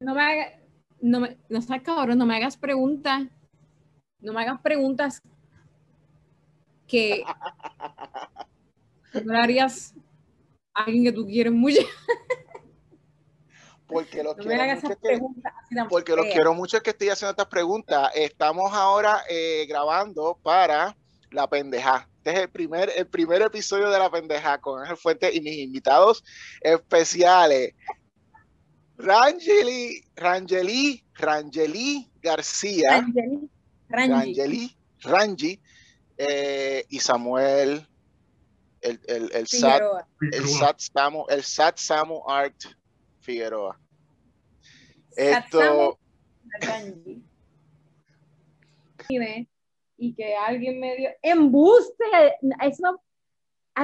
no me hagas, no me, no seas cabrón, no me hagas preguntas, no me hagas preguntas que no le harías a alguien que tú quieres mucho. Porque los No quiero mucho que, porque los quiero mucho es que estoy haciendo estas preguntas. Estamos ahora eh, grabando para La Pendeja. Este es el primer, el primer episodio de La Pendeja con Ángel Fuentes y mis invitados especiales. Rangeli, Rangeli, Rangeli García. Rangi, Rangi. Rangeli, Rangi eh, y Samuel, el, el, el SAT, el SAT Samu, el SAT Samu Art Figueroa. Esto. Y que alguien me dio embuste. Eso,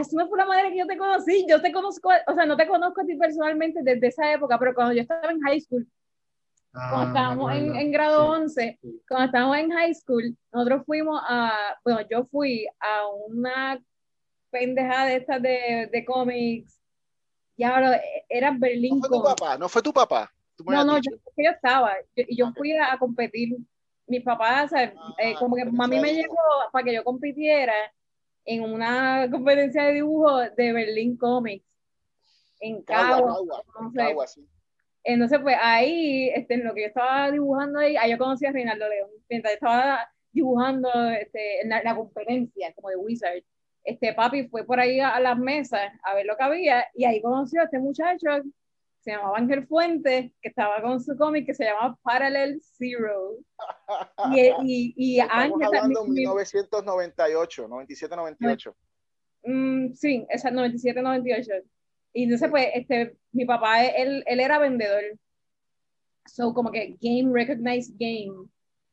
así me fue la manera que yo te conocí. Yo te conozco, o sea, no te conozco a ti personalmente desde esa época, pero cuando yo estaba en high school, Ah, cuando estábamos en, en grado 11, cuando estábamos en high school, nosotros fuimos a, bueno, yo fui a una pendeja de estas de, de cómics, y ahora era Berlín no fue tu papá, no fue tu papá. Tú No, no, yo, yo estaba, yo, y yo Ok. fui a, a competir. Mis papás, o sea, eh, Ah, como que mami me llevó para que yo compitiera en una competencia de dibujo de Berlín Comics en Cagua. Cagua, sí. Entonces, pues ahí, este, en lo que yo estaba dibujando ahí, ahí yo conocí a Reinaldo León, mientras estaba dibujando este, en la, la conferencia como de Wizard. Este papi fue por ahí a, a las mesas a ver lo que había y ahí conoció a este muchacho, se llamaba Ángel Fuentes, que estaba con su cómic que se llamaba Parallel Zero. Y, y, y Estamos Ángel hablando mi- 1998, 97, 98. Mm, sí, esa 97, 98. Y entonces, pues, este, mi papá, él, él era vendedor. So, como que game recognized game.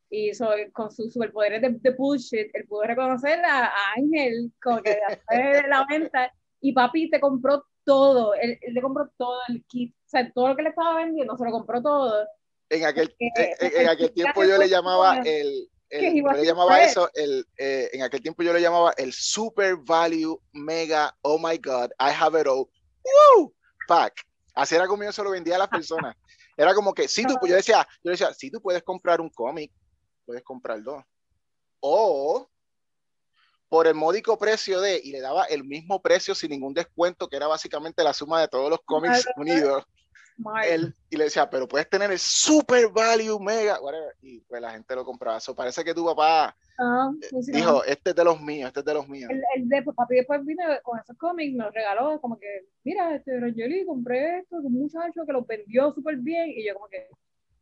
Y so, con sus superpoderes de, de bullshit, él pudo reconocer a, a Ángel, como que hacer la venta. Y papi te compró todo. Él, él le compró todo el kit. O sea, todo lo que le estaba vendiendo, se lo compró todo. En aquel, Porque en, en el aquel kit tiempo yo le llamaba el, el- yo le llamaba eso, el, eh, en aquel tiempo yo le llamaba el Super Value Mega, oh my God, I have it all, woo, pack. Así era como yo se lo vendía a las personas. Era como que, si tú, yo decía, yo decía, si tú puedes comprar un cómic, puedes comprar dos. O por el módico precio de, y le daba el mismo precio sin ningún descuento, que era básicamente la suma de todos los cómics unidos Smart. él y le decía, pero puedes tener el super value mega, whatever. Y pues la gente lo compraba. Eso parece que tu papá eh, funcionó. dijo, este es de los míos, este es de los míos. el, el de pues, papi después vino con esos cómics, nos regaló como que, mira, este Rangeli, compré esto un muchacho que los vendió súper bien, y yo como que, Es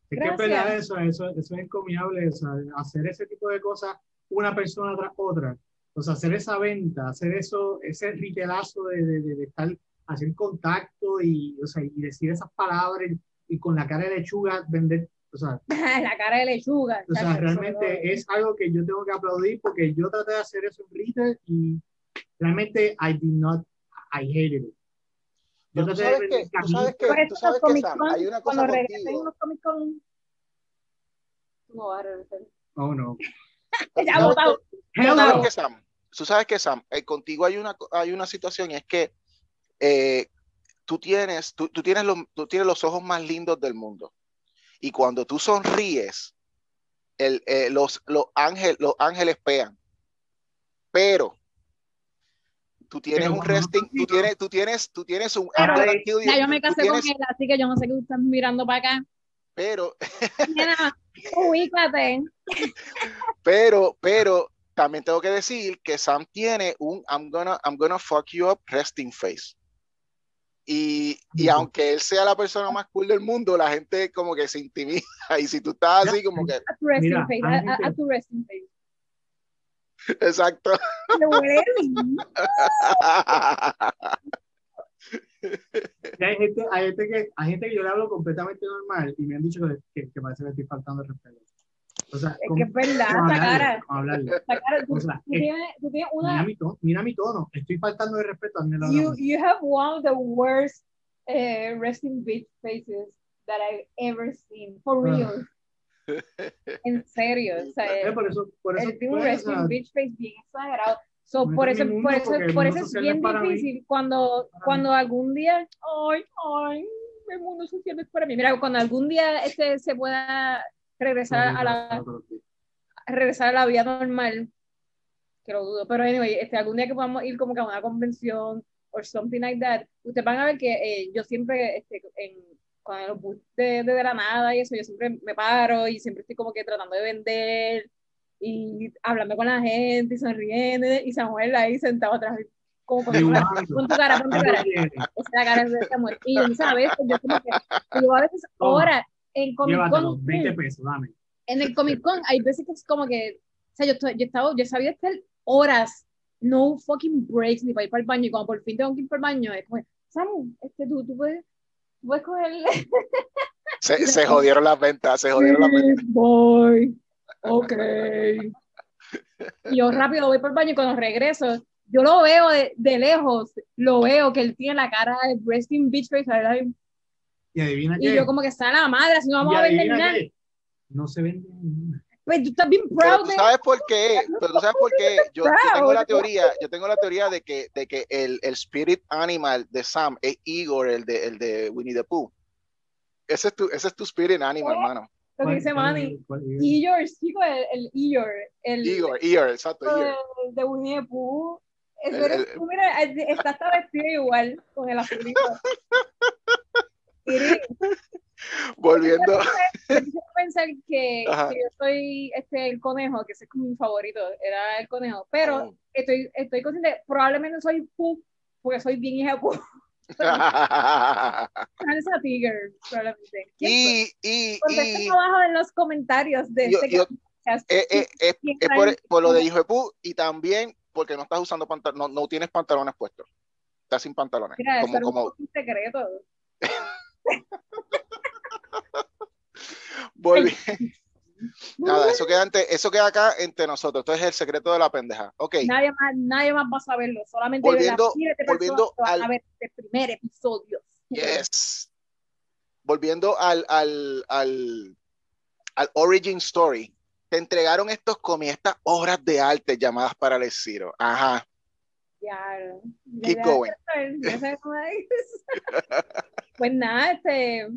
que es Gracias. verdad eso, eso, eso es encomiable, o sea, hacer ese tipo de cosas una persona tras otra. O sea, hacer esa venta, hacer eso, ese ritelazo de, de, de, de estar, hacer contacto y, o sea, y decir esas palabras y, y con la cara de lechuga vender, o sea, la cara de lechuga. o sea, realmente es algo que yo tengo que aplaudir porque yo traté de hacer eso en retail y realmente I did not, I hated it. Yo traté de que, tú sabes que, tú sabes que Sam, hay una cosa cuando contigo. los Comic Con, no va a regresar. Oh no. Tú Ya sabes votado. que- tú sabes que, Sam, tú sabes que Sam, eh, contigo hay una, hay una situación y es que eh, tú tienes, tú, tú tienes los, tú tienes los ojos más lindos del mundo. Y cuando tú sonríes, el, eh, los, los, ángel, los ángeles pegan. Pero tú tienes Pero un resting, tú tienes, tú tienes, tú tienes un Pero, you, Ya yo me casé tienes- con él, así que yo no sé qué estás mirando para acá. pero, ubícate. pero, pero también tengo que decir que Sam tiene un I'm gonna, I'm gonna fuck you up resting face. Y, y aunque él sea la persona más cool del mundo, la gente como que se intimida. Y si tú estás así, como que, A tu resting face, a, a- gente- a tu resting face. exacto. Hay gente, hay gente que, hay gente que yo le hablo completamente normal y me han dicho que, que, que parece que estoy faltando el respeto. O sea, Es ¿cómo- que es verdad, esa hablarle? cara. ¿Cómo hablarle? esa cara, tú, O sea, tú es- tienes, tú tienes Mira una. mi tono, mira mi tono, estoy faltando de respeto a mí. You, you have one of the worst eh, resting bitch faces that I've ever seen. For Ah. real. En serio. O sea, por eso, por eso, tiene un o resting sea, bitch face bien exagerado. So, No por es eso, por eso, por eso es bien es para mí. difícil cuando, Para cuando algún día, ay, ay, el mundo social es para mí. Mira, cuando algún día este se pueda regresar a la regresar a la vida normal, que lo dudo, pero anyway, este, algún día que podamos ir como que a una convención o something like that, ustedes van a ver que eh, yo siempre, este, en, con los bus de, de, la nada y eso, yo siempre me paro y siempre estoy como que tratando de vender y hablando con la gente y sonriendo y Samuel ahí sentado atrás como con, con tu cara, con tu cara, esa cara de Samuel. Y yo veces yo como que yo a veces ahora en Comic Con 20 pesos, dame en el Comic Con hay veces que es como que, o sea, yo, estoy, yo, estaba, yo sabía estar horas, no fucking breaks ni para ir para el baño, y cuando por fin tengo que ir para el baño, es como, Samu, este, tú, tú puedes, puedes cogerle. Se, se jodieron las ventas, se jodieron las ventas. Voy, ok. Y yo rápido voy para el baño y cuando regreso, yo lo veo de, de, lejos, lo veo que él tiene la cara de resting beach face, ¿verdad? Y adivina y yo como que está la madre, así no vamos a ver nada no se vende ninguna. Pues tú estás bien proud. Pero tú sabes por qué, pero tú sabes por qué. Yo, yo, tengo la teoría, yo tengo la teoría de que, de que el, el spirit animal de Sam es Igor, el de, el de Winnie the Pooh. Ese es tu, ese es tu spirit animal, hermano. Lo que dice Manny. Igor, chico, el, el Igor. El, Igor, Igor, exacto, Igor. El de Winnie the Pooh. El, el, mira, está hasta vestido igual con el azulito. Volviendo. Yo pensar que, que, yo soy este, el conejo, que ese es como mi favorito, era el conejo, pero oh. estoy, estoy consciente, probablemente soy Pooh, porque soy bien hija Pooh. Salsa Tiger, probablemente. Y, y, y abajo en los comentarios de yo, este yo, eh, eh, eh, es por, por, lo de hijo de y también porque no estás usando pantalones, no, no, tienes pantalones puestos. Estás sin pantalones. Mira, como, como... un secreto. Volví. Nada, eso queda, ante, eso queda acá entre nosotros. Esto es el secreto de la pendeja. Okay. Nadie más, nadie más va a saberlo. Solamente volviendo, volviendo al a ver este primer episodio. Yes. Volviendo al, al, al, al origin story. Te entregaron estos cómics, estas obras de arte llamadas para el Ciro. Ajá. Ya. Keep going. pues nada, este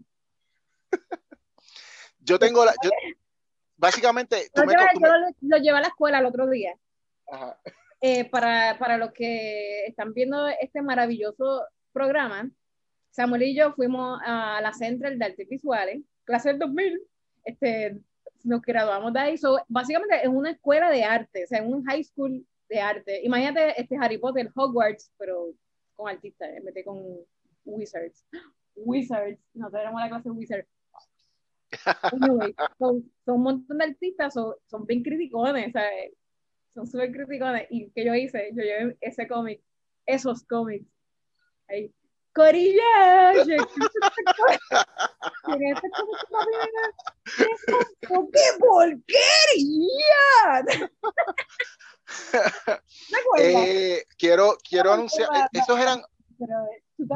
yo tengo la. Yo, básicamente. Tú me, lleva, tú me... lo, lo, llevé a la escuela el otro día. Ajá. Eh, para, para los que están viendo este maravilloso programa, Samuel y yo fuimos a la Central de Artes Visuales, clase del 2000. Este, nos graduamos de ahí. So, básicamente es una escuela de arte, o sea, un high school de arte. Imagínate este Harry Potter, Hogwarts, pero con artistas, en vez de con wizards. Wizards, no tenemos la clase de Wizards. Anyway, son, son, un montón de artistas, son, son bien criticones, ¿sabes? Son súper criticones. Y que yo hice, yo llevé ese cómic, esos cómics. Ahí. Corilla, ¡Qué porquería! eh, quiero quiero anunciar, esos eran. Pero, ¿tú te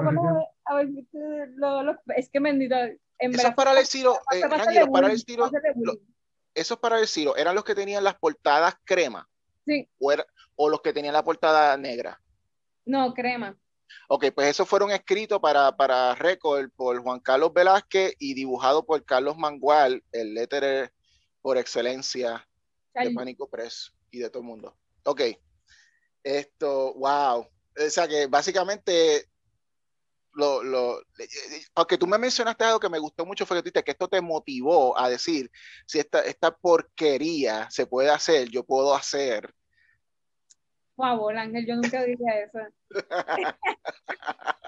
a ver, lo, lo, es que bendito. En esos para el estilo, eh, lo, esos ¿eran los que tenían las portadas crema? Sí. O, era, o los que tenían la portada negra? No, crema. Ok, pues esos fueron escritos para, para Record por Juan Carlos Velázquez y dibujado por Carlos Mangual, el letterer por excelencia de Pánico Press y de todo el mundo. Ok, esto, wow. O sea que básicamente lo, lo, porque tú me mencionaste algo que me gustó mucho, fue que, que esto te motivó a decir, si esta, esta porquería se puede hacer, yo puedo hacer. Por favor, Ángel, yo nunca diría eso.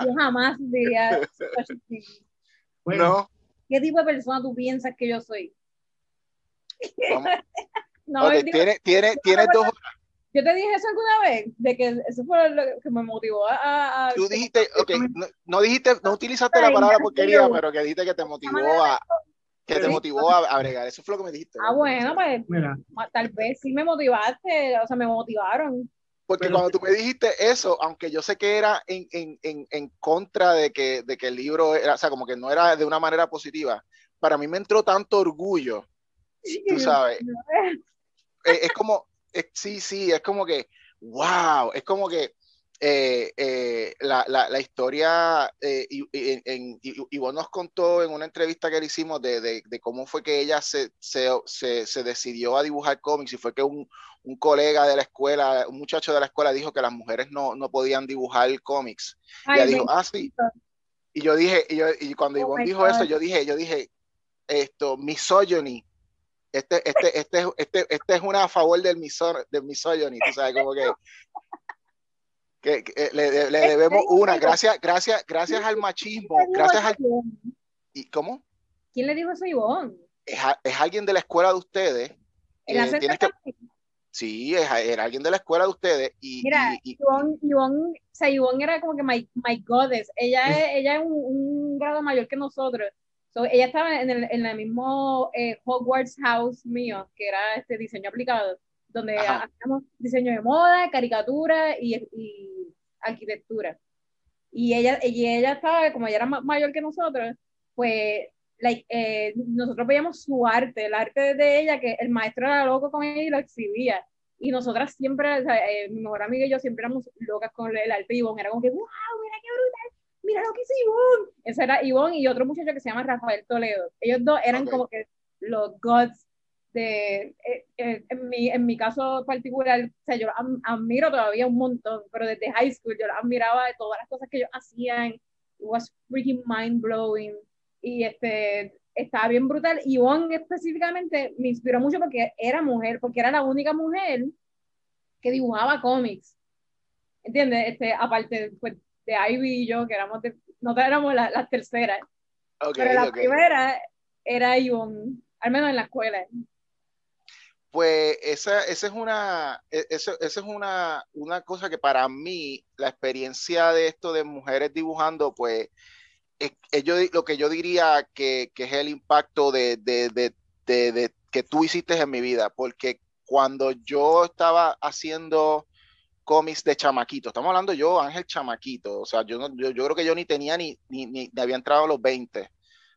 yo jamás diría bueno, ¿Qué tipo de persona tú piensas que yo soy? no, okay, tiene, tiene, tiene dos yo te dije eso alguna vez, de que eso fue lo que me motivó a... a Tú dijiste, ok, no, no, dijiste, no utilizaste la palabra porquería, pero que dijiste que te motivó a... Que te motivó a, a bregar, eso fue lo que me dijiste. Ah, bueno, pues Mira. tal vez sí me motivaste, o sea, me motivaron. Porque pero, cuando tú me dijiste eso, aunque yo sé que era en, en, en, en contra de que, de que el libro era, o sea, como que no era de una manera positiva, para mí me entró tanto orgullo, tú sabes. es, es como, es, sí, sí, es como que, wow, es como que eh, eh, la, la, la, historia, eh, y, y, en, y, vos nos contó en una entrevista que le hicimos de, de, de cómo fue que ella se, se, se, se, decidió a dibujar cómics y fue que un, un, colega de la escuela, un muchacho de la escuela dijo que las mujeres no, no podían dibujar cómics. y ella dijo, ah, sí. Y yo dije, y, yo, y cuando oh Ivonne dijo God. eso, yo dije, yo dije, esto, misogyny. Este, este, este, este, este es una a favor del, misor, del misogyny, tú sabes, como que que, que le, le, debemos una, gracias, gracias, gracias al machismo, gracias al... ¿Y cómo? ¿Quién le dijo eso a Ivonne? Es, es alguien de la escuela de ustedes. Eh, tienes que... Sí, es, era alguien de la escuela de ustedes. Y, Mira, y, y, Ivonne, Ivonne, o sea, Ivonne era como que my, my goddess. Ella es, ella es un, un, grado mayor que nosotros. So, ella estaba en el, en el mismo eh, Hogwarts House mío, que era este diseño aplicado donde Ajá. hacíamos diseño de moda, caricatura y, y, arquitectura. Y ella, y ella estaba, como ella era mayor que nosotros, pues like, eh, nosotros veíamos su arte, el arte de ella, que el maestro era loco con ella y lo exhibía. Y nosotras siempre, o sea, eh, mi mejor amiga y yo siempre éramos locas con el arte de Ivonne. Era como que, wow, mira qué brutal, mira lo que hizo Ivonne. Ese era Ivonne y otro muchacho que se llama Rafael Toledo. Ellos dos eran okay. como que los gods de, eh, eh, en, mi, en mi caso particular, o sea, yo admiro todavía un montón, pero desde high school yo admiraba de todas las cosas que ellos hacían, it was freaking mind blowing, y este, estaba bien brutal. Ivonne específicamente me inspiró mucho porque era mujer, porque era la única mujer que dibujaba cómics. ¿Entiendes? Este, aparte pues, de Ivy y yo, que éramos, de, nosotros éramos las la terceras. Okay, pero la okay. primera era Ivonne, al menos en la escuela pues esa, esa es, una, e, esa, esa es una, una, cosa que para mí, la experiencia de esto de mujeres dibujando, pues es, es yo, lo que yo diría que, que es el impacto de, de, de, de, que tú hiciste en mi vida, porque cuando yo estaba haciendo cómics de chamaquito, estamos hablando yo, Ángel Chamaquito, o sea, yo, no, yo, yo, creo que yo ni tenía ni, ni, ni, había entrado a los 20,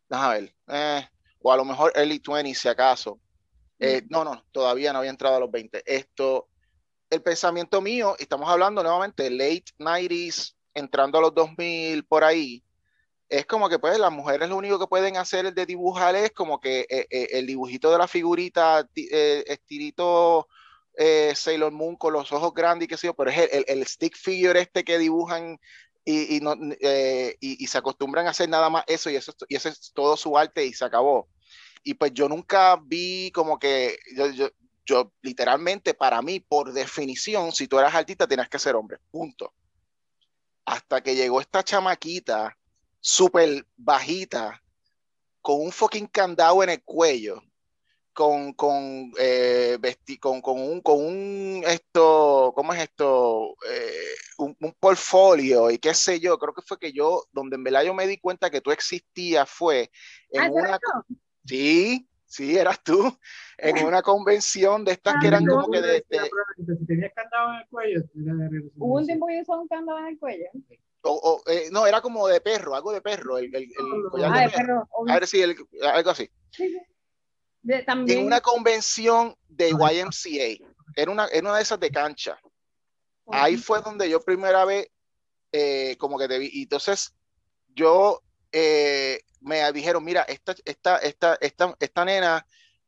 déjame ver, eh, o a lo mejor early 20 si acaso. Eh, no, no, todavía no había entrado a los 20. Esto, el pensamiento mío, estamos hablando nuevamente, late 90s, entrando a los 2000 por ahí, es como que pues las mujeres lo único que pueden hacer de dibujar es como que eh, el dibujito de la figurita, estirito eh, Sailor Moon con los ojos grandes y qué sé yo, pero es el, el, el stick figure este que dibujan y, y, no, y, y, se acostumbran a hacer nada más eso y eso, y eso es todo su arte y se acabó y pues yo nunca vi como que yo, yo, yo, literalmente para mí, por definición, si tú eras artista, tenías que ser hombre, punto. Hasta que llegó esta chamaquita súper bajita, con un fucking candado en el cuello, con, con, eh, vesti con, con, un, con un, esto, ¿cómo es esto? Eh, un, un, portfolio y qué sé yo, creo que fue que yo, donde en verdad yo me di cuenta que tú existías fue en ah, una... Sí, sí, eras tú, en una convención de estas que eran como que de... de... Si tenías candado en el cuello, hubo un tiempo que yo usaba un candado en el cuello. O, o, eh, no, era como de perro, algo de perro. El, el, el collar ah, de perro. perro. A ver si, algo así. Sí, sí. De, también. En una convención de YMCA, era una, era una de esas de cancha. Ahí fue donde yo primera vez, eh, como que te vi. Y entonces, yo eh, me dijeron, mira, esta, esta, esta, esta, esta nena,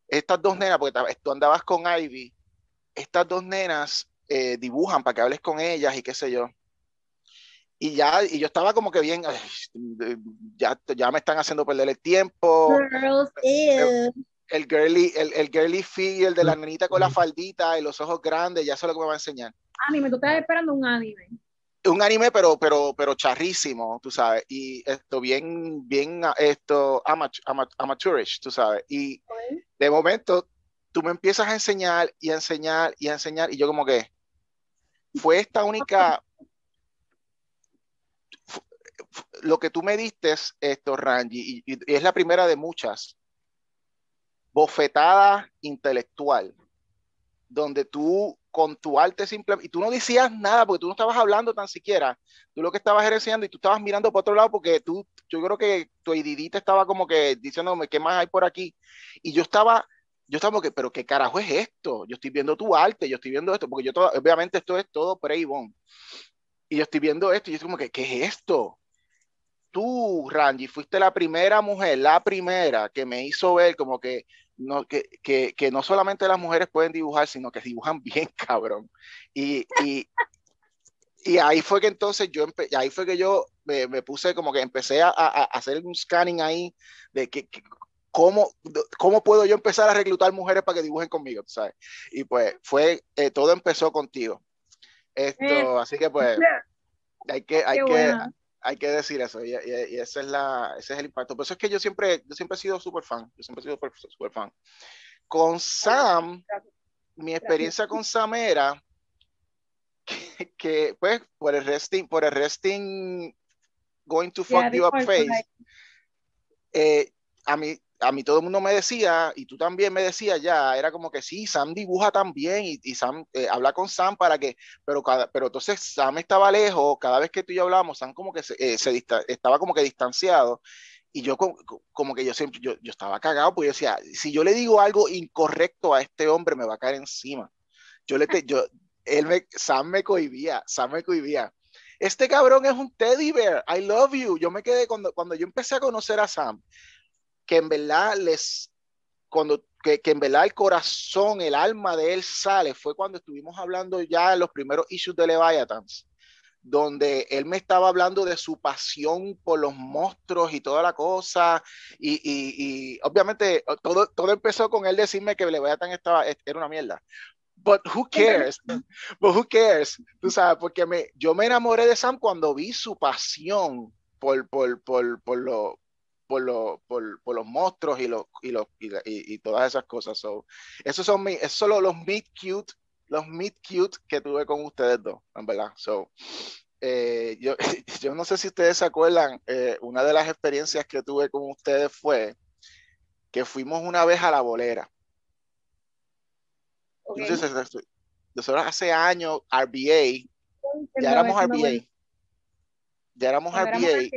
estas dos nenas, porque tú andabas con Ivy, estas dos nenas eh, dibujan para que hables con ellas y qué sé yo. Y ya, y yo estaba como que bien, ay, ya, ya me están haciendo perder el tiempo. Girls, el, girly, el, el girly feel de la nenita con la faldita y los ojos grandes, ya eso es lo que me va a enseñar. Anime, tú estás esperando un anime un anime pero pero pero charrísimo tú sabes y esto bien bien esto amach, amateurish tú sabes y okay. de momento tú me empiezas a enseñar y a enseñar y a enseñar y yo como que fue esta única lo que tú me diste esto Rangi y, y es la primera de muchas bofetada intelectual donde tú con tu arte simple, y tú no decías nada porque tú no estabas hablando tan siquiera, tú lo que estabas enseñando y tú estabas mirando por otro lado porque tú, yo creo que tu te estaba como que diciéndome qué más hay por aquí, y yo estaba, yo estaba como que, pero qué carajo es esto, yo estoy viendo tu arte, yo estoy viendo esto, porque yo todo, obviamente esto es todo pre Y yo estoy viendo esto y yo estoy como que, ¿qué es esto? Tú, Ranji, fuiste la primera mujer, la primera que me hizo ver como que no, que, que, que no solamente las mujeres pueden dibujar, sino que dibujan bien, cabrón. Y, y, y ahí fue que entonces yo, ahí fue que yo me, me, puse como que empecé a, a, hacer un scanning ahí de que, que ¿Cómo, ¿cómo, puedo yo empezar a reclutar mujeres para que dibujen conmigo? ¿sabes? Y pues fue, eh, todo empezó contigo. Esto, eh, así que pues hay que, hay que, hay que decir eso y, y, y, ese, es la, ese es el impacto. Por eso es que yo siempre, yo siempre he sido súper fan, yo siempre he sido súper fan. Con Sam, mi experiencia con Sam era que, que, pues por el resting, por el resting going to fuck yeah, you up face, eh, a mí a mí todo el mundo me decía, y tú también me decías ya, era como que sí, Sam dibuja también y, Sam eh, habla con Sam para que, pero, cada, pero entonces Sam estaba lejos, cada vez que tú y yo hablábamos, Sam como que se, eh, se estaba como que distanciado. Y yo como, como que yo siempre, yo, yo, estaba cagado, porque yo decía, si yo le digo algo incorrecto a este hombre, me va a caer encima. Yo le, te, yo, él me, Sam me cohibía, Sam me cohibía. Este cabrón es un teddy bear, I love you. Yo me quedé cuando, cuando yo empecé a conocer a Sam, que en verdad les, cuando, que, que, en verdad el corazón, el alma de él sale, fue cuando estuvimos hablando ya en los primeros issues de Leviathans, donde él me estaba hablando de su pasión por los monstruos y toda la cosa, y, y, y obviamente todo, todo empezó con él decirme que Leviathan estaba, era una mierda. But who cares? But who cares? Tú sabes, porque me, yo me enamoré de Sam cuando vi su pasión por, por, por, por, lo, por, lo, por, por, los monstruos y, los, y, los, y, y, todas esas cosas. So, esos son, mi, esos son los meet cute, los meet cute que tuve con ustedes dos, en verdad. So, eh, yo, yo no sé si ustedes se acuerdan, eh, una de las experiencias que tuve con ustedes fue que fuimos una vez a la bolera. Okay. Entonces, nosotros hace años, RBA, ya éramos RBA. Ya éramos RBA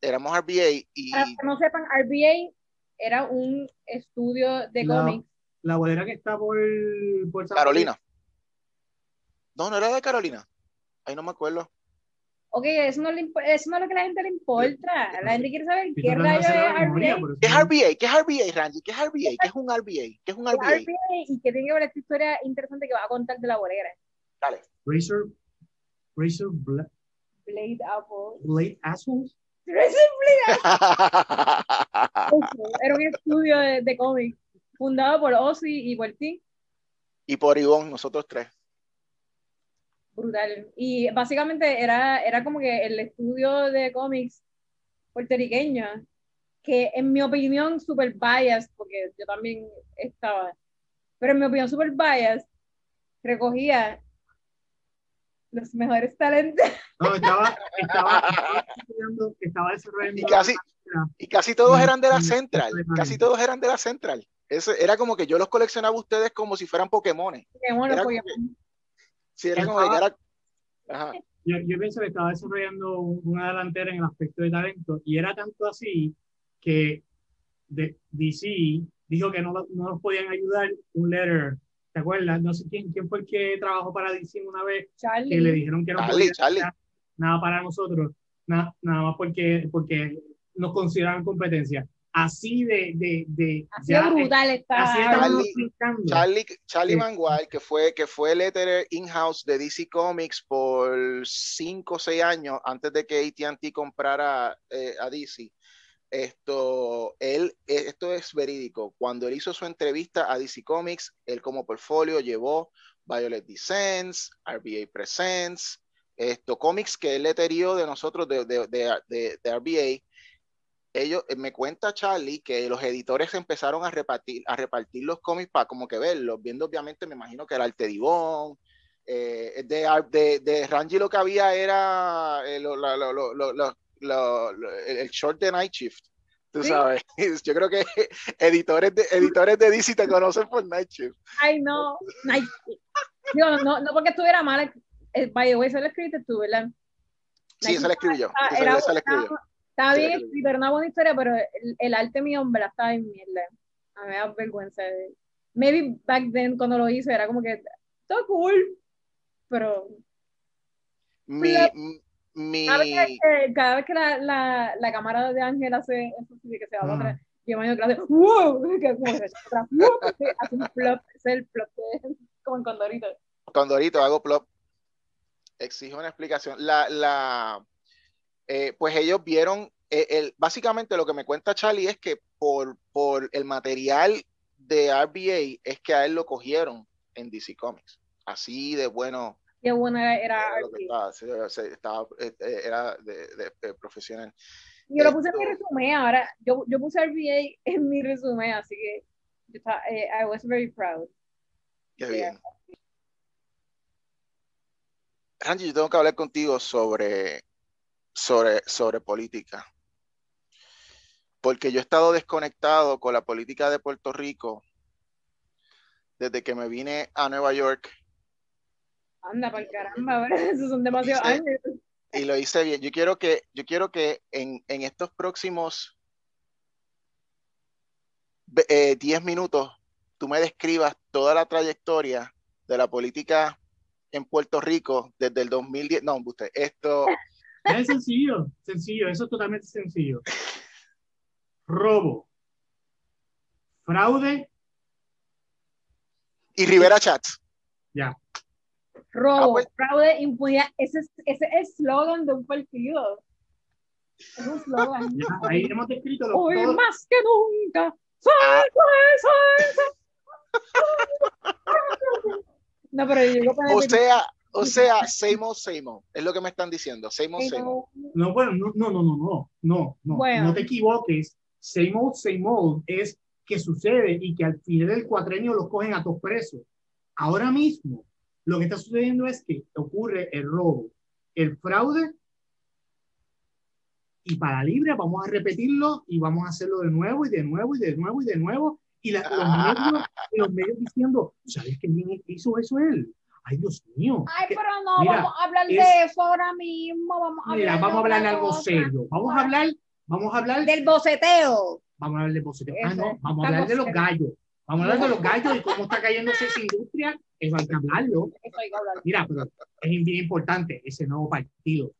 éramos RBA y... Para que no sepan, RBA era un estudio de la, cómics. La bolera que está por, por Carolina. No, no era de Carolina. Ahí no me acuerdo. Ok, eso no, le, eso no es lo que a la gente le importa. La gente quiere saber qué rayo es RBA. ¿Qué es RBA? ¿Qué es RBA, Randy? ¿Qué es RBA? ¿Qué es un RBA? ¿Qué es un RBA? ¿Qué es RBA? Y que tiene que ver esta historia interesante que va a contar de la bolera. Dale. Razor, Razor Bla Blade Apple. Blade Assholes. Era un estudio de, de cómics fundado por Ozzy y por ti. Y por Ivonne, nosotros tres. Brutal. Y básicamente era, era como que el estudio de cómics puertorriqueño, que en mi opinión super biased, porque yo también estaba, pero en mi opinión super biased, recogía los mejores talentos. No, estaba, estaba, estaba, estaba desarrollando. Y casi, y casi todos eran de la Central. Casi todos eran de la Central. Eso era como que yo los coleccionaba a ustedes como si fueran Pokémon. Pokémon, era Pokémon. Que, sí, era como que era, ajá. Yo, yo, pienso que estaba desarrollando una delantera en el aspecto de talento y era tanto así que de, DC dijo que no, no nos podían ayudar un letter ¿Te acuerdas? No sé quién, quién fue el que trabajó para DC una vez Charlie. que le dijeron que no Charlie, podía Charlie. nada para nosotros, nada, nada más porque, porque nos consideraban competencia. Así de, de, de así ya, brutal está. Así Charlie, Charlie, Charlie sí. Mangual, que fue, que fue el editor in-house de DC Comics por 5 o 6 años antes de que AT&T comprara eh, a DC esto, él, esto es verídico. Cuando él hizo su entrevista a DC Comics, él como portfolio llevó Violet Descents, RBA Presents, esto, cómics que él le terió de nosotros de, de, de, de, RBA. Ellos, me cuenta Charlie que los editores empezaron a repartir, a repartir los cómics para como que verlos, viendo obviamente, me imagino que era el Tedibón, eh, de, de, de Rangi lo que había era eh, lo lo, el short de Night Shift. Tú ¿Sí? sabes, yo creo que editores de, editores de DC te conocen por Night Shift. Ay, no, Night Shift. Digo, no, no porque estuviera mal, eh, by the way, se lo escribiste tú, ¿verdad? Sí, se lo escribí yo. Era, esa estaba, estaba bien escrito, era una buena historia, pero el, el arte mío, hombre, estaba en mierda. A mí me da vergüenza. Maybe back then, cuando lo hice, era como que, todo cool, pero Mi. Mi, Cada vez que, cada vez que la, la, la cámara de Ángel hace eso, que se va para Ah. atrás, yo imagino que hace ¡wow! Que como que se echa para atrás, ¡wow! Hace un plop, es el plop de, como en Condorito. Condorito, hago plop. Exijo una explicación. La, la, eh, pues ellos vieron, eh, el, básicamente lo que me cuenta Charlie es que por, por el material de RBA es que a él lo cogieron en DC Comics. Así de bueno Buena era. era lo que RP. estaba, eh, eh, era de, de- de profesional. Yo lo puse en mi resumen ahora. Yo, yo puse RBA en mi resumen, así que yo estaba, eh, I was very proud. Qué bien. Randy, yo tengo que hablar contigo sobre, sobre, sobre política. Porque yo he estado desconectado con la política de Puerto Rico desde que me vine a Nueva York Anda, para el caramba, ¿verdad? Esos son demasiados años. y lo hice bien. Yo quiero que, yo quiero que en, en estos próximos ve- eh, 10 minutos tú me describas toda la trayectoria de la política en Puerto Rico desde el 2010. No, usted, esto, Es sencillo, sencillo, eso es totalmente sencillo. Robo, fraude, y Rivera Chats. Ah, robo, ah, pues. fraude, impunidad. Ese es el eslogan de un partido. Es un eslogan. Ahí hemos descrito los Hoy todos. más que nunca. ¡Salgo ah. No, pero yo digo para O sea, o sea, Seymour, Seymour, es lo que me están diciendo, Seymour, Seymour. No, bueno, no, no, no, no, no, no, bueno. no te equivoques, Seymour, Seymour es que sucede y que al final del cuatrenio los cogen a todos presos. Ahora mismo, lo que está sucediendo es que ocurre el robo, el fraude, y para libre vamos a repetirlo y vamos a hacerlo de nuevo y de nuevo y de nuevo y de nuevo. Y la- los, medios, y los medios diciendo, ¿sabes qué bien hizo eso él? Ay, Dios mío. Ay, que- pero no, Mira, vamos a hablar de es- eso ahora mismo. Vamos a Mira, hablar vamos a hablar de algo serio. Vamos a hablar, vamos a hablar Del boceteo. Vamos a hablar de boceteo. Ah, no, vamos a hablar de los gallos. Vamos a hablar de los gallos y cómo está cayéndose esa industria. Eso hay que hablarlo. Eso hay que hablar. Mira, pero es bien importante ese nuevo partido.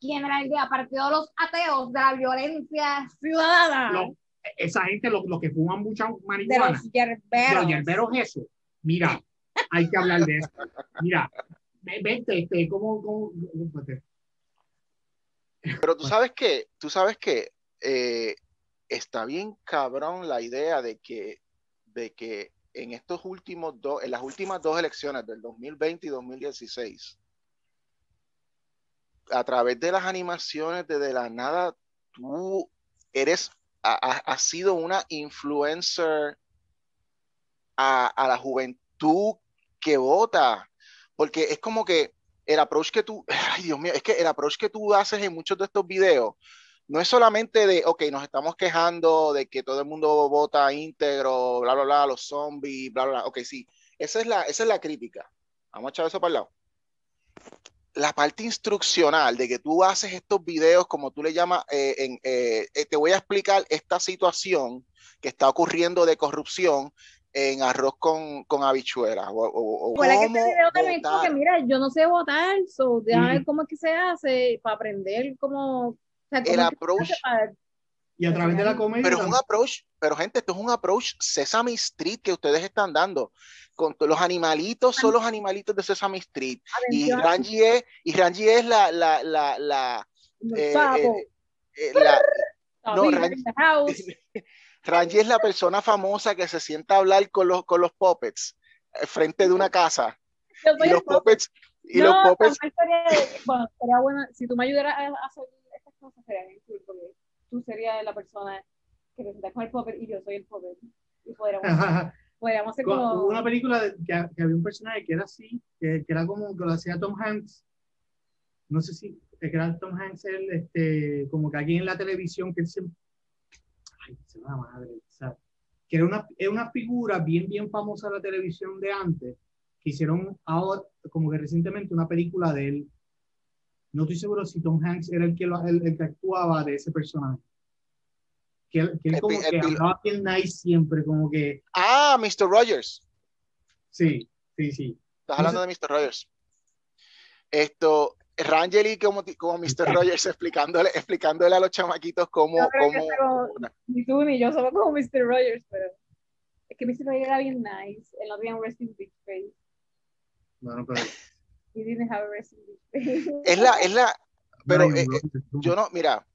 ¿Quién era el día? Partido de los ateos de la violencia ciudadana. Lo- esa gente, los lo que fuman mucha de marihuana, los de los yerberos, eso. Mira, hay que hablar de eso. Mira, ve- vente, este, ¿cómo, cómo, espérate. Pero tú sabes que, tú sabes que eh, está bien cabrón la idea de que, de que en estos últimos dos, en las últimas dos elecciones del 2020 y 2016, a través de las animaciones de De la Nada, tú eres, ha- ha- has sido una influencer a, a la juventud que vota, porque es como que el approach que tú, ay Dios mío, es que el approach que tú haces en muchos de estos videos no es solamente de, ok, nos estamos quejando de que todo el mundo vota íntegro, bla, bla, bla, los zombies, bla, bla, bla. Ok, sí, esa es la, esa es la crítica. Vamos a echar eso para el lado. La parte instruccional de que tú haces estos videos, como tú le llamas, eh, en, eh, eh, te voy a explicar esta situación que está ocurriendo de corrupción en arroz con, con habichuelas. O, o- que este video también votar. que mira, yo no sé votar, so déjame Mm. ver cómo es que se hace para aprender cómo, sea, el approach Y a través de la comedia. Pero es un approach, pero gente, esto es un approach Sesame Street que ustedes están dando. Con los animalitos son los animalitos de Sesame Street. Y Rangi es, y Rangi es la, la, la, la, eh, eh, eh, la- no. Rangi es la persona famosa que se sienta a hablar con los, con los puppets frente de una casa. Yo Y los puppets, y no, los puppets, sería, bueno, sería bueno, si tú me ayudaras a a cosas, sería bien cool, porque tú serías la persona que te con el puppet y yo soy el puppet. Y podríamos, podríamos hacer como... Hubo una película de- que, que había un personaje que era así, que, que era como que lo hacía Tom Hanks. No sé si que era Tom Hanks, él, este, como que aquí en la televisión, que él siempre. Ay, se me va la madre. sea, que era una, era una figura bien, bien famosa de la televisión de antes, que hicieron ahora, como que recientemente, una película de él. No estoy seguro si Tom Hanks era el que, lo- el, el que actuaba de ese personaje. Que, él- que él como que hablaba bien nice siempre, como que. ah, Mr. Rogers. Sí, sí, sí. Estás hablando de Mr. Rogers. Esto, Rangeli como, como Mr. Rogers explicándole, explicándole a los chamaquitos cómo... Cómo como- ni tú ni yo somos como Mr. Rogers, pero es que Mr. Rogers era bien nice. Él no tenía un resting bitch face. Bueno, pero He didn't have a resting bitch face. es la, es la, pero eh, tú. yo no, mira,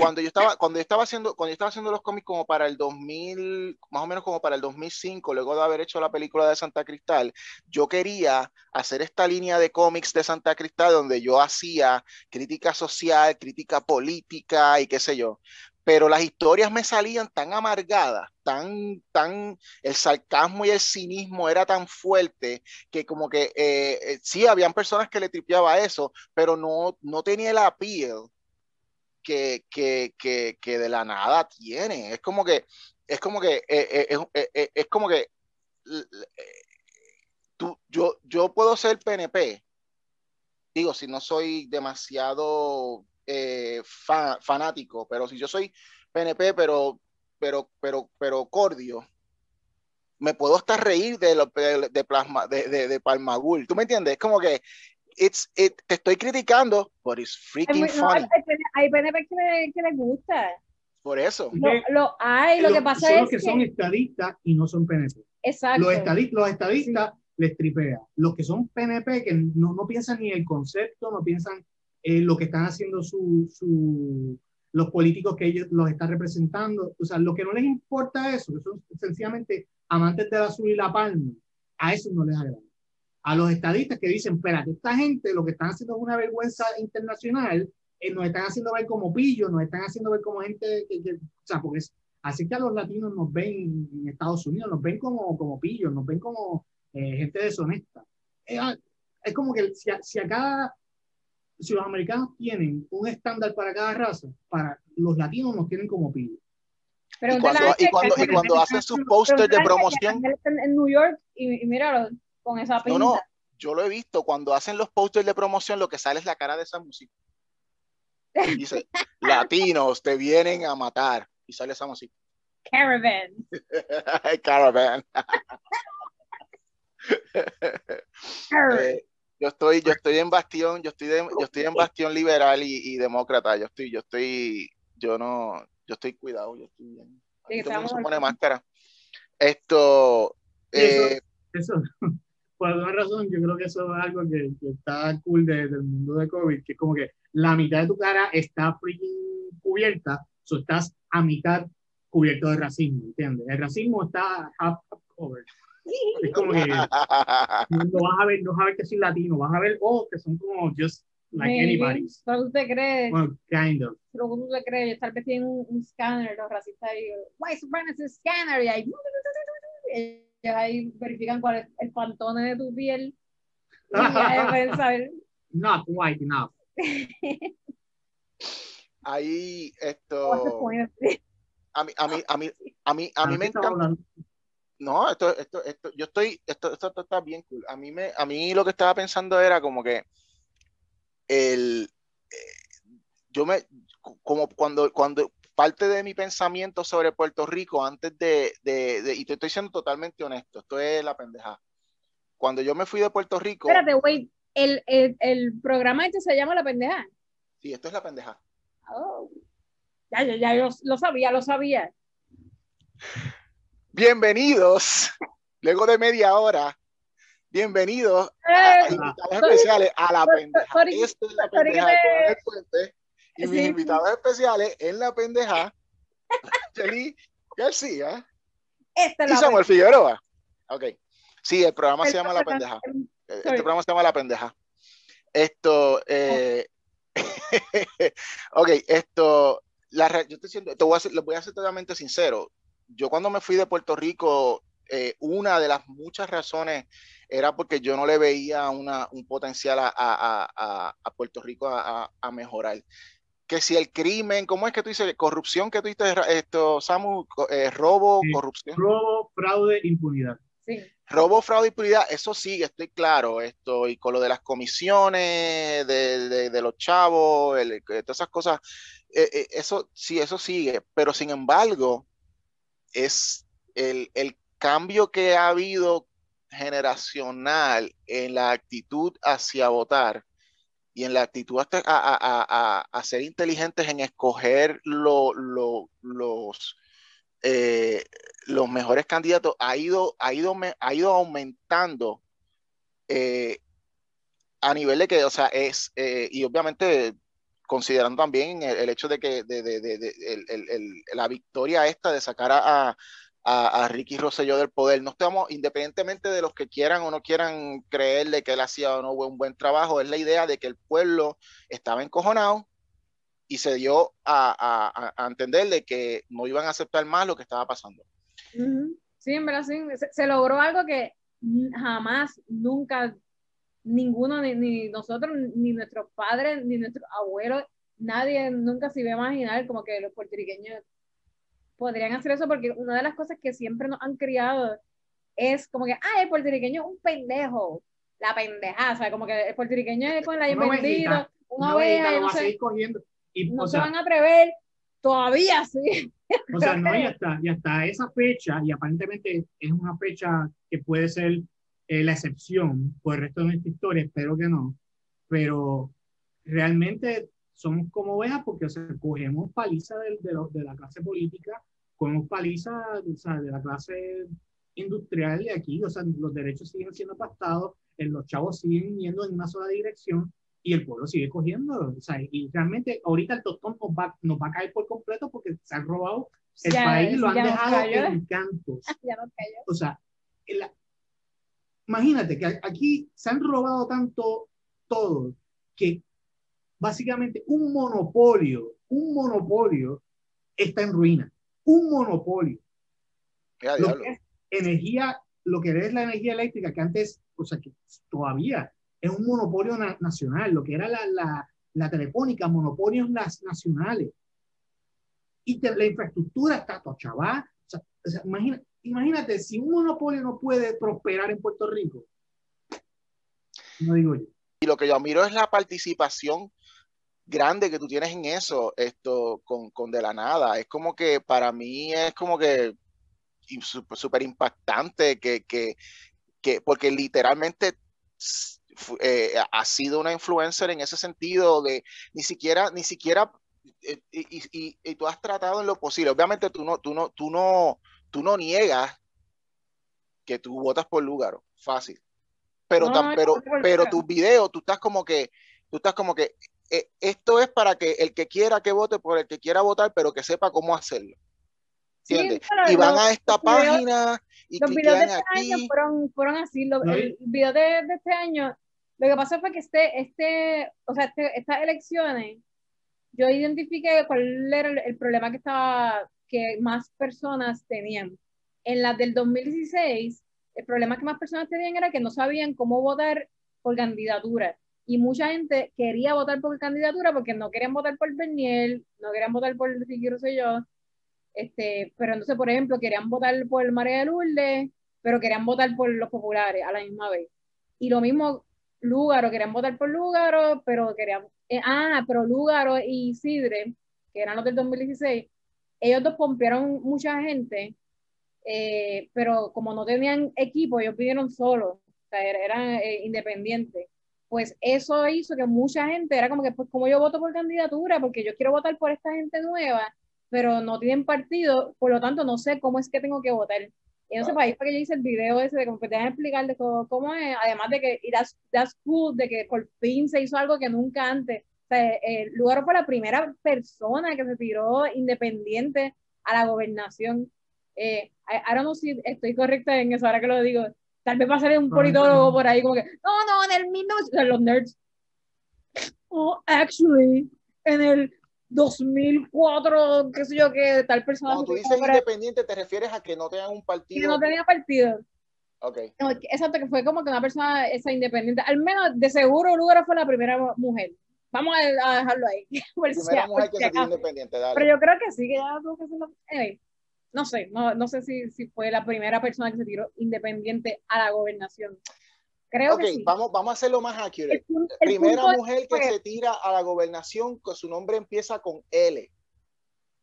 cuando yo estaba, cuando yo estaba haciendo, cuando yo estaba haciendo los cómics como para el 2000, más o menos como para el 2005, luego de haber hecho la película de Santa Cristal, yo quería hacer esta línea de cómics de Santa Cristal donde yo hacía crítica social, crítica política y qué sé yo. Pero las historias me salían tan amargadas, tan, tan, el sarcasmo y el cinismo era tan fuerte que como que eh, eh, sí, habían personas que le tripeaba eso, pero no, no tenía el appeal que, que, que, que de la nada tiene. Es como que, es como que, eh, es, como que tú, yo, yo puedo ser PNP, digo, si no soy demasiado eh, fa- fanático, pero si yo soy PNP, pero, pero, pero, pero cordio, me puedo hasta reír de, lo, de, de plasma, de, de, de Palmagul. ¿Tú me entiendes? Es como que it's, it, te estoy criticando, but it's freaking muy- funny. hay, PNP hay PNP que, le, que les gusta. Por eso. Es Lo, que lo hay, lo los- que pasa son es los que, son estadistas y no son PNP. Exacto. Los, estadi- los estadistas les tripea. Los que son PNP, que no, no piensan ni el concepto, no piensan eh, lo que están haciendo su, su- los políticos que ellos los están representando. O sea, lo que no les importa eso, que son sencillamente amantes del azul y la palma, a eso no les agrada. A los estadistas que dicen, espérate, esta gente lo que están haciendo es una vergüenza internacional, eh, nos están haciendo ver como pillos, nos están haciendo ver como gente que, que- o sea, porque es, así que a los latinos nos ven en Estados Unidos, nos ven como, como pillos, nos ven como eh, gente deshonesta. Eh, ah, es como que si a, si a cada, si los americanos tienen un estándar para cada raza, para los latinos nos tienen como pillos. Pero Y cuando, y cuando, y cuando hacen sus posters de promoción, En, New York, y, y míralo, con esa pinta. no, no, yo lo he visto, cuando hacen los posters de promoción, lo que sale es la cara de esa música. Dice, latinos te vienen a matar. Y sale esa música. Caravan. Caravan. Caravan. Eh, yo estoy, yo estoy en bastión, yo estoy, de- yo estoy en bastión liberal y, y demócrata. Yo estoy, yo estoy, yo no, yo estoy cuidado, yo estoy bien. Sí, todo el mundo estamos se pone máscara. Esto, Sí, eso- eh, Eso, por alguna razón, yo creo que eso es algo que, que está cool de- del mundo de COVID, que es como que la mitad de tu cara está freaking cubierta, o estás a mitad cubierto de racismo, ¿entiendes? El racismo está half covered. Es como que no vas a ver, no vas a ver que soy latino, vas a ver, oh, que son como just like Maybe. anybody. Pero tú te crees, Well, kind of. pero tú te crees, yo tal vez tienen un, un scanner, los racistas ahí, white supremacist scanner, y ahí, ellos ahí verifican cuál es el pantone de tu piel. Y ya pueden saber. Not white enough. ahí, esto, a mí, a mí, a mí, a mí, a mí ¿De me encanta. No, esto, esto, esto, yo estoy, esto, esto, esto está bien cool. A mí me, a mí lo que estaba pensando era como que el, eh, yo me, como cuando, cuando parte de mi pensamiento sobre Puerto Rico antes de, de, de- y te estoy siendo totalmente honesto, esto es la pendeja. Cuando yo me fui de Puerto Rico, Espérate, wait, el, el, el programa este se llama La Pendeja. sí, esto es la pendeja. Oh. Ya, ya, ya, yo lo sabía, lo sabía. Bienvenidos, luego de media hora, bienvenidos a, Eh, invitados especiales a la pendeja. Esto es la pendeja te- el puente. Y mis invitados especiales en la pendeja, Jelly García y Samuel Figueroa. Ok. Sí, el programa se llama La Pendeja. Este programa se llama La Pendeja. Esto, eh, ok, esto, la, yo estoy diciendo, te voy a ser, les voy a ser totalmente sincero. Yo cuando me fui de Puerto Rico, eh, una de las muchas razones era porque yo no le veía una, un potencial a, a- a- Puerto Rico a, a- a mejorar. Que si el crimen, ¿cómo es que tú dices? Corrupción que tú dices, esto, Samu, eh, robo, Sí. corrupción. Robo, fraude, impunidad. Sí. Robo, fraude y impunidad, eso sigue, estoy claro. Esto, y con lo de las comisiones, de, de- de los chavos, el- todas esas cosas, eh, eh, eso sí, eso sigue. Pero sin embargo, es el, el cambio que ha habido generacional en la actitud hacia votar y en la actitud hasta a, ser inteligentes en escoger los, eh, los mejores candidatos, ha ido, ha ido, ha ido aumentando eh, a nivel de que, o sea, es, eh, y obviamente considerando también el, hecho de que de, la victoria esta de sacar a, a, Ricky Rosselló del poder. No estamos, independientemente de los que quieran o no quieran creerle que él hacía o no un buen trabajo, es la idea de que el pueblo estaba encojonado y se dio a, a, entender de que no iban a aceptar más lo que estaba pasando. Sí, en verdad. Se, logró algo que jamás, nunca, ninguno, ni, ni, nosotros, ni nuestros padres, ni nuestros abuelos, nadie nunca se iba a imaginar como que los puertorriqueños podrían hacer eso porque una de las cosas que siempre nos han criado es como que, ah, el puertorriqueño es un pendejo, la pendeja, o sea, como que el puertorriqueño es con la invertida, una, oveja, no, se, y, no se van a atrever, todavía sí. O sea, no, y hasta, y hasta esa fecha, y aparentemente es una fecha que puede ser eh, la excepción por el resto de nuestra historia, espero que no, pero realmente somos como ovejas porque o sea, cogemos paliza de, de, de, la clase política, cogemos paliza o sea, de la clase industrial de aquí, o sea, los derechos siguen siendo pastados, eh, los chavos siguen yendo en una sola dirección y el pueblo sigue cogiendo, o sea, y realmente ahorita el tostón nos va, nos va a caer por completo porque se han robado el país, lo han dejado en cantos. o sea, imagínate que aquí se han robado tanto todo que básicamente un monopolio, un monopolio está en ruina. Un monopolio. Lo que es energía, lo que es la energía eléctrica, que antes, o sea, que todavía es un monopolio nacional, lo que era la, la, la telefónica, monopolios las nacionales. Y la infraestructura está tochabá. O sea, imagínate, si un monopolio no puede prosperar en Puerto Rico, no digo yo. Y lo que yo miro es la participación grande que tú tienes en eso, esto con, con de la nada. Es como que para mí es como que súper impactante que, que, que, porque literalmente eh, ha sido una influencer en ese sentido de ni siquiera, ni siquiera, eh, y, y, y, tú has tratado en lo posible. Obviamente tú no, tú no, tú no, tú no niegas que tú votas por Lugaro, fácil. Pero, pero, pero tus videos, tú estás como que, tú estás como que eh, esto es para que el que quiera que vote por el que quiera votar, pero que sepa cómo hacerlo. ¿Entiendes? y van a esta página y los videos de este aquí. año fueron, fueron así. el video de, de, este año, lo que pasó fue que este, este, o sea, este, estas elecciones, yo identifiqué cuál era el, el, problema que estaba, que más personas tenían. En las del 2016, el problema que más personas tenían era que no sabían cómo votar por candidatura y mucha gente quería votar por candidatura porque no querían votar por Bernier, no querían votar por Ricky yo este, pero entonces, por ejemplo, querían votar por María de Lourdes, pero querían votar por los populares a la misma vez. Y lo mismo, Lúgaro, querían votar por Lúgaro, pero querían, eh, ah, pero Lúgaro y Sidre, que eran los del 2016, ellos dos pompearon mucha gente, eh, pero como no tenían equipo, ellos pidieron solo, o sea, eran eh, independientes pues eso hizo que mucha gente era como que, pues como yo voto por candidatura, porque yo quiero votar por esta gente nueva, pero no tienen partido, por lo tanto no sé cómo es que tengo que votar. Y entonces, para ahí fue que yo hice el video ese de como que te explicar de cómo, es, además de que, y that's, cool, de que por fin se hizo algo que nunca antes. O sea, el lugar fue la primera persona que se tiró independiente a la gobernación. Eh, ahora no sé si estoy correcta en eso, ahora que lo digo, Tal vez va a salir un politólogo por ahí como que, no, no, en el 1900, los nerds. Oh, actually, en el 2004, qué sé yo, que tal persona. Cuando tú dices independiente, te refieres a que no tengan un partido. Que no tenía partido. Ok. exacto, que fue como que una persona esa independiente. Al menos, de seguro, Lugaro fue la primera mujer. Vamos a, dejarlo ahí. primera mujer que independiente, dale. Pero yo creo que sí, que ya tuvo que ser no sé, no, no sé si, si, fue la primera persona que se tiró independiente a la gobernación. Creo que sí. vamos, vamos a hacerlo más accurate. primera mujer que se tira a la gobernación, que su nombre empieza con L.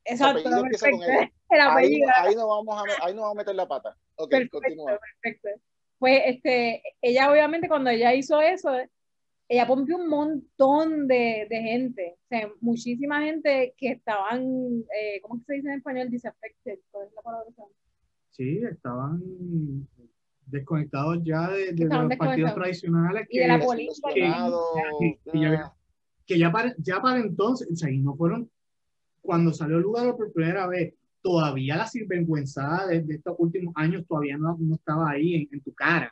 Exacto, perfecto. Ahí, ahí, no vamos a, ahí no vamos a meter la pata. Ok, continúa. Perfecto. Pues este, ella obviamente cuando ella hizo eso, ella pompió un montón de, de gente, o sea, muchísima gente que estaban, eh, ¿cómo se dice en español? Disaffected, ¿cuál es la palabra? Sí, estaban desconectados ya de, de Estaban los partidos tradicionales Y de la que, política. que- que- que ya- que ya para, ya para entonces, o sea, y no fueron, cuando salió el lugar por primera vez, todavía la sinvergüenzada de, de estos últimos años todavía no, no estaba ahí en, en tu cara.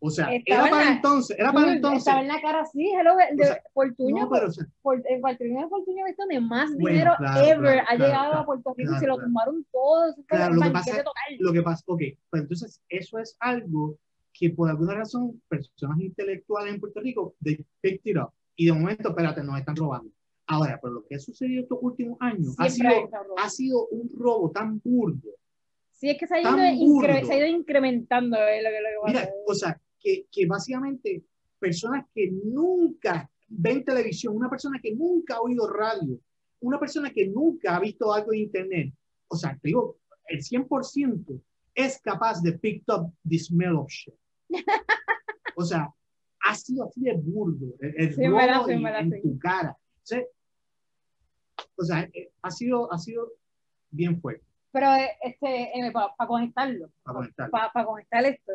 O sea, Estaba era para la- entonces, era para entonces. Estaba en la cara así, hello, de O sea, Fortuño, No, pero, o sea, por, Fortuño de Fortuño ha visto de más Bueno, dinero claro, ever claro, ha llegado claro, a Puerto Rico y se lo tumbaron todo, eso fue Claro, lo que pasa- lo que pasa, ok, pues entonces eso es algo que por alguna razón personas intelectuales en Puerto Rico, they picked it up. Y de momento, espérate, nos están robando. Ahora, pero lo que ha sucedido estos últimos años ha sido, ha sido un robo tan burdo. Sí, es que se ha ido, incre- se ha ido incrementando eh, lo que, lo que Mira, o sea, que, que básicamente personas que nunca ven televisión, una persona que nunca ha oído radio, una persona que nunca ha visto algo en internet, o sea, te digo, el 100% es capaz de pick up the smell of shit. O sea, ha sido así de burdo, el, Sí, verdad, sí, en en, tu cara. O sea, o sea, eh, ha sido, ha sido bien fuerte Pero eh, este, para conectarlo, para conectar. para conectar esto,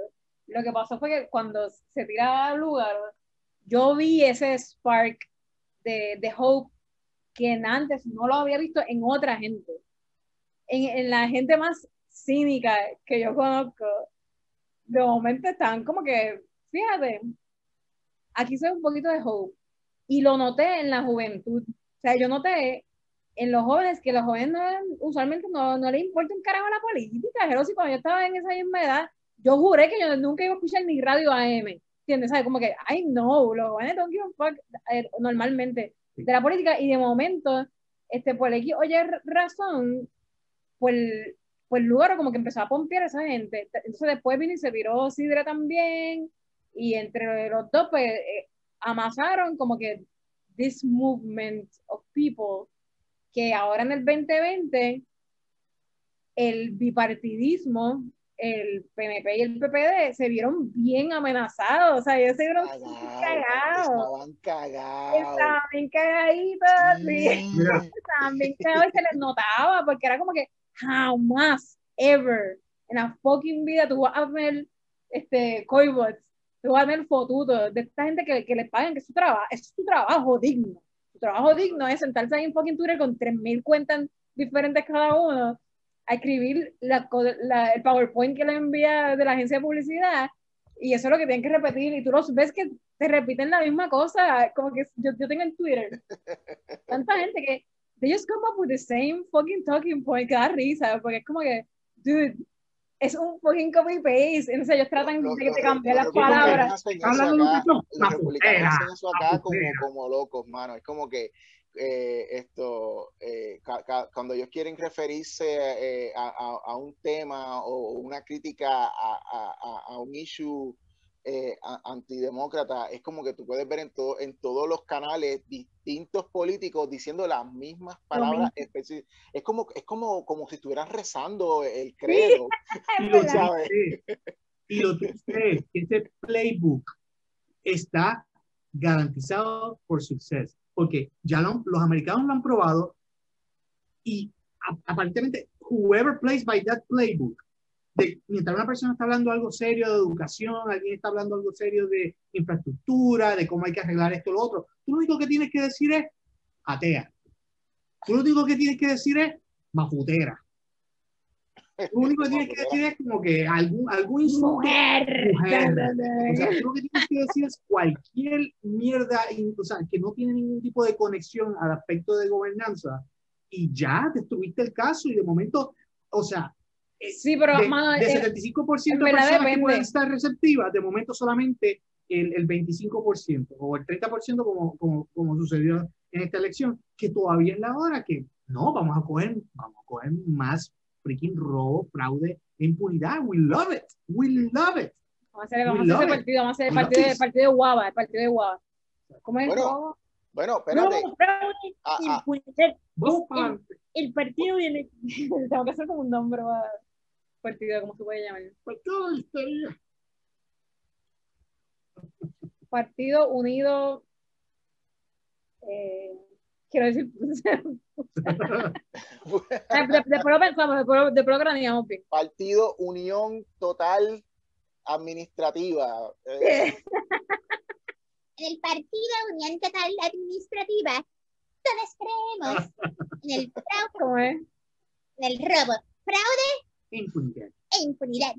lo que pasó fue que cuando se tiraba al lugar, yo vi ese spark de, de hope que antes no lo había visto en otra gente. En, en la gente más cínica que yo conozco, de momento están como que, fíjate, aquí ve un poquito de hope. Y lo noté en la juventud. O sea, yo noté en los jóvenes que los jóvenes no, usualmente no, no les importa un carajo la política. Pero si cuando yo estaba en esa misma edad, yo juré que yo nunca iba a escuchar ni radio AM. ¿Entiendes? ¿Sabes? Como que, los jóvenes don't give a fuck eh, normalmente de la política y de momento, este, por X oye razón, pues, pues el lugar como que empezó a pompear a esa gente. Entonces después vino y se viró Sidra también y entre los dos pues eh, amasaron como que this movement of people que ahora en el 2020 el bipartidismo el PNP y el PPD se vieron bien amenazados, o sea, ellos se vieron cagados. Estaban cagados. Estaban bien cagaditos, sí. Mira, Estaban bien cagados y se les notaba, porque era como que jamás, ever, en la fucking vida tú vas a ver este, coibots, tú vas a ver fotutos de esta gente que, que les pagan, que es su trabajo, es su trabajo digno. Su trabajo digno es sentarse ahí en fucking Twitter con 3.000 cuentas diferentes cada uno a escribir la, la, el PowerPoint que le envía de la agencia de publicidad y eso es lo que tienen que repetir y tú los ves que te repiten la misma cosa como que yo, yo tengo en Twitter tanta gente que they just come up with the same fucking talking point que da risa porque es como que dude es un fucking copy paste entonces ellos tratan de que te cambien las palabras Hablando de un los republicanos hacen eso acá como, como locos, mano. Es como que eh, esto, eh, cuando ellos quieren referirse eh, a, a- a un tema o una crítica a, un issue antidemócrata, es como que tú puedes ver en, todo, en todos los canales distintos políticos diciendo las mismas palabras específicas. Es como, es como, como si estuvieran rezando el credo. Y Es lo verdad. ¿sabes? y lo que ese playbook está garantizado por suceso, porque ya lo- los americanos lo han probado y aparentemente whoever plays by that playbook, de, mientras una persona está hablando algo serio de educación, alguien está hablando algo serio de infraestructura, de cómo hay que arreglar esto o lo otro, tú lo único que tienes que decir es atea. Tú lo único que tienes que decir es mafutera. Lo único que tienes que decir es como que algún, algún mujer Mujer. O sea, lo que tienes que decir es cualquier mierda, o sea, que no tiene ningún tipo de conexión al aspecto de gobernanza. Y ya destruiste el caso y de momento, o sea, eh, sí pero de, mano, de eh, 75% en de personas que pueden estar receptivas, de momento solamente el, el 25% o el 30% como, como, como sucedió en esta elección, que todavía es la hora que no, vamos a coger, vamos a coger más freaking robo, fraude e impunidad. We love it. We love it. Vamos a hacer, vamos a hacer partido, vamos a hacer el partido, de, partido de Guava, el partido de Guava. ¿Cómo es? Bueno? Bueno, espérate. No, fraude, Ah, ah, impunidad. El- partido viene. Tengo que hacer como un nombre partido, ¿cómo se puede llamar? para toda la historia. Partido Unido, eh, quiero decir, de- después lo pensamos, lo craneamos bien. Partido Unión Total Administrativa. Eh, En el Partido Unión Total Administrativa, todos creemos en el fraude, ¿Cómo es? en el robo, fraude Impunidad. e impunidad.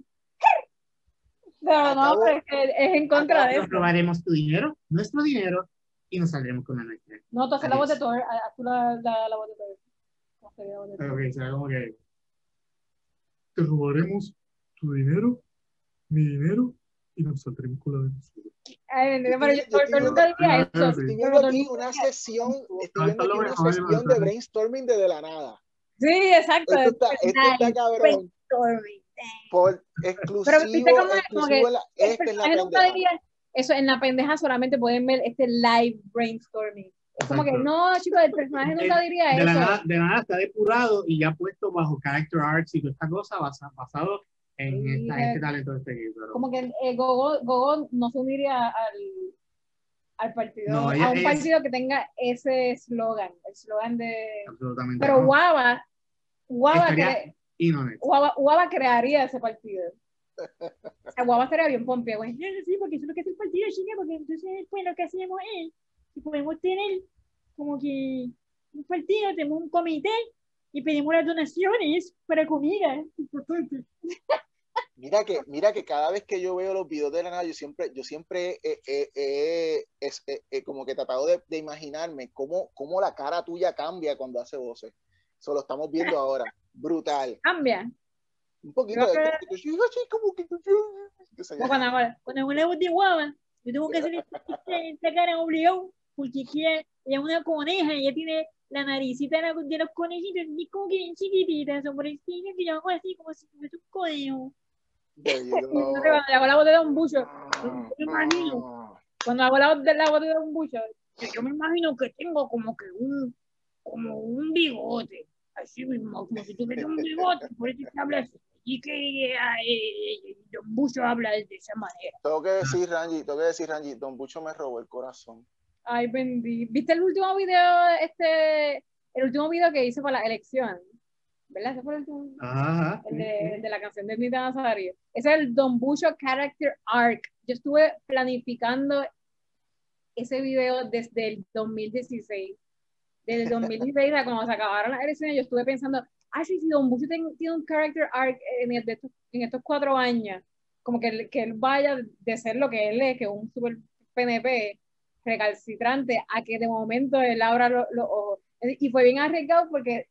Pero no, pero es, que es en contra de eso. robaremos tu dinero, nuestro dinero, y nos saldremos con la nuestra. No, tú haces la voz de. Thor, haz tú la, la, la voz de Thor. Ok, será como que te robaremos tu dinero, mi dinero, y nos saldremos con la de nosotros. Ay, pero yo, Yo estoy Thor nunca diría viendo- eso. Estoy viendo aquí una sesión, estoy viendo aquí una sesión de brainstorming de, de la nada. Sí, exacto. Esto está, esto está cabrón. Por exclusivo, Pero viste cómo es, exclusivo la- El esta es la nunca diría eso en la pendeja solamente pueden ver este live brainstorming. Es como que no, chicos, el personaje nunca diría De eso. nada, de la nada está depurado y ya puesto bajo character arts y toda esta cosa basa- basado en esta, eh, este talento de este pero- Como que eh, Gogo, Gogo no se uniría al, al partido, No, a un partido que tenga ese eslogan, el eslogan de... absolutamente Pero no. Guava, Guava, cre-. Guava, Guava crearía ese partido. Sea, Guava sería bien pompia, güey. No, sí, porque eso es lo que hace el partido, chica, porque entonces, pues, lo que hacemos es que podemos tener como que un partido, tenemos un comité y pedimos las donaciones para comida. Importante. Mira que, mira que cada vez que yo veo los videos de la nada, yo siempre, yo siempre eh, como que he tratado de, de imaginarme cómo, cómo la cara tuya cambia cuando hace voces. Eso lo estamos viendo ahora. Brutal. Cambia. Un poquito Creo de sí, así como que qué sé yo. Como cuando voz de guava, yo tengo que hacer esta, cara obligado, porque ella, es una coneja, ella tiene la naricita de, los conejitos, y como que bien chiquitita, son por encima que yo hago así, como si fuese un conejo. Cuando le hago la voz de Don Bucho, yo me imagino, cuando hago la la voz de Don Bucho, yo, yo me imagino que tengo como que un, como un bigote, así mismo, como si tuviera un bigote, por eso se habla así. Y que eh, Don Bucho habla de esa manera. Tengo que decir, Rangi, tengo que decir, Rangi, Don Bucho me robó el corazón. Ay, bendito. ¿Viste el último video, este, el último video que hice para la elección? ¿Verdad? Ese fue el último. Ajá. El de, el de la canción de Nita Nazario. Ese es el Don Bucho Character Arc. Yo estuve planificando ese video desde el 2016. Desde el 2016, a cuando se acabaron las elecciones, yo estuve pensando, ah, sí, si Don tiene un character arc en, el en estos cuatro años, como que, él- que él vaya de ser lo que él es, que es un super PNP recalcitrante, a que de momento él abra los los ojos. Y fue bien arriesgado porque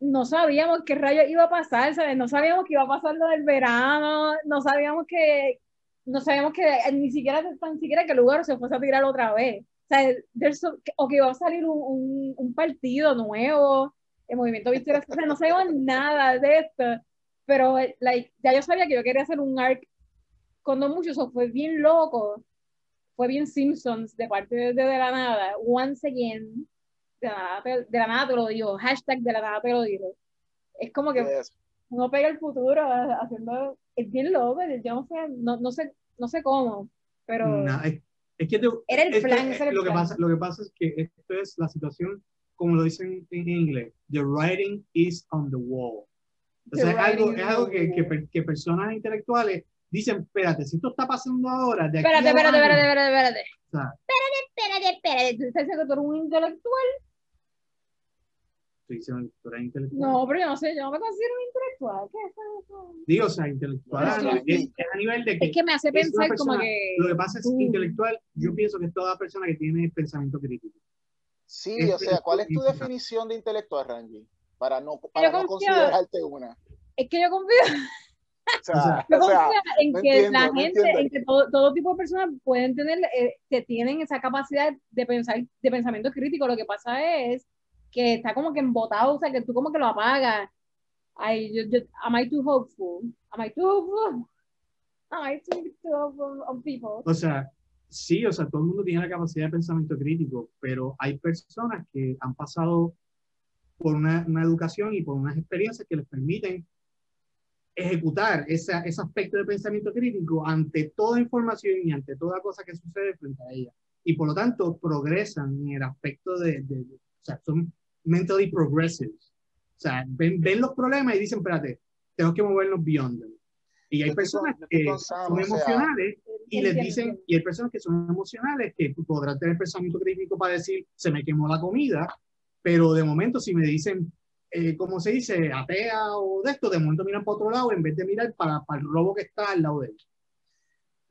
no sabíamos qué rayo iba a pasar, ¿sabes? No sabíamos que iba a pasar lo del verano, no sabíamos que, no sabíamos que ni siquiera, tan siquiera que el lugar se fuese a tirar otra vez. O sea, so- o que iba a salir un, un, un partido nuevo, el movimiento Victoria, o sea, no sabíamos nada de esto, pero like, ya yo sabía que yo quería hacer un arc con Don Mucho, eso fue bien loco, fue bien Simpsons de parte de, de, de la nada, once again, de la, nada te, de la nada te lo digo, hashtag de la nada te lo digo. Es como que Yes. uno pega el futuro haciendo, es bien loco, yo no sé, no, no sé, no sé cómo, pero No, es, es que te- Era el plan, es- ese era el lo, que plan. pasa, lo que pasa es que esto es la situación, como lo dicen en inglés, the writing is on the wall. The es algo, es algo que, que, que personas intelectuales dicen, espérate, si esto está pasando ahora, de aquí espérate, a espérate, abajo", espérate, espérate, espérate. o sea, Espérate, espérate. ¿Tú estás diciendo que tú eres un intelectual? estoy diciendo que tú eres intelectual. No, pero yo no sé, yo no me considero un intelectual. ¿Qué es eso? Digo, o sea, intelectual es, es a nivel de que, Es que me hace pensar como persona- que... lo que pasa es Uh. intelectual, yo pienso que es toda persona que tiene pensamiento crítico. Sí, o sea, ¿cuál es tu definición de intelectual, Rangi? Para no, para no confío- considerarte una. Es que yo confío, O sea, yo o sea, confío en que entiendo, la gente, entiendo. en que todo, todo tipo de personas pueden tener, eh, que tienen esa capacidad de pensar, de pensamiento crítico. Lo que pasa es que está como que embotado, o sea, que tú como que lo apagas. Ay, yo, yo, am I too hopeful? Am I too hopeful? Am I too, too hopeful on people? O sea, sí, o sea, todo el mundo tiene la capacidad de pensamiento crítico, pero hay personas que han pasado por una, una educación y por unas experiencias que les permiten ejecutar ese, ese aspecto de pensamiento crítico ante toda información y ante toda cosa que sucede frente a ella. Y por lo tanto, progresan en el aspecto de, de- de- o sea, son mentally progressive. O sea, ven, ven los problemas y dicen, espérate, tengo que movernos beyond them. Y hay personas que son emocionales y les dicen, y hay personas que son emocionales que podrán tener pensamiento crítico para decir, se me quemó la comida, pero de momento si me dicen, eh, ¿cómo se dice? Atea o de esto, de momento miran para otro lado en vez de mirar para, para el robo que está al lado de ellos.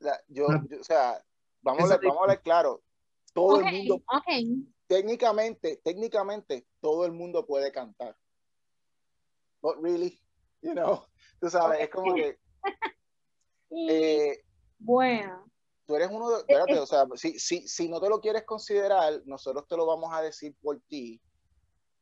La- yo, yo- o sea, vamos a, hablar, vamos a hablar claro. Todo el mundo, técnicamente, técnicamente, todo el mundo puede cantar. But really, you know, tú sabes, es como que eh, Bueno, tú eres uno de, Eh, espérate, eh. o sea, si, si, si no te lo quieres considerar, nosotros te lo vamos a decir por ti.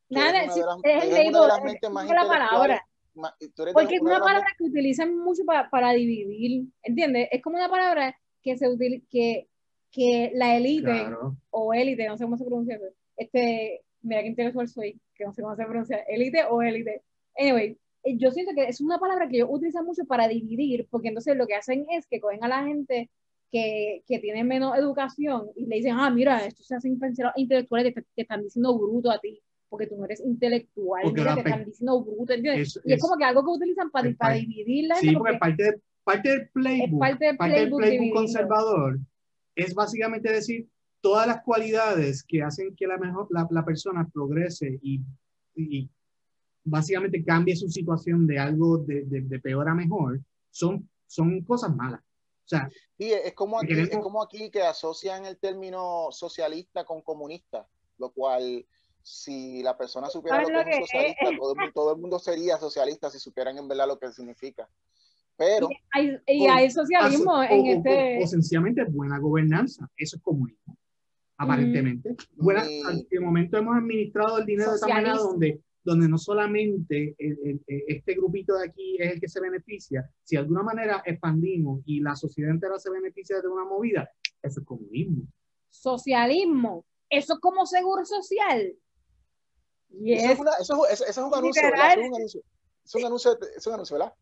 Nada, es una de label, las es- mentes es más la palabra. de- Porque es una palabra que utilizan mucho pa- para dividir, ¿entiendes? Es como una palabra que se utiliza, que, que la élite Claro. o élite, no sé cómo se pronuncia eso, este, mira qué intelectual soy, que no sé cómo se pronuncia, élite o élite. Anyway, yo siento que es una palabra que ellos utilizan mucho para dividir, porque entonces lo que hacen es que cogen a la gente que, que tiene menos educación y le dicen, ah, mira, estos se hacen intelectuales, te, te están diciendo bruto a ti, porque tú no eres intelectual, mira, te están diciendo bruto, ¿entiendes? Es- y es, es- como que algo que utilizan para, para dividir la Sí, gente, porque porque parte, de- parte del playbook, parte del parte del playbook playbook dividido. conservador es básicamente decir todas las cualidades que hacen que la, mejor, la, la persona progrese y, y básicamente cambie su situación de algo de, de- de peor a mejor, son, son cosas malas. O sea, Sí, es como aquí, Queremos- es como aquí que asocian el término socialista con comunista, lo cual si la persona supiera lo ¿Sabes que es socialista, todo el, mundo, todo el mundo sería socialista si supieran en verdad lo que significa. Pero hay, y hay socialismo o- en o- este... o, o sencillamente buena gobernanza, eso es comunismo, aparentemente. Buena, Mi- de momento hemos administrado el dinero de esa manera Socialismo. donde, donde no solamente este grupito de aquí es el que se beneficia, si de alguna manera expandimos y la sociedad entera se beneficia de una movida, eso es comunismo. socialismo. Eso es como seguro social. Y eso, es es, una- eso es- eso- eso es un anuncio, ¿verdad? Es un anuncio. Es un anuncio, es un anuncio, ¿verdad?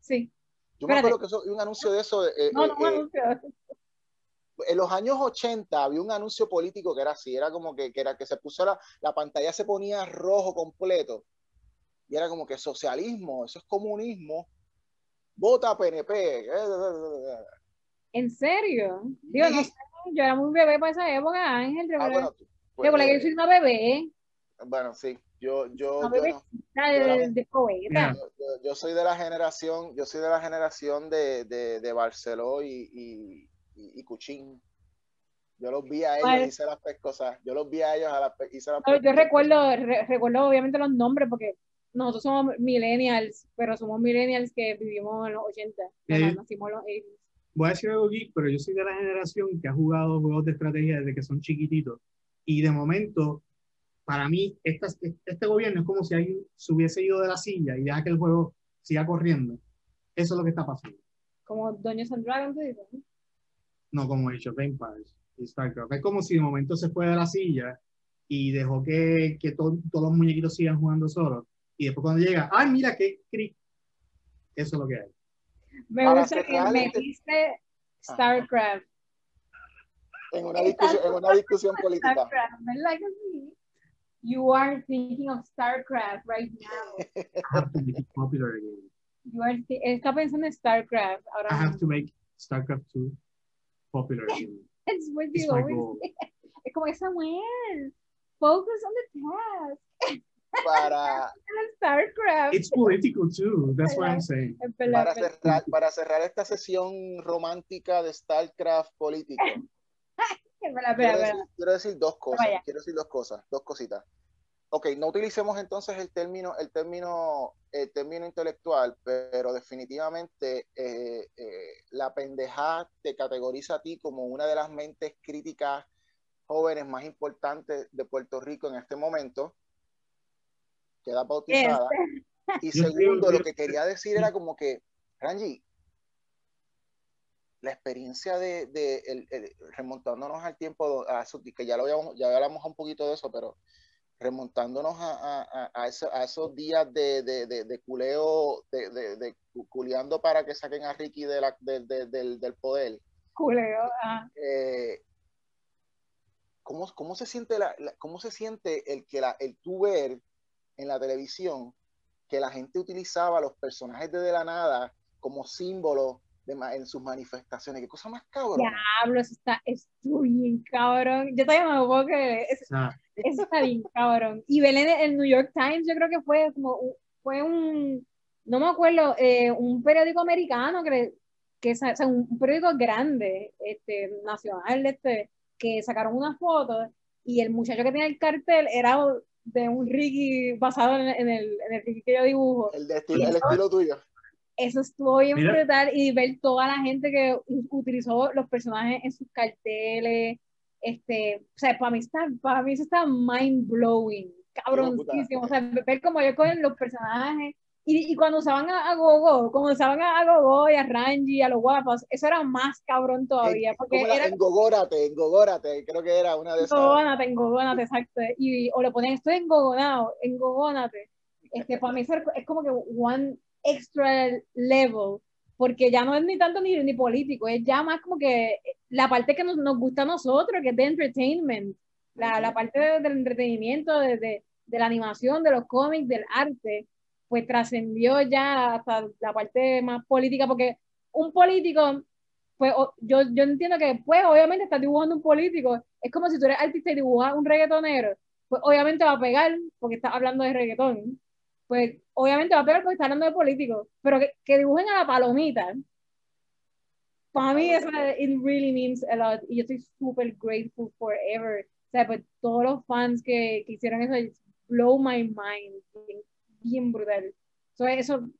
sí. Yo me acuerdo que eso, un anuncio de eso, eh, No, eh, no, un eh, anuncio. En los años 80 había un anuncio político que era así, era como que, que era que se puso la, la pantalla se ponía rojo completo y era como que socialismo, eso es comunismo, vota PNP. ¿En serio? Digo, no sé, yo era muy bebé para esa época, Ángel. Ah, bueno, pues, yo soy una bebé, bueno, sí, yo, yo, no. de, yo. Yo, yo- yo soy de la generación, yo soy de la generación de, de, de Barceló y, y, y, y Cuchín. Yo los vi a ellos, Vale. hice las pescosas. Yo los vi a ellos, a las hice las yo recuerdo, re- recuerdo obviamente los nombres porque nosotros somos millennials, pero somos millennials que vivimos en los 80. Eh, nacimos en los 80. Voy a decir algo geek, pero yo soy de la generación que ha jugado juegos de estrategia desde que son chiquititos. Y de momento, para mí, esta- este gobierno es como si alguien se hubiese ido de la silla y deja que el juego siga corriendo. Eso es lo que está pasando. Como ¿tú dices? ¿no? No como Age of Empires y StarCraft. Es como si de momento se fue de la silla y dejó que, que to- todos los muñequitos sigan jugando solos. Y después cuando llega, ¡ay, mira qué cric! Eso es lo que hay. Me Para gusta que me dijiste StarCraft. En una discusión, en una discusión política. StarCraft, ¿verdad que sí? You are thinking of StarCraft right now. I have to make it popular again. You are está pensando en StarCraft ahora I have to make StarCraft 2 popular. Es goal. say. Es como Samuel. Focus on the task. Para, StarCraft. It's political too. That's what I'm saying. Para, cerrar, para cerrar esta sesión romántica de StarCraft político, quiero decir, quiero decir dos cosas. Quiero decir dos cosas, dos cositas. Ok, no utilicemos entonces el término, el término, el término intelectual, pero definitivamente eh, eh, la pendejada te categoriza a ti como una de las mentes críticas jóvenes más importantes de Puerto Rico en este momento. Queda bautizada. Y Yo segundo, lo que quería decir era como que, Rangi, la experiencia de, de el- el- remontándonos al tiempo, a que ya lo habíamos, ya hablamos un poquito de eso, pero remontándonos a, a- a- eso- a esos días de, de, de- de culeo, de, de- de cu- culeando para que saquen a Ricky de la- de- de- del, del poder. Culeo, ah. eh, ¿cómo, cómo se siente la, la- cómo se siente el que la, el tú ver en la televisión que la gente utilizaba los personajes de De la Nada como símbolo de en sus manifestaciones? Qué cosa más cabrón. Diablo, eso está, estuvo bien cabrón. Yo todavía no me puedo creer. Sea, eso está bien cabrón. Y Belén, el New York Times, yo creo que fue como, un- fue un, no me acuerdo, eh, un periódico americano que, que o sea, un periódico grande, este, nacional, este, que sacaron unas fotos y el muchacho que tenía el cartel era de un Ricky basado en, en el, en el Ricky que yo dibujo. El, de estilo, el estilo tuyo. Eso estuvo bien Mira. brutal y ver toda la gente que u- utilizó los personajes en sus carteles. Este, o sea, para mí, está, para mí eso está mind blowing, cabroncísimo. O sea, ver cómo ellos cogen los personajes y, y cuando usaban a, a Gogo, cuando usaban a, a Gogo y a Ranji, a los guapos, eso era más cabrón todavía. Porque era Engogórate, engogórate, creo que era una de esas. engogónate, engogónate, exacto. Y, o le ponen, estoy engogonado, engogónate. Este, para mí eso es como que one extra level, porque ya no es ni tanto ni, ni político, es ya más como que la parte que nos, nos gusta a nosotros, que es de entertainment, la, la parte de- del entretenimiento, de, de, de la animación, de los cómics, del arte, pues trascendió ya hasta la parte más política, porque un político, pues yo, yo entiendo que, pues obviamente estás dibujando un político, es como si tú eres artista y dibujas un reggaetonero, pues obviamente va a pegar porque estás hablando de reggaetón, pues obviamente va a pegar porque está hablando de políticos, pero que, que dibujen a la palomita, para mí eso it really means a lot y yo estoy súper grateful forever, o sea, pues todos los fans que, que hicieron eso, it's blow my mind, bien, bien brutal. So, eso,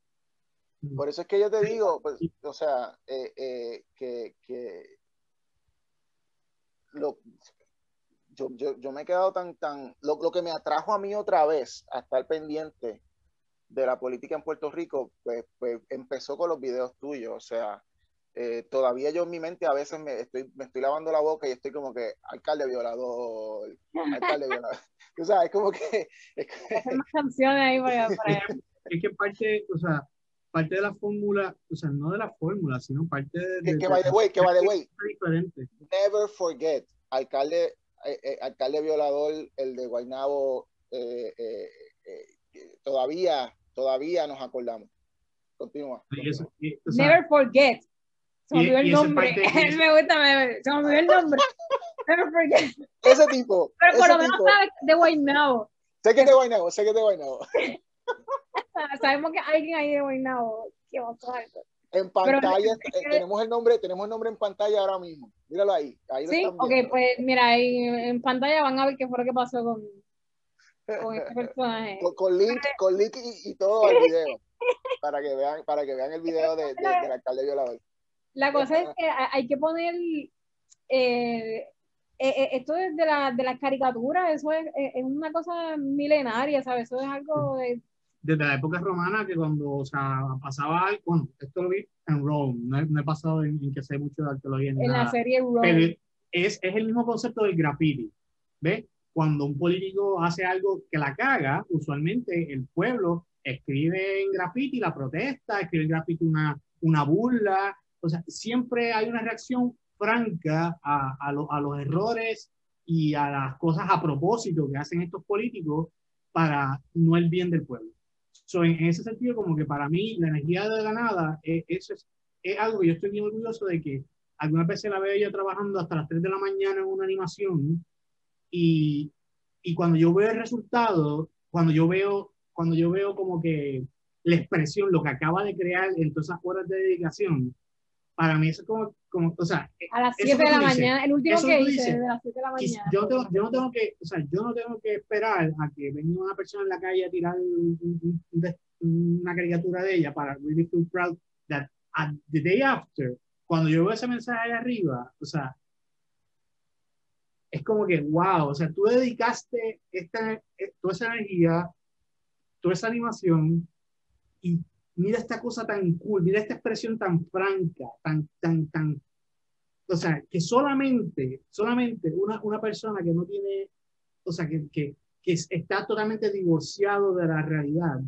Por eso es que yo te digo, pues, o sea, eh, eh, que, que lo, yo, yo, yo me he quedado tan, tan, lo, lo que me atrajo a mí otra vez a estar pendiente de la política en Puerto Rico, pues, pues empezó con los videos tuyos, o sea, eh, todavía yo en mi mente a veces me estoy, me estoy lavando la boca y estoy como que alcalde violador, alcalde violador, tú sabes, como que, es que- más canciones ahí para, para es que parte, o sea, parte de la fórmula, o sea, no de la fórmula, sino parte de... que, de- que by the way, que by the way, es diferente. never forget, alcalde, eh, eh, alcalde violador, el de Guaynabo, eh, eh, eh, todavía, todavía nos acordamos. Continúa. Y eso- continúa. y, o sea, Never forget. Se me olvidó el nombre. me gusta, me, se me olvidó el nombre. Ese tipo, Pero por lo menos sabes de Guaynabo. sé que es de Guaynabo, sé que es de Guaynabo. Sabemos que alguien ahí de Guaynabo. Qué. En pantalla, es eh, tenemos el nombre, tenemos el nombre en pantalla ahora mismo. Míralo ahí, ahí lo Sí, están ok, pues mira, ahí en pantalla van a ver qué fue lo que pasó con, con este personaje. con, con link, con link y, y todo al video. Para que vean, para que vean el video de, de- del alcalde violador. La cosa es que ha- hay que poner eh, eh, eh, esto es de la, de las caricaturas, eso es, es- es una cosa milenaria, ¿sabes? Eso es algo de, desde la época romana que cuando o sea, pasaba algo, bueno, esto lo vi en Rome, no he, no he pasado en, en que sé mucho de arqueología ni en la serie Rome. pero es, es el mismo concepto del graffiti, ¿ves? Cuando un político hace algo que la caga, usualmente el pueblo escribe en graffiti la protesta, escribe en graffiti una, una burla, o sea, siempre hay una reacción franca a, a, lo- a los errores y a las cosas a propósito que hacen estos políticos para no el bien del pueblo. So, en, ese sentido, como que para mí la energía de la nada, eh, eso es, es algo que yo estoy bien orgulloso de que algunas veces la veo ella trabajando hasta las 3 de la mañana en una animación y, y cuando yo veo el resultado, cuando yo veo, cuando yo veo como que la expresión, lo que acaba de crear en todas esas horas de dedicación, para mí eso es como, como o sea, a las eso 7 de la dices, mañana, el último que hice, dices, de las 7 de la mañana. yo, tengo, yo no tengo que, o sea, yo no tengo que esperar a que venga una persona en la calle a tirar un- un- una caricatura de ella para really feel proud that at the day after, cuando yo veo ese mensaje ahí arriba, o sea, es como que, wow, o sea, tú dedicaste esta, eh, toda esa energía, toda esa animación y mira esta cosa tan cool, mira esta expresión tan franca, tan, tan, tan, o sea, que solamente, solamente una, una persona que no tiene, o sea, que, que, que está totalmente divorciado de la realidad,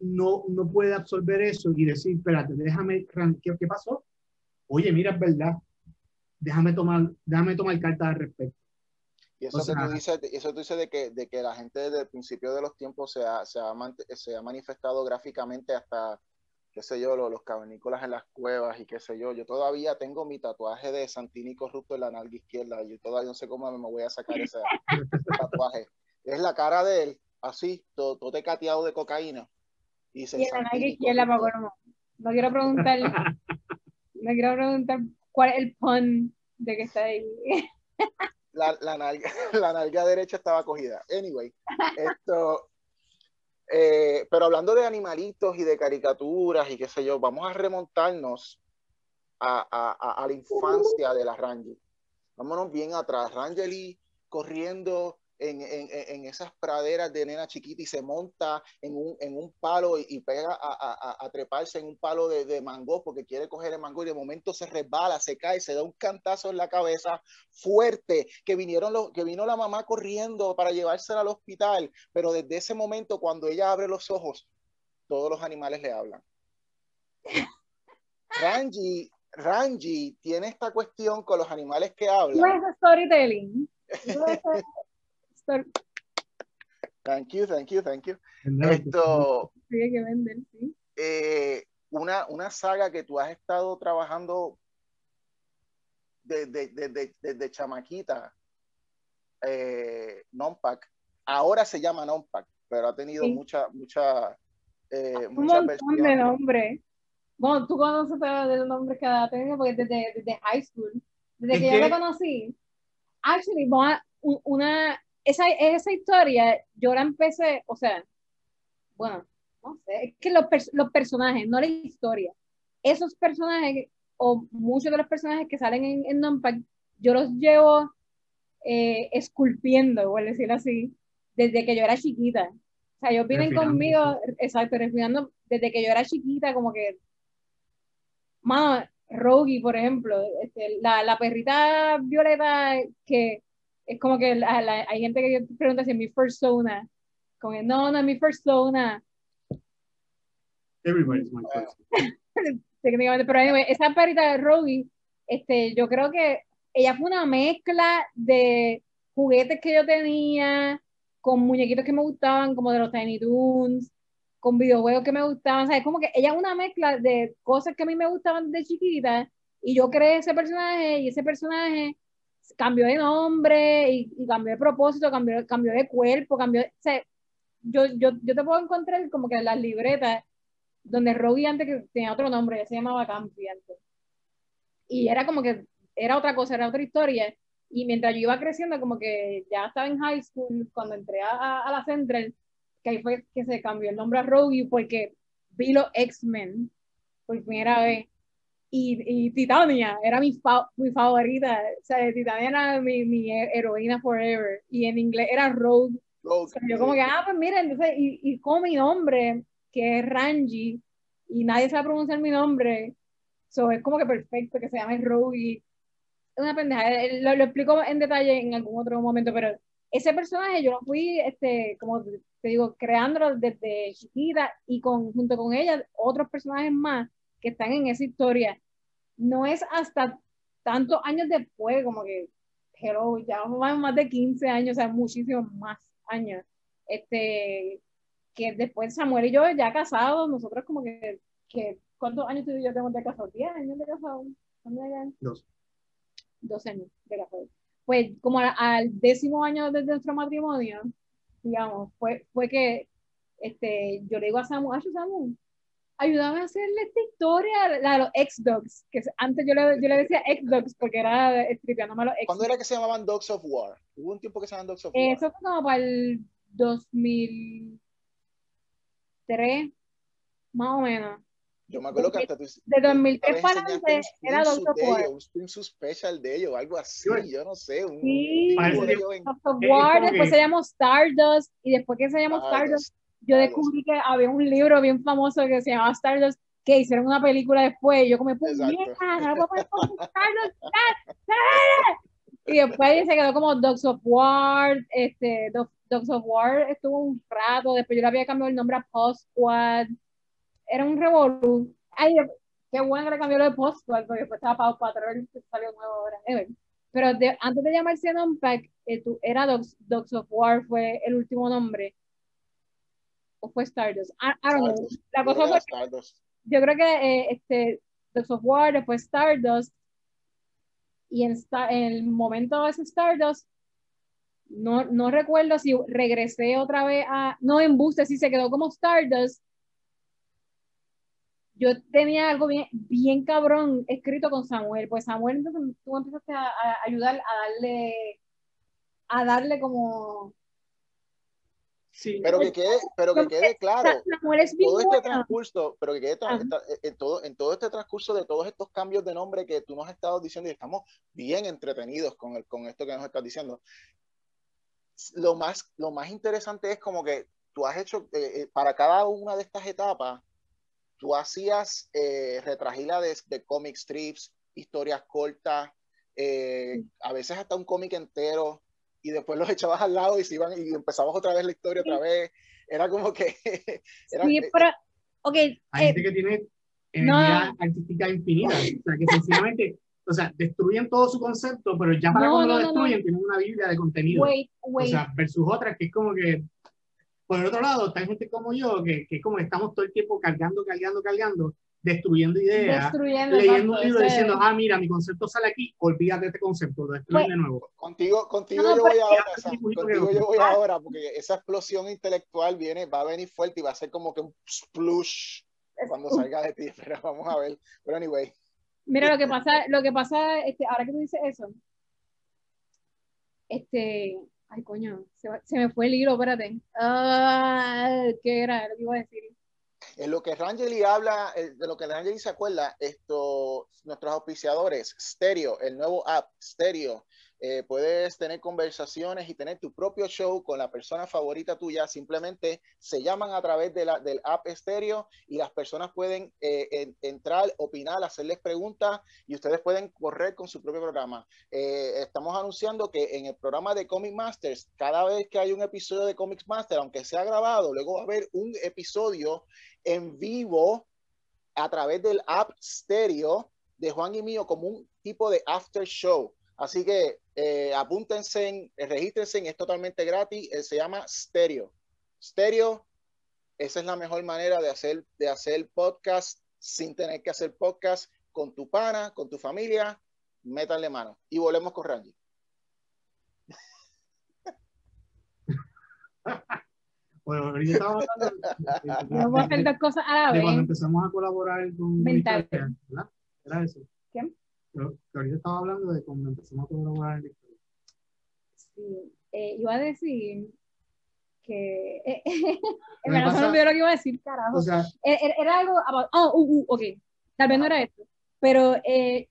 no, no puede absorber eso y decir, espérate, déjame, ¿qué, qué pasó? Oye, mira, es verdad, déjame tomar, déjame tomar cartas al respecto. Y eso O que sea- tú dices, eso tú dices de que, de que la gente desde el principio de los tiempos se ha, se ha, se ha manifestado gráficamente hasta, qué sé yo, lo- los, cavernícolas en las cuevas y qué sé yo. Yo todavía tengo mi tatuaje de Santini corrupto en la nalga izquierda y todavía no sé cómo me voy a sacar ese, ese tatuaje. Es la cara de él, así, todo, todo tecateado de cocaína. Y dice, Y en la nalga "Santini izquierda, corrupto". Paco, no. No quiero preguntar, no quiero preguntar cuál es el pun de que está ahí. la, la, nalga, la nalga derecha estaba cogida. Anyway, esto. eh, pero hablando de animalitos y de caricaturas y qué sé yo, vamos a remontarnos a, a, la infancia de la Rangy. Vámonos bien atrás. Rangeli corriendo en, en, en, esas praderas de nena chiquita y se monta en un, en un palo y, y pega a, a, a, treparse en un palo de, de, mango porque quiere coger el mango y de momento se resbala, se cae, se da un cantazo en la cabeza fuerte, que, vinieron los, que vino la mamá corriendo para llevársela al hospital, pero desde ese momento cuando ella abre los ojos, todos los animales le hablan. Rangi, Rangi tiene esta cuestión con los animales que hablan. No es storytelling. No es story... Thank you, thank you, thank you. Esto, Sí, hay que vender, sí. eh, una, una saga que tú has estado trabajando desde, desde, desde chamaquita, eh, Nonpack, ahora se llama Nonpack, pero ha tenido Sí. mucha, mucha, eh, Un muchas montón de nombres. Bueno, tú conoces todos los nombres que ha tenido porque desde, desde high school, desde Es que, yo que- te conocí, actually, una, esa, esa historia, yo la empecé, o sea, bueno, no sé, es que los, los personajes, no la historia, esos personajes, o muchos de los personajes que salen en, en Nonpack, yo los llevo eh, esculpiendo, por decirlo así, desde que yo era chiquita. O sea, ellos vienen Refinando, conmigo, exacto, refinando desde que yo era chiquita, como que, mano, Rogi, por ejemplo, este, la, la perrita violeta que es como que la- la- hay gente que pregunta si es mi persona, como que no, no es mi persona, Everybody's my first. técnicamente, pero anyway, esa perrita de Rogi, este, yo creo que ella fue una mezcla de juguetes que yo tenía, con muñequitos que me gustaban, como de los Tiny Toons, con videojuegos que me gustaban, ¿sabes? Como que ella es una mezcla de cosas que a mí me gustaban de chiquita, y yo creé ese personaje, y ese personaje cambió de nombre, y, y cambió de propósito, cambió, cambió de cuerpo, cambió, o sea, yo, yo, yo te puedo encontrar como que las libretas donde Rogi antes que tenía otro nombre, ya se llamaba Campi antes. Y era como que era otra cosa, era otra historia. Y mientras yo iba creciendo, como que ya estaba en high school, cuando entré a, a la Central, que ahí fue que se cambió el nombre a Rogi porque vi los X-Men por primera vez. Y, y Titania era mi, fa- mi favorita. O sea, Titania era mi, mi heroína forever. Y en inglés era Rogue. Rogue, O sea, yo como que, ah, pues mira, entonces, y, y con mi nombre, que es Rangi, y nadie sabe pronunciar mi nombre, so, es como que perfecto que se llame Rogi. Es una pendeja, eh, lo, lo explico en detalle en algún otro momento, pero ese personaje yo lo fui, este, como te digo, creándolo desde chiquita y con, junto con ella otros personajes más que están en esa historia. No es hasta tantos años después, como que, hello, ya vamos más de 15 años, o sea, muchísimos más años. Este, que después Samuel y yo ya casados, nosotros como que, que ¿cuántos años tú y yo tenemos de casados? ¿10 años de casados? Dos. 12 años de casados. Pues como a- al décimo año de nuestro matrimonio, digamos, fue, fue que este, yo le digo a Samu, "Acho, Samu, ayúdame a hacerle esta historia, la de los X-Dogs, que antes yo le, yo le decía X-Dogs porque era estripeándome a los ¿Cuándo X-Dogs. era que se llamaban Dogs of War? Hubo un tiempo que se llamaban Dogs of War. Eso fue como para el 2003, más o menos. Yo me acuerdo que hasta tú, De tú 2003 una vez para adelante era Dogs of War. un swimsuit special de ellos, algo así, Sí. yo no sé. Un, Sí. Dogs of War, después que- se llamó Stardust, y después que se llamó Stardust, Stardust, yo descubrí que había un libro bien famoso que se llamaba Stardust, que hicieron una película después, y yo como, pues mierda, no puedo poner Stardust, ah, ah". Y después se quedó como Dogs of War, este, Dogs, of War estuvo un rato, después yo le había cambiado el nombre a Post Squad, era un revolú. Ay, qué bueno que le cambió lo de Post Squad, porque después estaba Paw Patrol, salió nuevo ahora. Pero de- antes de llamarse Unpack, eh, era Dogs, Dogs of War, fue el último nombre. O fue Stardust. I, I don't know. La Yo cosa creo fue Stardust. yo creo que eh, este, of War, después Stardust, y en, el momento de ese Stardust, no, no recuerdo si regresé otra vez a, no en Booster, si se quedó como Stardust. Yo tenía algo bien, bien cabrón escrito con Samuel, pues Samuel entonces tú empezaste a, a ayudar a darle, a darle como... Sí, Pero que quede, pero que quede claro, todo este transcurso, pero que quede tra- Ajá. esta- en, todo, en todo este transcurso de todos estos cambios de nombre que tú nos has estado diciendo y estamos bien entretenidos con, el, con esto que nos estás diciendo. Lo más, lo más interesante es como que tú has hecho, eh, eh, para cada una de estas etapas, tú hacías eh, retragila de, de comic strips, historias cortas, eh, a veces hasta un cómic entero, y después los echabas al lado y se iban y empezabas otra vez la historia otra vez. Era como que era, Sí, pero, ok, hay eh, gente que tiene no. energía artística infinita. O sea, que sencillamente, o sea, destruyen todo su concepto, pero ya para No, cuando no, lo no, destruyen no. tienen una biblia de contenido. wait, O wait. sea, versus otras que es como que, por el otro lado, está gente como yo, que, que es como estamos todo el tiempo cargando, cargando, cargando, destruyendo ideas, destruyendo leyendo un libro ese- diciendo, ah, mira, mi concepto sale aquí, olvídate de este concepto, lo destruyen Pues- de nuevo. Contigo, contigo No, yo voy ahora, contigo yo voy ahora, porque esa explosión intelectual viene, va a venir fuerte y va a ser como que un splush cuando salga de ti, pero vamos a ver. Pero anyway, Mira lo que pasa, lo que pasa, este, ahora que tú dices eso, este, ay coño, se, va- se me fue el hilo, espérate. Ah, ¿qué era lo que iba a decir? En lo que Rangeli habla, eh, de lo que Rangeli se acuerda, esto, nuestros auspiciadores, Stereo, el nuevo app, Stereo, eh, puedes tener conversaciones y tener tu propio show con la persona favorita tuya. Simplemente se llaman a través de la, del app Stereo y las personas pueden eh, en- entrar, opinar, hacerles preguntas y ustedes pueden correr con su propio programa. Eh, estamos anunciando que en el programa de Comic Masters, cada vez que hay un episodio de Comics Master, aunque sea grabado, luego va a haber un episodio en vivo a través del app Stereo de Juan y mío como un tipo de after show. Así que eh, apúntense, en- eh, regístrense, es totalmente gratis, eh, se llama Stereo. Stereo, esa es la mejor manera de hacer, de hacer podcast sin tener que hacer podcast con tu pana, con tu familia, métanle mano. Y volvemos con Randy. Bueno, ahorita estábamos hablando puedo hacer dos cosas a la de cuando vez. empezamos a colaborar con Mental. Victoria, ¿verdad? Era eso. ¿Qué? Pero, que ahorita estaba hablando de cuando empezamos a colaborar en Victoria. Sí, eh, iba a decir que, eh, en verdad se me lo que iba a decir, carajo. O sea, Era, era algo, about- oh, uh, uh, ok, tal vez no era esto, pero, eh,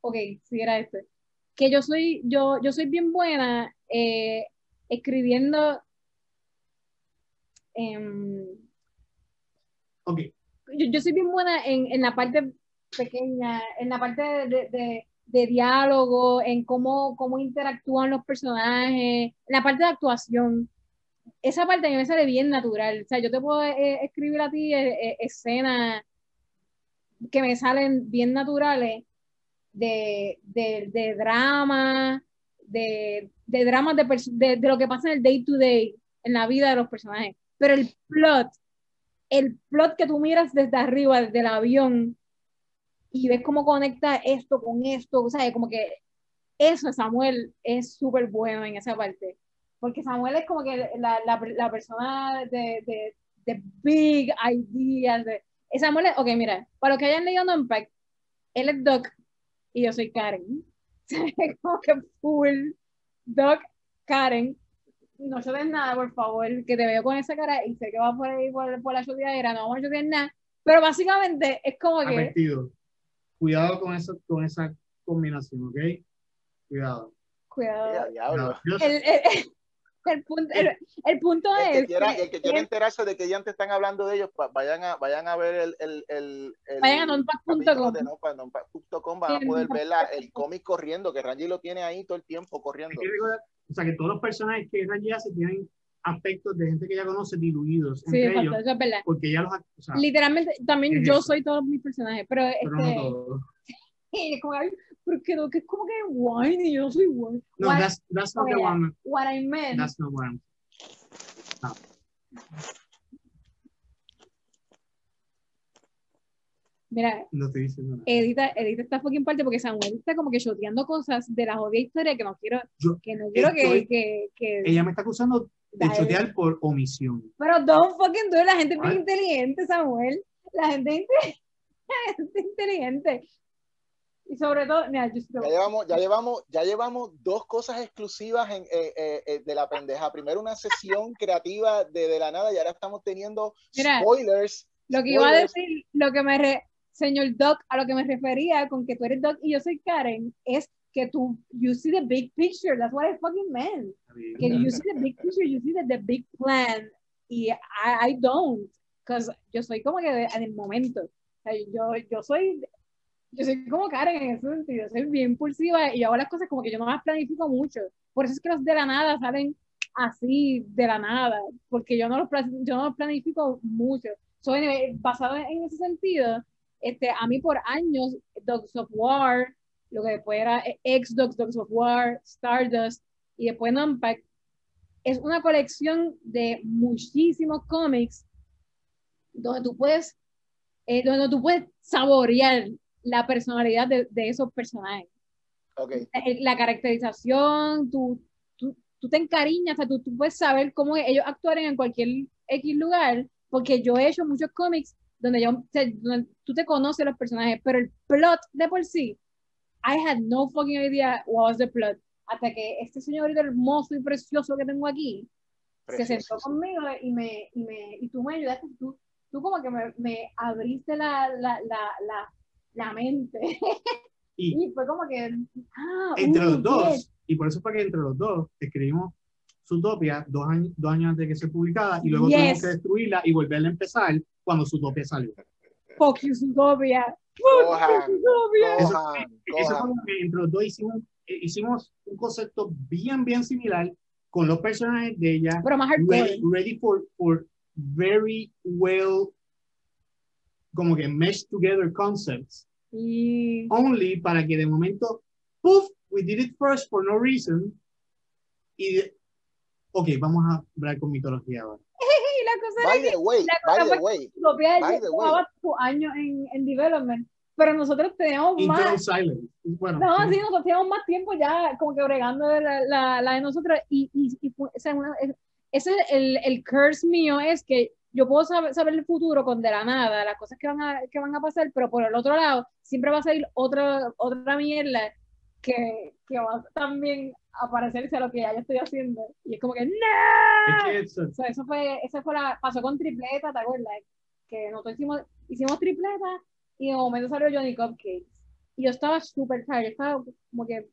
ok, sí era esto. Que yo soy, yo, yo soy bien buena eh, escribiendo, em, ok, yo, yo soy bien buena en, en la parte pequeña, en la parte de, de- de- diálogo, en cómo, cómo interactúan los personajes, en la parte de actuación. Esa parte a mí me sale bien natural. O sea, yo te puedo eh, escribir a ti eh, eh, escenas que me salen bien naturales de, de, de drama, de, de dramas de, de lo que pasa en el day to day, en la vida de los personajes. Pero el plot, el plot que tú miras desde arriba, desde el avión, y ves cómo conecta esto con esto, o sea, como que eso, Samuel, es súper bueno en esa parte. Porque Samuel es como que la, la, la persona de, de, de big ideas. De, y Samuel es, ok, mira, para los que hayan leído Unpack, él es Doc y yo soy Karen. Como que full Doc, Karen. No den nada, por favor, que te veo con esa cara y sé que vas por ahí por, por la chuteadera, no vamos a chutear nada. Pero básicamente es como que. advertido. Cuidado con, eso, con esa combinación, ¿ok? Cuidado. Cuidado. El- el- el punto, el, el punto El es que quiera, que el que quiera enterarse de que ya te están hablando de ellos, vayan a, vayan a ver el, el, el, el Vayan a nonpack.com. van a poder ver la- el cómic corriendo, que Rangy lo tiene ahí todo el tiempo corriendo. o sea, que todos los personajes que Randy hace tienen aspectos de gente que ya conoce diluidos sí, entre ellos, eso es verdad. porque ya los, o sea, Literalmente, también yo eso. soy todos mis personajes, pero pero no este, todos. es como, ay, porque lo que es como que whiny, yo no soy whiny. No, What, that's, that's not the one. what I meant, That's not one. mira, No estoy diciendo nada. edita, edita esta fucking parte porque Samuel está como que shoteando cosas de la jodida historia que no quiero, Yo que no quiero que, estoy- que, que Ella me está acusando de chotear por omisión. Pero don't fucking do it. La gente es bien inteligente, Samuel. La gente es inte- la gente es inteligente. Y sobre todo, mira, yo Ya llevamos, ya llevamos, ya llevamos dos cosas exclusivas en, eh, eh, eh, de la pendeja. Primero una sesión creativa de, de la nada y ahora estamos teniendo Mira, spoilers. lo que iba a spoilers. decir, lo que me re- señor Doc, a lo que me refería con que tú eres Doc y yo soy Karen, es que tú, you see the big picture. That's what I fucking meant. Que you see the big picture, you see the, the big plan. Y I, I don't, because yo soy como que en el momento. O sea, yo, yo soy yo soy como Karen en ese sentido, soy bien impulsiva y yo hago las cosas como que yo no las planifico mucho. Por eso es que los de la nada salen así, de la nada, porque yo no los, yo no los planifico mucho. So, anyway, basado en ese sentido, este, a mí por años, Dogs of War, lo que después era ex Dogs, of War, Stardust y después Nunpack, es una colección de muchísimos cómics donde tú puedes, eh, donde tú puedes saborear la personalidad de, de esos personajes. Ok, Eh, La caracterización, tú, tú, tú te encariñas, o sea, tú, tú puedes saber cómo ellos actuaron en cualquier X lugar, porque yo he hecho muchos cómics donde, yo, donde tú te conoces los personajes, pero el plot de por sí, I had no fucking idea what was the plot, hasta que este señorito hermoso y precioso que tengo aquí, se sentó conmigo y me, y me y tú me ayudaste, tú, tú como que me, me abriste la, la, la, la, la mente. Y y fue como que, ah, entre uh, los dos, yes. y por eso fue que entre los dos escribimos Zootopia dos años, dos años antes de que se publicara y luego Yes. tuvimos que destruirla y volverla a empezar cuando Zootopia salió. fuck you, Zootopia. Cojan. Eso- Cojan, Eso fue cojan. como que entre los dos hicimos, eh, hicimos un concepto bien, bien similar con los personajes de ella, Pero más ready, ready for, for very well, como que mesh together concepts, Y only para que de momento, poof, we did it first for no reason, y, de- ok, vamos a hablar con mitología ahora. y la cosa By era que the way, la by cosa the fue way, by the way. llevaba su año en, en development, pero nosotros teníamos más. Bueno, no, sí. sí, nosotros teníamos más tiempo ya como que bregando de la, la, la de nosotros y, y, y o sea, una- es- ese es el, el curse mío es que yo puedo saber, saber el futuro con de la nada, las cosas que van a, que van a pasar, pero por el otro lado siempre va a salir otra, otra mierda que, que va a también aparecerse a lo que ya yo estoy haciendo. Y es como que, ¡No! Es que eso- O sea, eso fue, eso fue la, pasó con tripleta, ¿te acuerdas? Que nosotros hicimos, hicimos tripleta y de momento salió Johnny Cupcakes. Y yo estaba súper tired, yo estaba como que,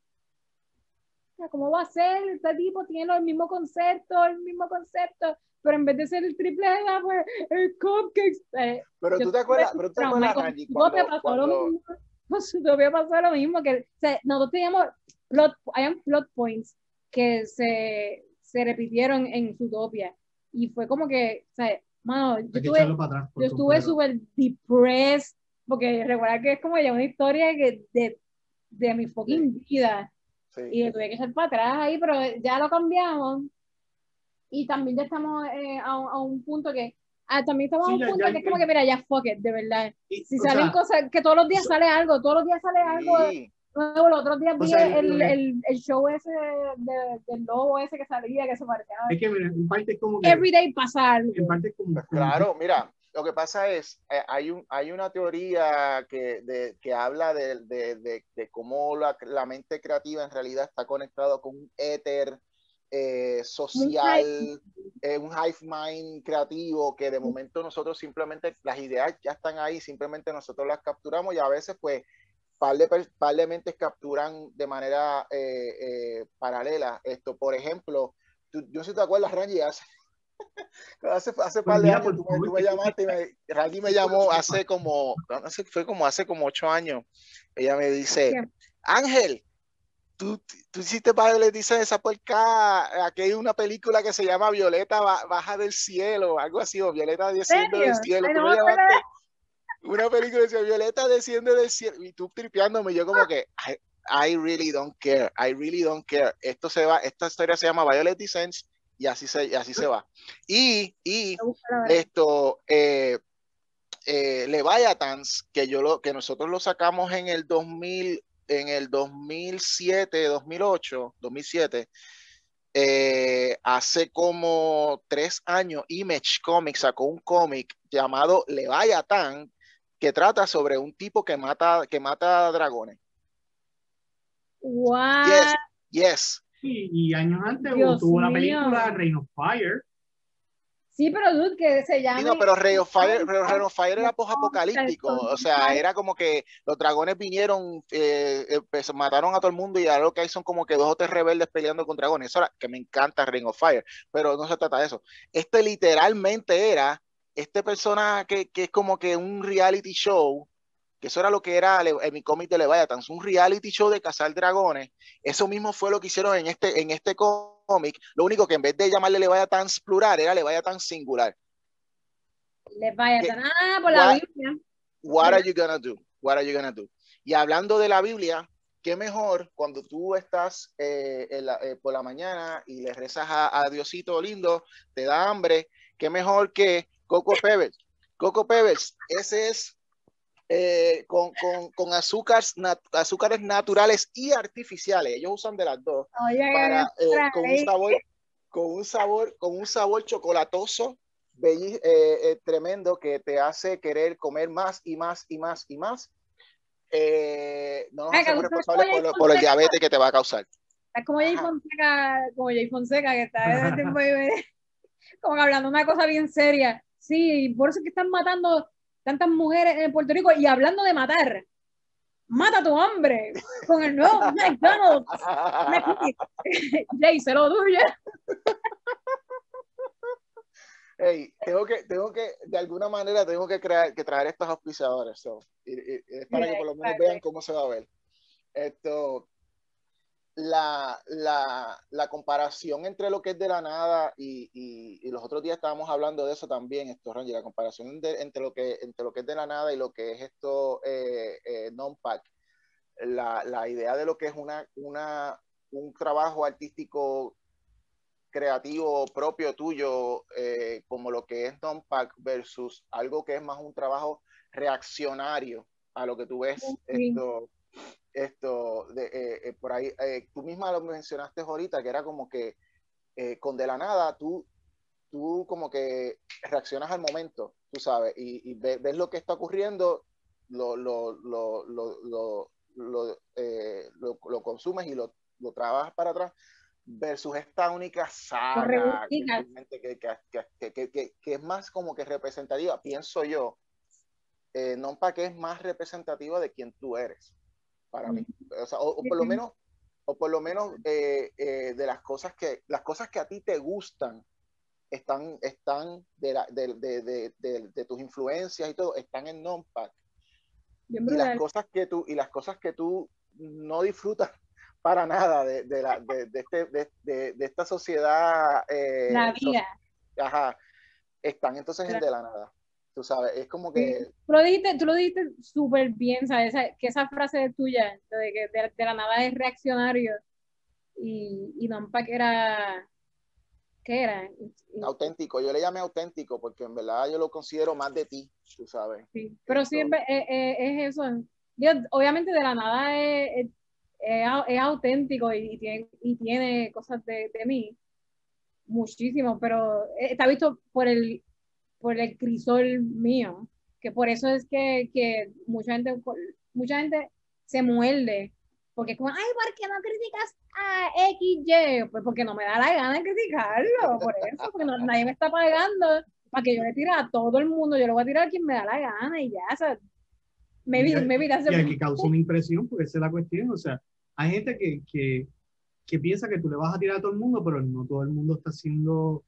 ¿cómo va a ser? Este tipo tiene el mismo concepto, el mismo concepto, pero en vez de ser el tripleta, fue el Cupcakes. Eh, pero tú te acuerdas, pero tú te acuerdas, Zootopia cuando, pasó lo cuando- con Zootopia pasó lo mismo, que o sea, nosotros teníamos plot, hayan plot points que se, se repitieron en Zootopia, y fue como que, o sea, mano, yo hay estuve súper depressed, porque recuerda que es como ya una historia que de, de mi fucking vida, sí. y le tuve que echar para atrás ahí, pero ya lo cambiamos. Y también ya estamos eh, a, un- a un punto que, ah, también estamos a Sí, un ya- punto ya- que es como que, mira, ya fuck it, de verdad. Y, Si salen sea, cosas, que todos los días so- sale algo, todos los días sale algo Sí. nuevo. Los otros días vi sea, el, que- el, el show ese de, del lobo ese que salía, que se parecía. es que mira, en parte es como que, Everyday pasa algo. en parte es como, Pues como- claro, mira, lo que pasa es, eh, hay, un, hay una teoría que, de, que habla de, de, de, de cómo la, la mente creativa en realidad está conectado con un éter eh, social, eh, un hive mind creativo, que de momento nosotros simplemente, las ideas ya están ahí, simplemente nosotros las capturamos y a veces pues par de, par de mentes capturan de manera eh, eh, paralela esto. Por ejemplo, tú- yo no sé si te acuerdas, Randy, hace, hace, hace Pues par de años tú, me- tú llamaste y me, Randy me llamó hace como, no sé, fue como hace como ocho años. Ella me dice. Ángel, tú, tú hiciste Violet dice esa por acá, aquí hay una película que se llama Violeta Ba- Baja del Cielo, algo así, o Violeta desciende del cielo. Tú me llamaste, una película que Violeta desciende del cielo, y tú tripeándome, yo como que, I, I really don't care, I really don't care. Esto se va, esta historia se llama Violet Descends y así se, y así se va. Y, y esto, eh, eh, Leviathans, que yo lo, que nosotros lo sacamos en el 2000, en el 2007, 2008, 2007, eh, hace como tres años, Image Comics sacó un cómic llamado Leviathan, que trata sobre un tipo que mata, que mata dragones. What? Yes, yes. Sí, y años antes Dios tuvo la mío. película Reign of Fire. Sí, pero dude, que se llama. Sí, no, pero Ray of Fire, Ray of Fire era post-apocalíptico, o sea, era como que los dragones vinieron, eh, eh, pues, mataron a todo el mundo y ahora lo que hay son como que dos o tres rebeldes peleando con dragones. Eso era, que me encanta Ring of Fire, pero no se trata de eso. Este literalmente era, este persona que, que es como que un reality show, que eso era lo que era en mi cómic de Leviathan, un reality show de cazar dragones. Eso mismo fue lo que hicieron en este, en este cómic, lo único que en vez de llamarle Leviathan plural, era Leviathan singular. Leviathan. Ah, por la What? Biblia. What are you gonna do? What are you gonna do? Y hablando de la Biblia, qué mejor cuando tú estás eh, la- eh, por la mañana y le rezas a, a Diosito lindo, te da hambre, qué mejor que Coco Pebbles. Coco Pebbles, ese es eh, con, con, con azúcares, nat- azúcares naturales y artificiales. Ellos usan de las dos Oye, para, eh, con un sabor, con un sabor, con un sabor chocolatoso, belli- eh, eh, tremendo que te hace querer comer más y más y más y más. Eh, no nos hacemos responsables por, lo- por el es diabetes que te va a causar. Es como Jay. Fonseca, como Jay Fonseca, que está desde el tiempo de- como hablando una cosa bien seria. Sí, por eso es que están matando tantas mujeres en Puerto Rico y hablando de matar. Mata a tu hombre con el nuevo McDonald's. Jay, se lo tuyo. Hey, tengo que, tengo que, de alguna manera, tengo que crear, que traer estos auspiciadores. so, y- es para que por lo menos vean cómo se va a ver. Esto, la, la, la comparación entre lo que es de la nada y, y, y los otros días estábamos hablando de eso también, esto, Randy, la comparación de- entre, lo que, entre lo que es de la nada y lo que es esto eh, eh, non-pack. La, la idea de lo que es una, una, un trabajo artístico creativo propio tuyo, eh, como lo que es non-pack versus algo que es más un trabajo reaccionario a lo que tú ves Sí. esto, esto de, eh, eh, por ahí, eh, tú misma lo mencionaste ahorita, que era como que eh, con de la nada tú, tú como que reaccionas al momento, tú sabes, y, y ve- ves lo que está ocurriendo, lo, lo, lo, lo, lo, lo, eh, consumes y lo, lo trabajas para atrás versus esta única saga que, que, que, que, es más como que representativa, pienso yo, no para que es más representativa de quien tú eres, para mí. O, sea, o, o por lo menos, o por lo menos eh, eh, de las cosas que, las cosas que a ti te gustan están, están de, la- de, de, de, tus influencias y todo, están en non-pack y las cosas que tú y las cosas que tú no disfrutas para nada de, de, la, de, de este, de, esta sociedad eh, La so- vida. ajá, están entonces en Claro. de la nada tú sabes es como que Tú lo dijiste, tú lo dijiste súper bien, ¿sabes? Esa- que esa frase tuya, de que de, de la nada es reaccionario y, y Don Pac era, ¿qué era? auténtico yo le llamé auténtico porque en verdad yo lo considero más de ti tú sabes Sí, pero siempre es, es- es eso. Obviamente de la nada es, es, es au- es auténtico y, y tiene, y tiene cosas de, de mí, muchísimo, pero está visto por el, por el crisol mío, que por eso es que, que mucha gente, mucha gente se muerde, porque es como, ay, ¿por qué no criticas a XY? Pues porque no me da la gana de criticarlo, por eso, porque no- nadie me está pagando para que yo le tire a todo el mundo, yo le voy a tirar a quien me da la gana y ya, o sea, maybe, Y- maybe that's the y al que causa una impresión, porque esa es la cuestión. O sea, hay gente que, que que piensa que tú le vas a tirar a todo el mundo, pero no todo el mundo está haciendo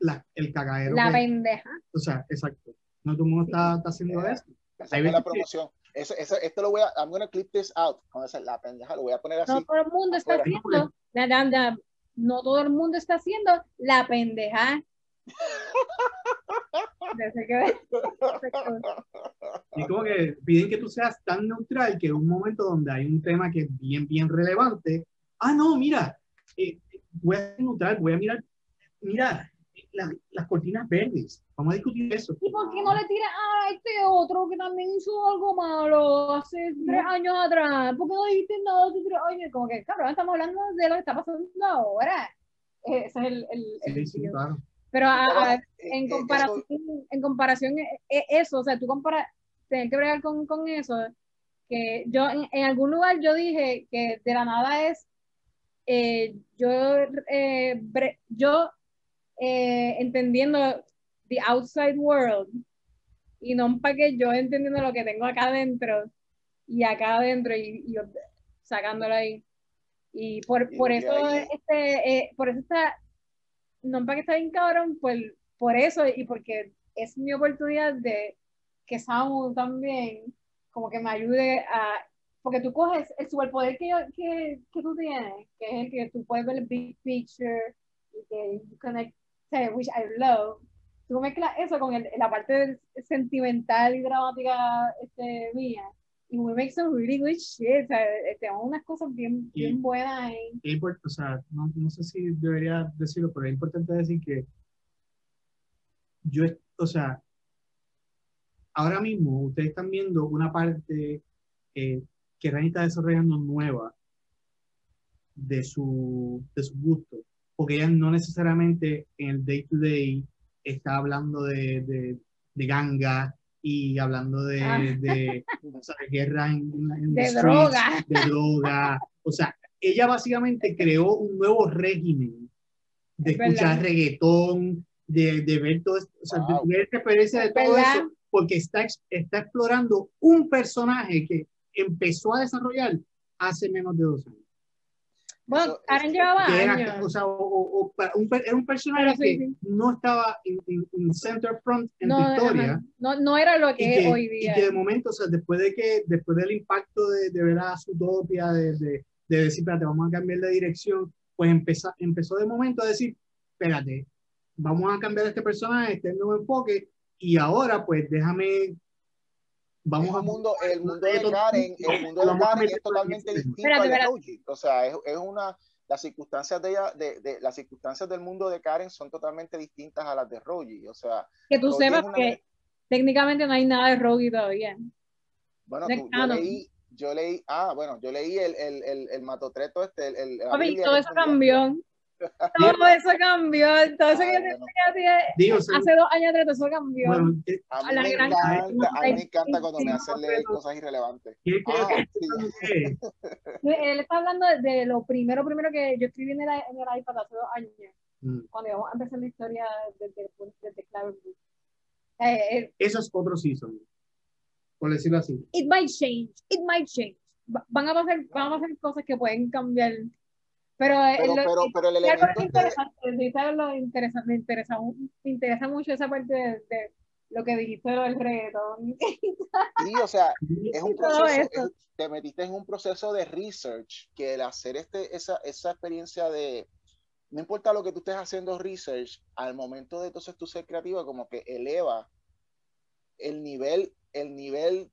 la- el cagadero. La pendeja. o sea, exacto. No todo el mundo está, está haciendo Yeah. eso. Esa fue la promoción. Eso, eso, esto lo voy a, I'm gonna clip this out. La pendeja lo voy a poner así. No todo el mundo está haciendo, la- la- la- no todo el mundo está haciendo la pendeja. Y como que piden que tú seas tan neutral que en un momento donde hay un tema que es bien, bien relevante, ah, no, mira, eh, voy a ser neutral, voy a mirar, mira, la- las cortinas verdes, vamos a discutir eso. ¿Y por qué no le tiras a este otro que también hizo algo malo hace tres años atrás? ¿Por qué no dijiste nada hace tres años? Como que, cabrón, estamos hablando de lo que está pasando ahora. Eh, Ese es el, el, el Sí, claro. Pero a- a- Eh, en eh, comparación, eso- en comparación, eso, o sea, tú comparas, tener que bregar con, con eso, que yo en, en algún lugar yo dije que de la nada es, eh, yo, eh, bre- yo eh, entendiendo the outside world y no para que yo entendiendo lo que tengo acá adentro y acá adentro y, y yo sacándolo ahí. Y por, por eso, ahí- este, eh, por eso está, no para que está bien cabrón, por, por eso y porque es mi oportunidad de que Samu también como que me ayude a, porque tú coges el superpoder que, yo- que, que tú tienes, que es el que tú puedes ver el big picture y que you connect, sea, which I love, tú mezclas eso con el- la parte sentimental y dramática este, mía. Y we make some really good shit, o sea, eh, tenemos unas cosas bien, Y- bien buenas ahí. Import- o sea, no, no sé si debería decirlo, pero es importante decir que yo, o sea, ahora mismo ustedes están viendo una parte eh, que Rani está desarrollando nueva de su, de su gusto, porque ella no necesariamente en el day to day está hablando de, de, de ganga y hablando de, Ah. de, o sea, guerra en, en De streets, droga. de droga. O sea, ella básicamente creó un nuevo régimen de Es verdad. escuchar reggaetón, de, de ver todo esto, o sea, Wow. de ver referencia de Es todo verdad. eso, porque está, está explorando un personaje que empezó a desarrollar hace menos de dos años. Bueno, Eso- Karen llevaba Que era, años. o sea, o- o- un era un personaje sí, que sí. no estaba en, en- en center front en no, tu historia. no, no era lo Y que, que, es hoy y día. que de momento, o sea, después de que, después del impacto de, de ver a su utopia, de, de, de decir, espérate, vamos a cambiar de dirección, pues empezó, empezó de momento a decir, espérate, vamos a cambiar este personaje, este nuevo enfoque, y ahora pues déjame, vamos a un mundo, el mundo de a- Karen, el mundo de a Karen es totalmente distinto de espérate. Roji. O sea, es, es una, las circunstancias de ella, de, de- las circunstancias del mundo de Karen son totalmente distintas a las de Roji. O sea, que tú sepas una- que técnicamente no hay nada de Rogi todavía. bueno, tú- yo leí, yo leí, ah, bueno, yo leí el, el, el, el matotreto este, el, el la Biblia todo eso cambió. Todo eso cambió. Todo eso que yo Ay, te bueno. enseñé a ti digo, o sea, hace dos años atrás, todo eso cambió. bueno, ¿qué- A A mí la me gran- encanta, a mí me encanta cuando me hacen leer cosas irrelevantes. qué- qué- Ah, sí. Él está hablando de lo primero, primero que yo escribí en el, en el iPad hace dos años, Mm. cuando íbamos a empezar la historia desde, desde Blue. Eh, eh, Eso es otro season, por decirlo así. it might change, it might change. Va- Van a pasar, van a pasar cosas que pueden cambiar. Pero, eh, Pero, lo- pero, pero el elemento de, interesante, ¿sabes lo interesante? Me interesa, me interesa mucho esa parte de, de lo que dijiste del reggaetón. sí, o sea, es un proceso, eso. es- te metiste en un proceso de research, que el hacer este, esa, esa experiencia de, no importa lo que tú estés haciendo research, al momento de entonces tú ser creativa, como que eleva el nivel, el nivel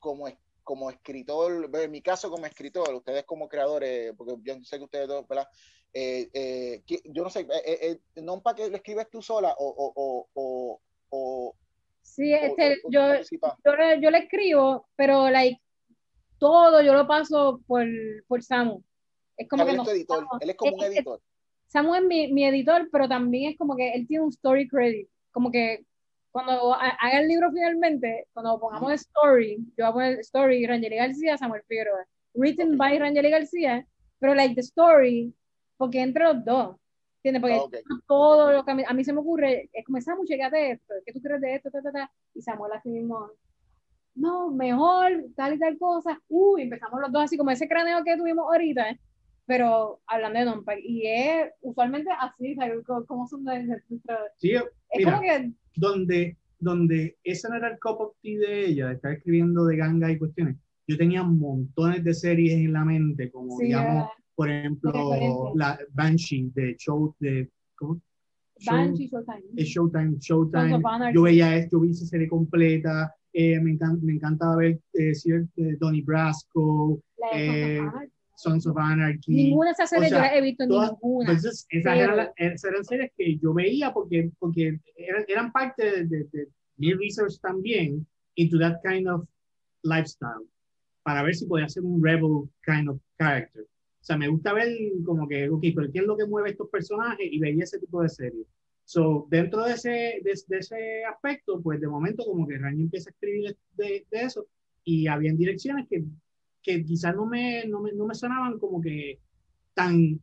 como, es- como escritor, en mi caso como escritor, ustedes como creadores, porque yo sé que ustedes dos, ¿verdad? Eh, eh, yo no sé, eh, eh, eh, no para que lo escribes tú sola o, o, o, o, o- Sí, este, yo, yo, yo le escribo, pero like, todo yo lo paso por, por Samu. Es como que es no editor, él es como un es- es- editor. Samu es mi, mi editor, pero también es como que él tiene un story credit. Como que cuando ha- haga el libro finalmente, cuando pongamos story, yo voy a poner story Rangeli García, Samuel Figueroa. Written Ok. by Rangeli García, pero like the story, porque entre los dos. ¿Entiendes? Porque Ah, ok. todo lo que a mí, a mí se me ocurre es como, Samu, checate esto, ¿qué tú crees de esto? Ta, ta, ta? Y Samuel así mismo, no, mejor, tal y tal cosa. Uy, empezamos los dos así como ese cráneo que tuvimos ahorita, ¿eh? pero hablando de non-pack, y es usualmente así, ¿sabes? Co- ¿cómo son de, de- de- Sí, Es mira, como que, donde, donde ese no era el cup of tea de ella, de estar escribiendo de ganga y cuestiones, yo tenía montones de series en la mente, como sí, digamos, eh, por ejemplo, la Banshee de Show, de, ¿cómo? Show- Banshee Showtime. es Showtime, Sons Showtime. Anarchy. Yo veía esto, yo vi esa serie completa. eh, me, encan- me encantaba ver eh, eh, Donnie Brasco, eh. Sons of Anarchy. Ninguna de esas series o sea, yo las he visto, todas- ninguna. Entonces, esas eran, la- esas eran series que yo veía porque, porque eran, eran parte de, de, de mi research también into that kind of lifestyle, para ver si podía ser un rebel kind of character. O sea, me gusta ver como que, ok, pero ¿qué es lo que mueve estos personajes? Y veía ese tipo de series. So, dentro de ese, de, de ese aspecto, pues de momento como que Raña empieza a escribir de, de eso y habían direcciones que, que quizás no me, no, me, no me sonaban como que tan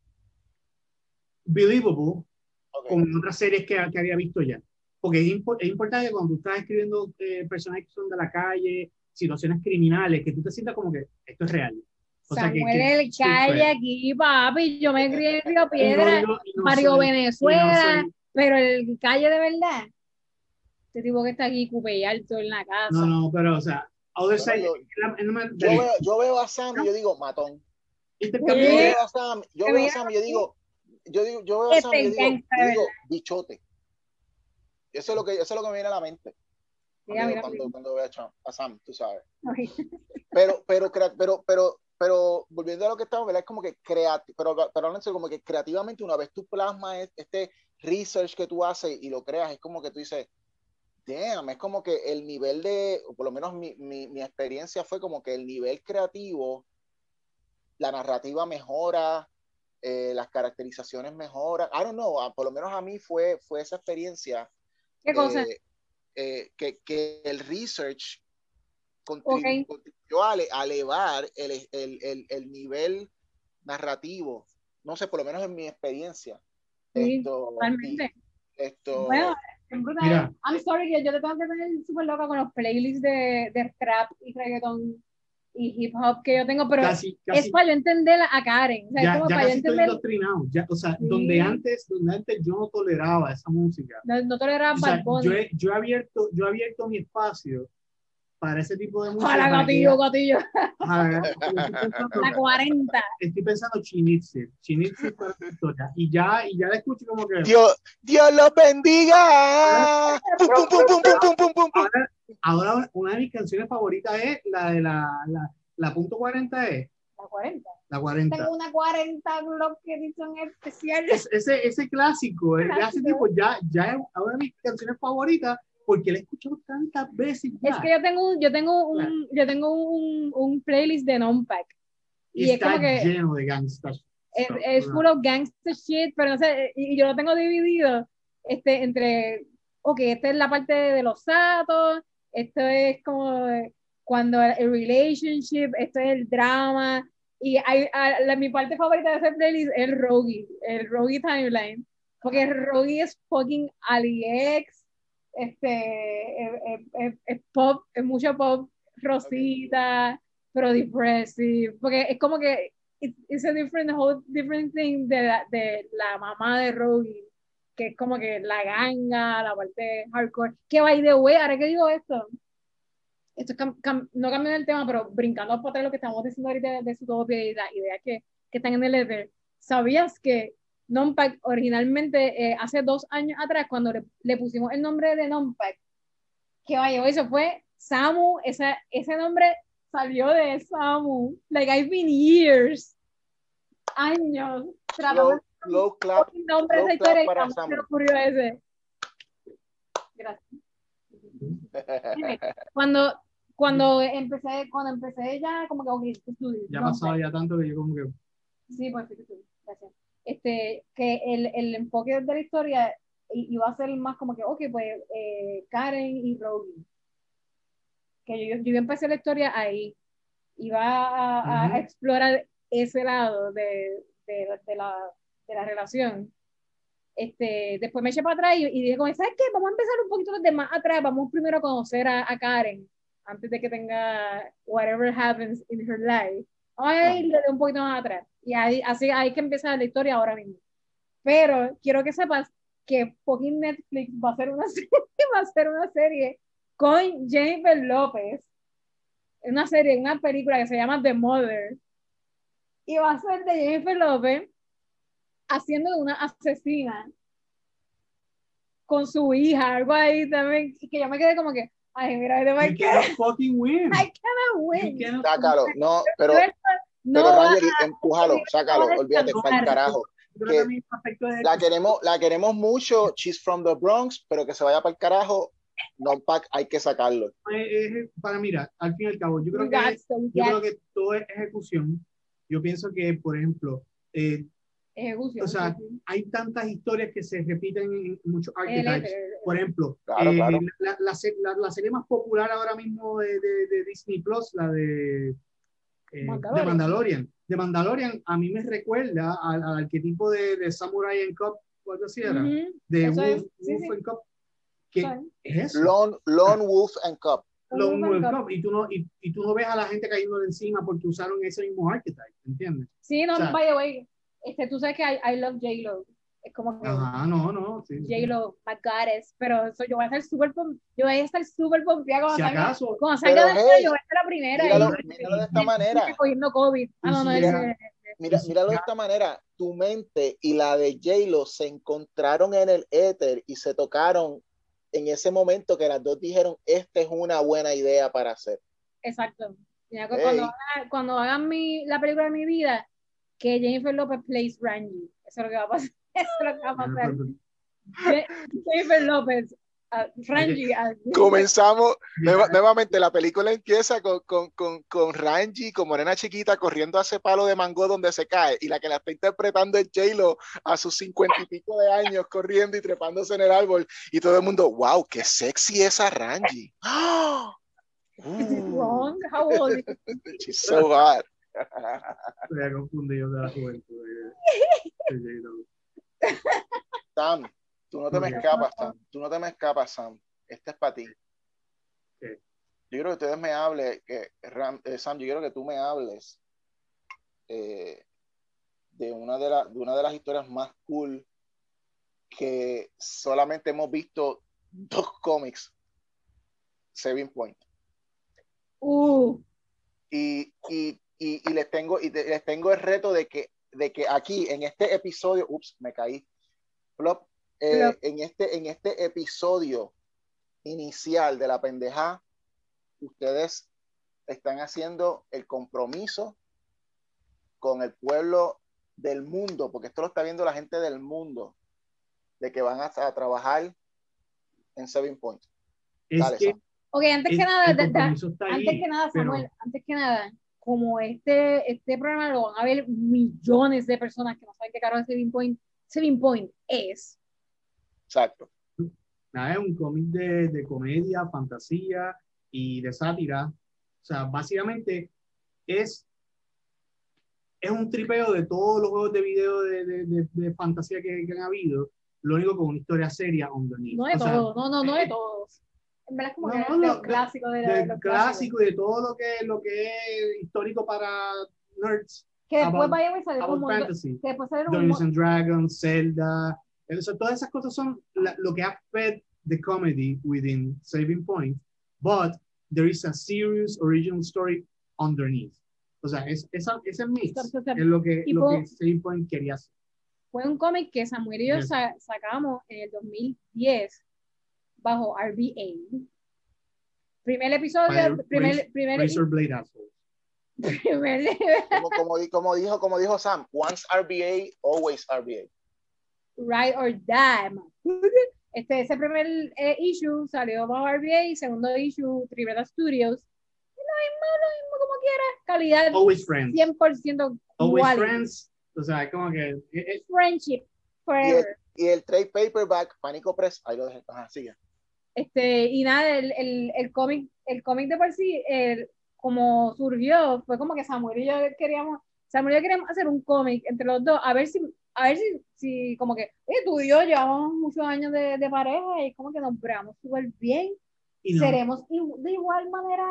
believable Ok. como en otras series que, que había visto ya. Porque es, impo- es importante cuando tú estás escribiendo eh, personajes que son de la calle, situaciones criminales, que tú te sientas como que esto es real. O sea, que- Samuel que el calle aquí, papi. Yo me crié en Río no Piedra, y no Mario soy- no Venezuela, soy- pero el calle de verdad. Este tipo que está aquí, cupe y alto en la casa. No, no, pero o sea, Other Side, yo- no Yo veo, yo veo a Sam y yo digo, matón. este Yo veo a Sam, yo veo a Sam y yo digo, yo digo, yo veo a Sam y yo digo, yo digo, bichote. Eso es lo que, eso es lo que me viene a la mente. Mira, Cuando, mira, cuando, veo a, Cham- a Sam, tú sabes. Ay, Pero, pero, pero, pero, pero, volviendo a lo que estamos, ¿verdad? Es como que creativo, pero, pero háblense como que creativamente, una vez tú plasmas es- este research que tú haces y lo creas, es como que tú dices, damn, es como que el nivel de, o por lo menos mi, mi, mi experiencia fue como que el nivel creativo, la narrativa mejora, eh, las caracterizaciones mejoran. I don't know, por lo menos a mí fue, fue esa experiencia. ¿Qué cosa? eh, eh, que, que el research contribu- Ok. contribuyó a, a elevar el, el, el, el nivel narrativo, no sé, por lo menos en mi experiencia. Sí, Esto, Totalmente. y esto, Bueno. Mira. I'm sorry, yo te tengo que tener súper loca con los playlists de, de trap y reggaeton y hip hop que yo tengo, pero casi, es casi, para yo entender a Karen. O sea, es ya, como ya para yo casi estoy entender. indoctrinado. Ya, o sea, Sí. donde, antes, donde antes yo no toleraba esa música. No, no toleraba O sea, yo, he, yo, he abierto, yo he abierto mi espacio para ese tipo de música. Para gatillo, gatillo. La 40. Estoy pensando Chinitzer. Chinitzer para la historia. Y ya, y ya la escucho como que. Dios, Dios los bendiga. pum, pum, pum, ahora, ahora, una de mis canciones favoritas es la de la, la, la punto 40 es. La 40. La 40. Tengo una 40 Glock Edition especial. Es, ese, ese clásico, el clásico, tipo, ya, ya es una de mis canciones favoritas porque la he escuchado tantas veces ya. Es que yo tengo un, yo tengo un, yo tengo un, un playlist de non-pack. y y es está como que- lleno de gangsters. Es, es full of gangster shit, pero no sé, y yo lo tengo dividido este, entre, ok, esta es la parte de los satos, esto es como cuando el relationship, esto es el drama, y hay, a- la- mi parte favorita de ese playlist es el Rogi, el Rogi Timeline, porque Rogi es fucking AliEx, este, es, es- es- es pop, es mucho pop, rosita, pero depressive, porque es como que it's a different whole different thing de la, de la mamá de Rogi, que es como que la ganga, la parte hardcore, que by the way, ahora que digo esto, esto es cam- cam- no cambiando el tema, pero brincando por atrás lo que estamos diciendo ahorita de, de su y la idea que, que están en el letter, ¿sabías que Nonpack originalmente eh, hace dos años atrás, cuando le, le pusimos el nombre de Nonpack, que vaya, eso fue Samu, esa, ese nombre salió de Samu. Like, I've been years, años, tratando Low, clap. nombre de historia y para se Samu. ocurrió ese. Gracias. Cuando, cuando empecé, cuando empecé ya, como que, estudio. Ya no pasado sé. ya tanto que yo como que Sí, pues sí, sí, gracias. Este, que el, el enfoque de la historia iba a ser más como que, ok, pues eh, Karen y Rogi. Que yo, yo empecé la historia ahí. Iba a, a- a Ujú. explorar ese lado de, de, de la, de la relación. Este, después me eché para atrás y, y dije, ¿sabes qué? Vamos a empezar un poquito desde más atrás. Vamos primero a conocer a, a Karen antes de que tenga whatever happens in her life. Vamos a ir desde un poquito más atrás. Y ahí, así hay que empezar la historia ahora mismo. Pero quiero que sepas que fucking Netflix va a hacer una serie, va a hacer una serie con Jennifer López. Una serie, una película que se llama The Mother. Y va a ser de Jennifer López haciendo de una asesina con su hija, algo ahí también, y que yo me quedé como que, ay, mira, de You cannot fucking win. I cannot win. cannot Sácalo, no, pero, No pero a- empújalo, sácalo, no olvídate, para el carajo. Yo creo que La queremos, la queremos mucho, she's from the Bronx, pero que se vaya para el carajo, no pack, hay que sacarlo. eh, eh, para mira, al fin y al cabo, yo creo que yo creo que todo es ejecución. Yo pienso que, por ejemplo, eh, ejecución, o sea, hay tantas historias que se repiten en muchos archetypes. Por ejemplo, Claro, eh, claro. La, la la- la serie más popular ahora mismo de, de- de Disney Plus, la de, eh, de Mandalorian. Mandalorian. De Mandalorian, a mí me recuerda al, al arquetipo de, de Samurai and Cop, algo así era, de eso Wolf, es, sí, Wolf sí. and Cop. ¿Qué es eso? Lone, Lone Wolf and Cup. Lone Wolf and Wolf Cub. Cop. Y tú, no, y, y tú no ves a la gente cayendo de encima porque usaron ese mismo archetype, ¿entiendes? Sí, no, O sea- by the way, este, tú sabes que I, I love J-Lo. Es como que Ajá, no, no. sí, sí. J-Lo, my goddess. Pero eso, yo voy a estar súper yo voy a estar súper pompeada cuando Si salga. acaso, Cuando salga Pero, de esto, hey, yo voy a ser la primera. Míralo, y- míralo de esta y- manera. y cogiendo COVID. Ah, no, no, Sí, ese- mira. Mira, míralo de esta manera, tu mente y la de J-Lo se encontraron en el éter y se tocaron en ese momento que las dos dijeron, esta es una buena idea para hacer. Exacto. Mira, cu- Hey. Cuando, haga- cuando hagan mi, la película de mi vida, que Jennifer López plays Rangi. Eso es lo que va a pasar. Eso es lo que va a pasar. Je- Jennifer López, ah, Rangi. ah, Comenzamos, nueva- nuevamente la película empieza con, con, con, con Ranji, con Morena Chiquita, corriendo a ese palo de mango donde se cae, y la que la está interpretando es J-Lo a sus cincuenta y pico de años, corriendo y trepándose en el árbol, y todo el mundo, wow, qué sexy esa Ranji. ¡Ah! Is it Uh, wrong? How old is it? she's so hot. Estoy confundido de la juventud. Sam, tú no te me escapas, Sam. Tú no te me escapas, Sam. Este es para ti. ¿Qué? Yo quiero que ustedes me hablen, que, Ram- eh, Sam, yo quiero que tú me hables eh, de, una de, la- de una de las historias más cool que solamente hemos visto dos cómics, Seven Point. Uh, Y, y, y, y les tengo, y te- les tengo el reto de que, de que aquí, en este episodio, ups, me caí. Plop, eh, Plop. En, este, en este episodio inicial de la pendeja, ustedes están haciendo el compromiso con el pueblo del mundo, porque esto lo está viendo la gente del mundo, de que van a, a trabajar en Seven Point. Es Dale, que ok, antes que nada, da- ahí, antes que nada, pero- Samuel, antes que nada, como este, este programa lo van a ver millones de personas que no saben qué caro es Saving Point, Saving Point es. Exacto. Nada, es un cómic de, de comedia, fantasía y de sátira. O sea, básicamente es, es un tripeo de todos los juegos de video de, de, de- de fantasía que, que han habido, lo único con una historia seria underneath. No de O sea, todos, no, no, no de todos. En verdad como No, que no, de no, los clásicos de, del los clásico y de todo lo que, lo que es histórico para nerds, Que después vaya a salir como fantasy. que después un Dungeons and Dragons, Zelda. O sea, todas esas cosas son la- lo que ha fed the comedy within Saving Point, but there is a serious original story underneath. O sea, es, esa, ese mix Entonces, es lo que, tipo- lo que Saving Point quería hacer. fue un cómic que Samuel y yo sa- sacamos en el 2010 bajo RBA. Primer episodio, Fire- primer, Razor- primer, Razor Blade primer- Como, como, como dijo, como dijo Sam, once RBA, always RBA. Ride or Die. man. Este, ese primer eh, issue salió bajo RBA, segundo issue Triveta Studios. Lo mismo, lo mismo como quiera. Calidad Always Friends. 100% Always quality. Friends. O sea, como que eh, eh, Friendship forever. Y el trade paperback, Pánico Press, ahí lo dejé. Ajá, sigue. Este, y nada, el, el, el cómic, el cómic de por sí, el- como surgió, fue como que Samuel y yo queríamos, Samuel y yo queríamos hacer un cómic entre los dos, a ver si, a ver si, si como que, oye, tú y yo llevamos muchos años de, de pareja y como que nos veamos súper bien, y no, seremos de igual manera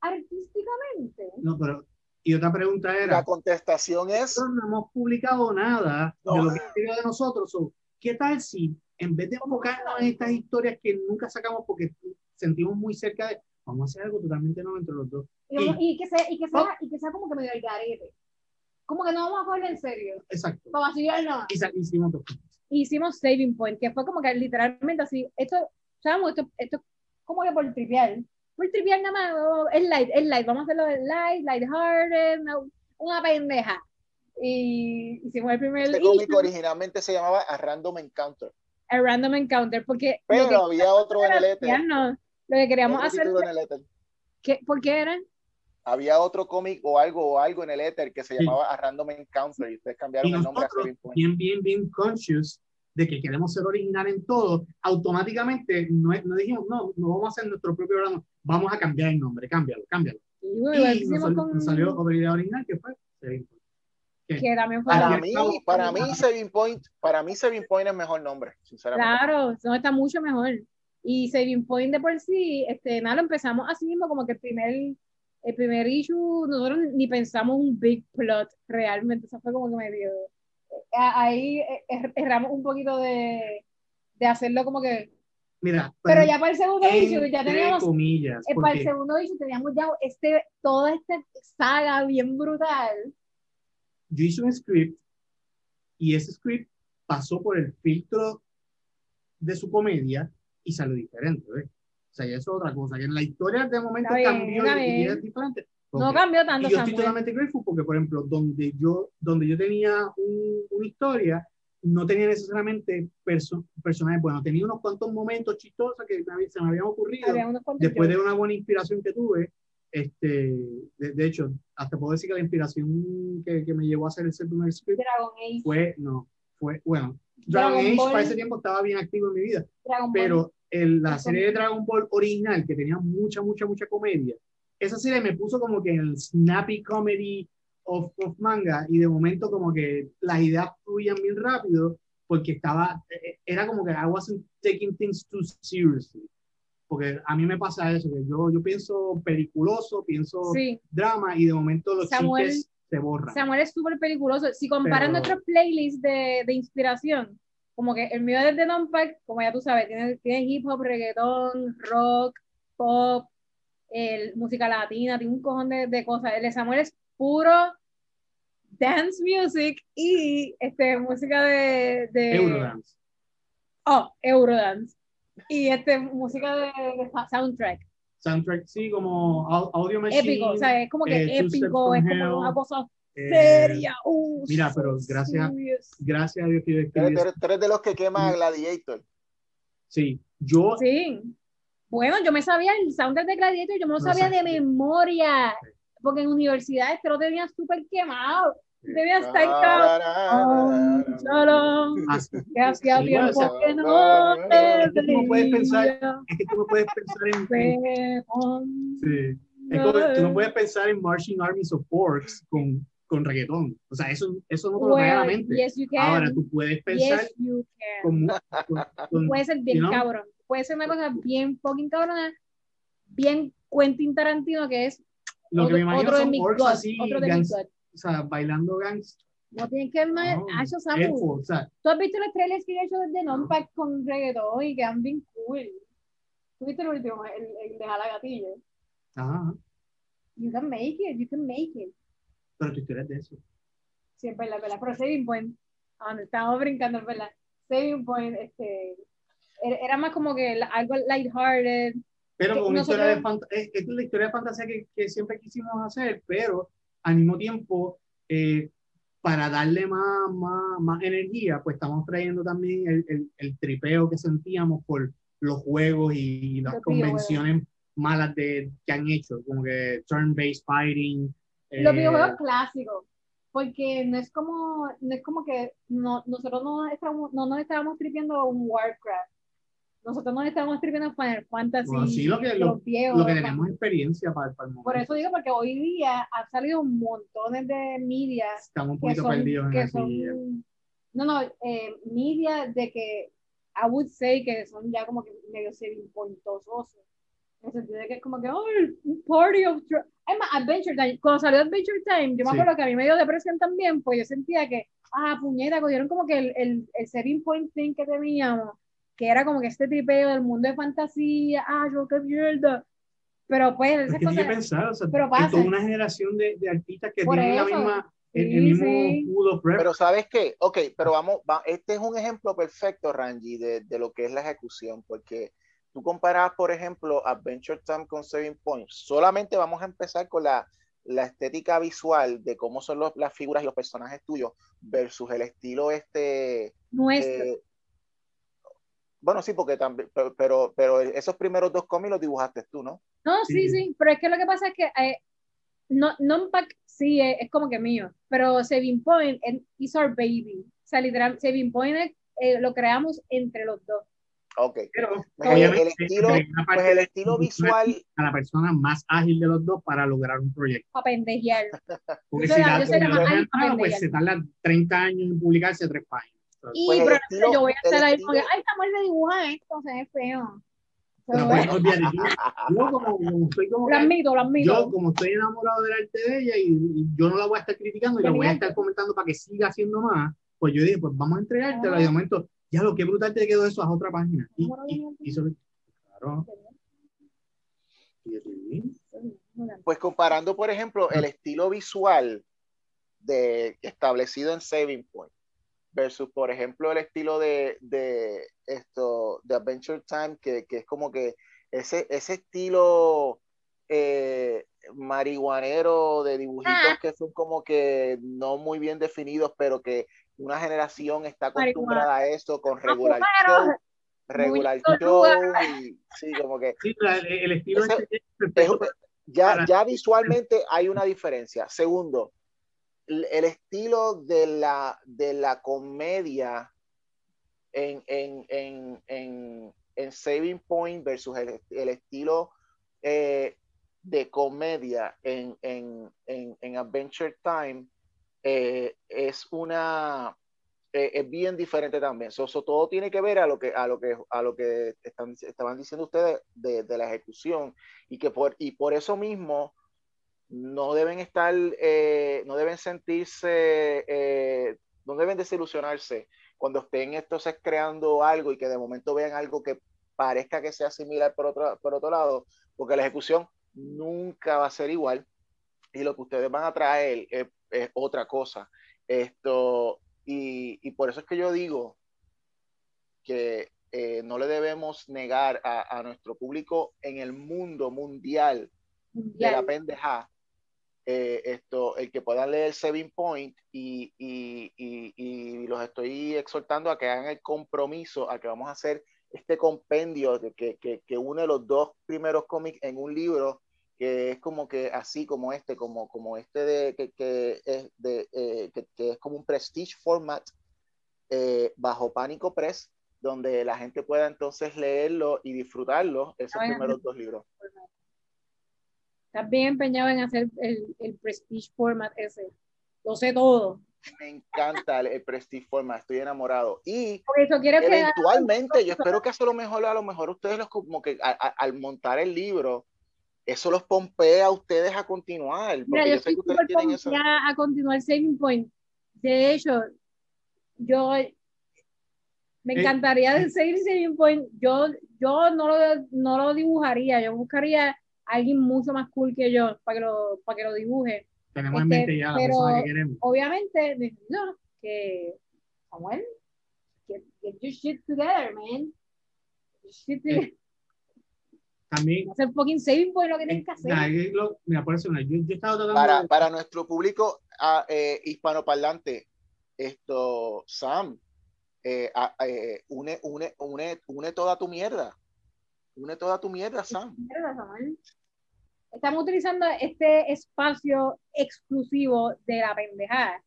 artísticamente. no, pero Y otra pregunta era, La contestación es, nosotros no hemos publicado nada de No. lo que de nosotros. So, ¿Qué tal si en vez de enfocarnos en estas historias que nunca sacamos porque sentimos muy cerca de, vamos a hacer algo totalmente nuevo entre los dos? Y, vamos- y que sea, y que sea, Oh. y que sea como que medio el garete. Como que no vamos a cogerlo en serio. Exacto. Para vacilarnos. Y hicimos dos. Hicimos Saving Point, que fue como que literalmente así. Esto, sabemos, esto, esto es como que por trivial. Por trivial nada más. oh, Es light, es light. Vamos a hacerlo light, lighthearted, una, una pendeja. Y hicimos el primer este cómic issue, originalmente se llamaba A Random Encounter, a Random Encounter, porque pero que, había otro en el éter. no, lo que queríamos otro hacer, en el éter. ¿qué, ¿por qué era? Había otro cómic o algo o algo en el éter que se Sí. llamaba A Random Encounter y ustedes cambiaron Y el nombre a bien, bien, bien conscious de que queremos ser original en todo, automáticamente no, no dijimos, no, no vamos a hacer nuestro propio programa, vamos a cambiar el nombre, cámbialo, cámbialo. Y bueno, Y nos, hicimos sal- con, nos salió idea original que fue Fue Para mí, para mí Saving Point, para mí Saving Point es mejor nombre, sinceramente. Claro, no está mucho mejor. Y Saving Point de por sí, este, nada, lo empezamos así mismo, como que el primer, el primer issue, nosotros ni pensamos un big plot realmente, eso fue como que medio, eh, ahí eh, er- erramos un poquito de, de hacerlo como que, Mira, pero ya para el segundo issue, ya teníamos, comillas, eh, para el segundo issue teníamos ya este, toda esta saga bien brutal. Yo hice un script y ese script pasó por el filtro de su comedia y salió diferente, ¿ves? O sea, y eso es otra cosa, que en la historia de momento bien, cambió y- y es diferente. No cambió Y tanto, yo estoy totalmente grateful porque, por ejemplo, donde yo, donde yo tenía un- una historia, no tenía necesariamente perso- personajes buenos, tenía unos cuantos momentos chistosos que se me habían ocurrido después de una buena inspiración que tuve. Este, de, de hecho, hasta puedo decir que la inspiración que, que me llevó a hacer ese primer script Dragon Age, fue, no, fue, bueno, Dragon, Dragon Age Ball. para ese tiempo estaba bien activo en mi vida, Dragon pero el- la Es serie de Dragon Ball original, que tenía mucha, mucha, mucha comedia, esa serie me puso como que el snappy comedy of, of manga y de momento como que las ideas fluían bien rápido porque estaba, eh, era como que I wasn't taking things too seriously. Porque a mí me pasa eso, que yo, yo pienso peliculoso, pienso Sí. drama y de momento los Samuel- chistes se borran. Samuel es súper peligroso. Si comparan Pero- nuestros playlists de, de inspiración, como que el mío es de Non-Pack, como ya tú sabes, tiene, tiene hip hop, reggaetón, rock, pop, el, música latina, tiene un cojón de, de cosas. El de Samuel es puro dance music y este, música de, de Eurodance. Oh, Eurodance. Y este, música de, de soundtrack. Soundtrack, sí, como au- Audio Machine. Épico, o sea, es como que eh, épico, es como una cosa eh, seria. uh, mira, pero gracias- serious. Gracias a Dios que yo Tú escribí eres, de los que quema a Gladiator. Sí, yo, Sí. Bueno, yo me sabía el soundtrack de Gladiator, yo me lo No sabía de memoria, porque en universidades te lo tenían súper quemado. Debía estar tan solo, así- que hacía tiempo que no te Es que tú no puedes pensar- veía. es que tú no puedes pensar en, sí, es como que tú no puedes pensar en Marching Armies of Porks con, con reggaetón. O sea, eso, eso no te lo trae a la mente. yes, you can. Ahora tú puedes pensar yes, you can. con, con- con- Puede ser bien you know? cabrón. Puede ser una cosa bien fucking cabrona, bien Quentin Tarantino, que es lo que otro, me imagino otro de son mis gods, así, otro de mis. O sea, bailando gangs. No tienen que ver más. No, Hacho, Samu, o sea, ¿Tú has visto los trailers que he hecho desde Non-Pack con reggaetón y quedan bien cool? ¿Tú viste el último, el, el de Jala Gatillo? ajá, You can make it, you can make it. pero tu historia es de eso. Sí, es verdad, verdad. Pero Saving Point, donde estábamos brincando, es verdad. Saving Point, este, era, más como que algo lighthearted. Pero Que con una nosotros- historia de fant- es, es la historia de fantasía que, que siempre quisimos hacer, pero al mismo tiempo, eh, para darle más, más, más energía, pues estamos trayendo también el, el, el tripeo que sentíamos por los juegos y las convenciones malas de, que han hecho, como que turn-based fighting. Los eh, videojuegos clásicos. Porque no es como, no es como que no, nosotros no, estábamos, no nos estábamos tripiendo un Warcraft. Nosotros nos estábamos tripiendo Final Fantasy. Bueno, sí, lo que- los viejos. lo que tenemos experiencia para, para el momento. Por eso digo, porque hoy día han salido un montones de media Estamos un que poquito son, perdidos en que son no, no, eh, media de que I would say que son ya como que medio semi pointosos. En el sentido de que es como que, oh, un party of... Es más, Adventure Time. Cuando salió Adventure Time, yo me Sí. acuerdo que a mí me dio depresión también, pues yo sentía que, ah, puñeta, cogieron como que el, el, el setting point thing que teníamos, que era como que este tripeo del mundo de fantasía, ah, yo qué mierda. Pero pues, Es esas tienes que cosas... pensar, o sea, pero pasa. toda una generación de, de artistas que Por tienen la eso. misma, el, el Sí, mismo sí. pool of rep. Pero ¿sabes qué? Ok, pero vamos, va- este es un ejemplo perfecto, Rangi, de, de lo que es la ejecución, porque tú comparas, por ejemplo, Adventure Time con Saving Point. Solamente vamos a empezar con la, la estética visual de cómo son los- las figuras y los personajes tuyos versus el estilo este... Nuestro. eh, bueno, sí, porque también, pero, pero, esos primeros dos cómics los dibujaste tú, ¿no? No, sí, Sí. sí, pero es que lo que pasa es que eh, no, Non-Pack sí es, es como que mío, pero Saving Point es- is our baby. O sea, literal, Saving Point es, eh, lo creamos entre los dos. Ok. Pero, Pues el- obviamente, el estilo- Pues el estilo visual, a la persona más ágil de los dos para lograr un proyecto. Para pendejear. Porque Yo si la- la, yo la si más la ágil pues se tarda 30 años en publicarse tres páginas. Y Pues pero estilo- yo voy a estar ahí como que, estilo- ay, Samuel me dibuja esto, se ve feo. Pero Pero, pues, olvídate, yo, yo como, como estoy como lo que- admito, lo admito. yo como estoy enamorado del arte de ella y, y yo no la voy a estar criticando y la voy a estar comentando para que siga haciendo más, pues yo dije, pues vamos a entregártela Ah. y de momento, ya lo que brutal te quedó eso a otra página. Y, y, y sobre- claro. Y- y- pues comparando, por ejemplo, el estilo visual de, establecido en Saving Point versus, por ejemplo, el estilo de, de esto, de Adventure Time, que, que es como que ese, ese estilo eh, marihuanero de dibujitos Ah. que son como que no muy bien definidos, pero que una generación está acostumbrada a eso con regular Marihuana. show, regular show, y sí, como que Sí, la- el, el estilo Ese- es ya, ya visualmente hay una diferencia. Segundo, el, estilo de la, de la comedia en, en, en, en, en Saving Point versus el, estilo eh, de comedia en, en, en, en Adventure Time eh, es una eh, es bien diferente también. So, todo tiene que ver a lo que a lo que a lo que están, estaban diciendo ustedes de, de la ejecución y que por y por eso mismo no deben estar eh, no deben sentirse eh, no deben desilusionarse cuando estén entonces creando algo y que de momento vean algo que parezca que sea similar por otro, por otro lado, porque la ejecución nunca va a ser igual y lo que ustedes van a traer es, es otra cosa. Esto, y, y, por eso es que yo digo que eh, no le debemos negar a, a, nuestro público en el mundo mundial, mundial. de la pendeja eh, esto, el que puedan leer Saving Point y, y, y, y, los estoy exhortando a que hagan el compromiso, a que vamos a hacer este compendio de que, que, que une los dos primeros cómics en un libro que es como que así como este, como, como este de que, que es de eh, que, es como un prestige format eh, bajo Pánico Press, donde la gente pueda entonces leerlo y disfrutarlo, esos Ay, primeros dos libros. Estás bien empeñado en hacer el, el prestige format ese. Lo sé todo. Me encanta el, el prestige format, estoy enamorado. Y eso eventualmente, que... yo espero que eso lo mejor, a lo mejor ustedes los, como que a, a, al montar el libro, eso los pompea a ustedes a continuar. Porque Mira, yo, yo sé que ustedes tienen eso. A continuar Saving Point. De hecho, yo me encantaría de seguir Saving Point. Yo, yo no, lo, no lo dibujaría, yo buscaría a alguien mucho más cool que yo para que lo, para que lo dibuje. Tenemos este, en mente ya la pero, persona que queremos. Obviamente, necesito que Samuel, get, get your shit together, man. Shit together. Eh, también hacer fucking saving point lo que tienes que hacer. Nah, lo, mira, por eso, yo, yo tratando para, de... para nuestro público uh, eh, hispanoparlante, esto, Sam, eh, uh, une, une, une, une toda tu mierda. Une toda tu mierda, Sam. Mierda, Samuel. Estamos utilizando este espacio exclusivo de la pendejada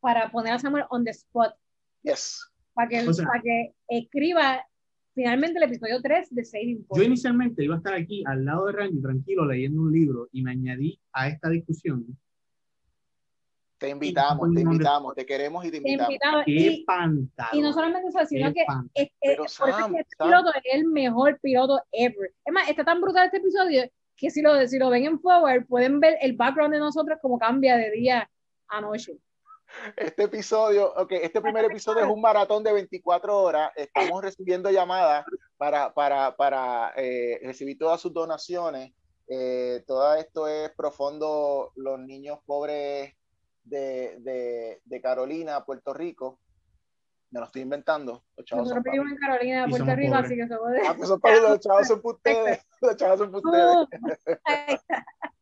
para poner a Samuel on the spot. Yes. Para que, O sea, para que escriba finalmente el episodio 3 de Saving Point. Yo inicialmente iba a estar aquí al lado de Randy, tranquilo, leyendo un libro, y me añadí a esta discusión Te invitamos, te invitamos, te queremos y te Te invitamos. invitamos. Qué Y, pantalón. y no solamente eso, sino qué que es- es- Pero, por eso es Sam, que este Sam. piloto es el mejor piloto ever. Es más, está tan brutal este episodio que si lo, si lo ven en forward, pueden ver el background de nosotros como cambia de día a noche. Este episodio, ok, este primer episodio es un maratón de 24 horas. Estamos recibiendo llamadas para, para, para eh, recibir todas sus donaciones. Eh, todo esto es profundo, los niños pobres de, de, de Carolina, Puerto Rico. Me lo estoy inventando. Los chavos son Nosotros vivimos en Carolina, Puerto Rico, pobres. así que somos de... Ah, pues son para los chavos son para ustedes. Los chavos son para ustedes.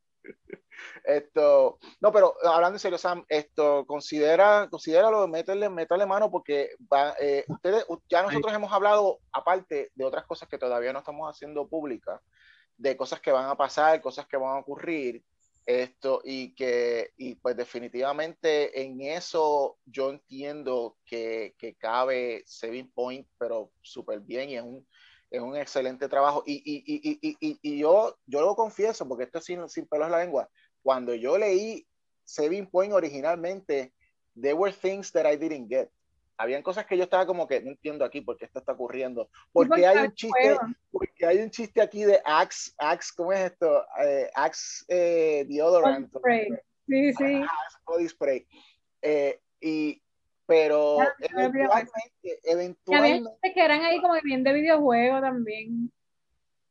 Esto, no, pero hablando en serio, Sam, esto considera, considéralo, métele, métale mano porque va, eh, ustedes, ya nosotros hemos hablado, aparte de otras cosas que todavía no estamos haciendo públicas, de cosas que van a pasar, cosas que van a ocurrir, esto, y que, y pues definitivamente en eso yo entiendo que, que cabe Saving Point, pero súper bien y es un, es un excelente trabajo. Y, y, y, y, yo, yo lo confieso, porque esto es sin, sin pelos en la lengua, cuando yo leí Saving Point originalmente, there were things that I didn't get. Habían cosas que yo estaba como que no entiendo aquí por qué esto está ocurriendo. Porque hay un chiste, porque hay un chiste aquí de Axe, Axe, ¿cómo es esto? Eh, Axe eh, deodorant. Spray. Sí, sí. Axe body spray. Eh, y, pero Ah, eventualmente, había eventualmente, chistes que eran ahí como bien de videojuego también.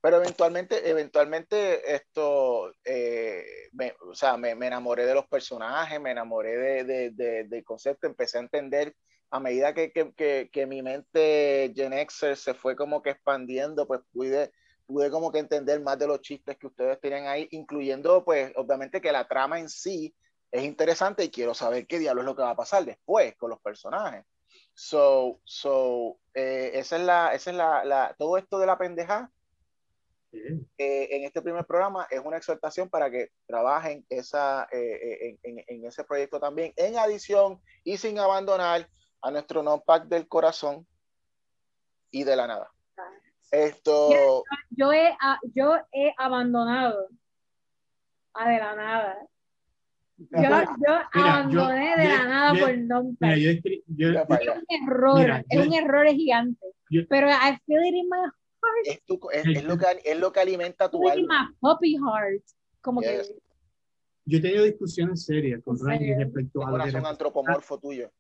pero eventualmente, eventualmente esto, eh, me, o sea, me, me enamoré de los personajes, me enamoré de, de, de- del concepto, empecé a entender a medida que, que, que, que mi mente Gen Xer se fue como que expandiendo, pues pude, pude como que entender más de los chistes que ustedes tienen ahí, incluyendo pues obviamente que la trama en sí es interesante y quiero saber qué diablo es lo que va a pasar después con los personajes. So, so eh, esa es la, esa es la, la, todo esto de la pendeja eh, en este primer programa es una exhortación para que trabajen esa, eh, en, en- en ese proyecto también, en adición y sin abandonar a nuestro non-pack del corazón y de la nada. Esto, Yo he, yo he abandonado a de la nada. Yo, yo abandoné yo- de yo- la nada yo- por no Mira, yo, escri- yo- Ya yo- para Es un error, Mira, es yo- un error gigante. yo- pero I feel it in my heart, es, tu- es- es lo que, es lo que alimenta tu alma. my puppy heart. Como Yes. que yo he tenido discusiones serias con ¿En Randy respecto a que corazón antropomorfo tuyo.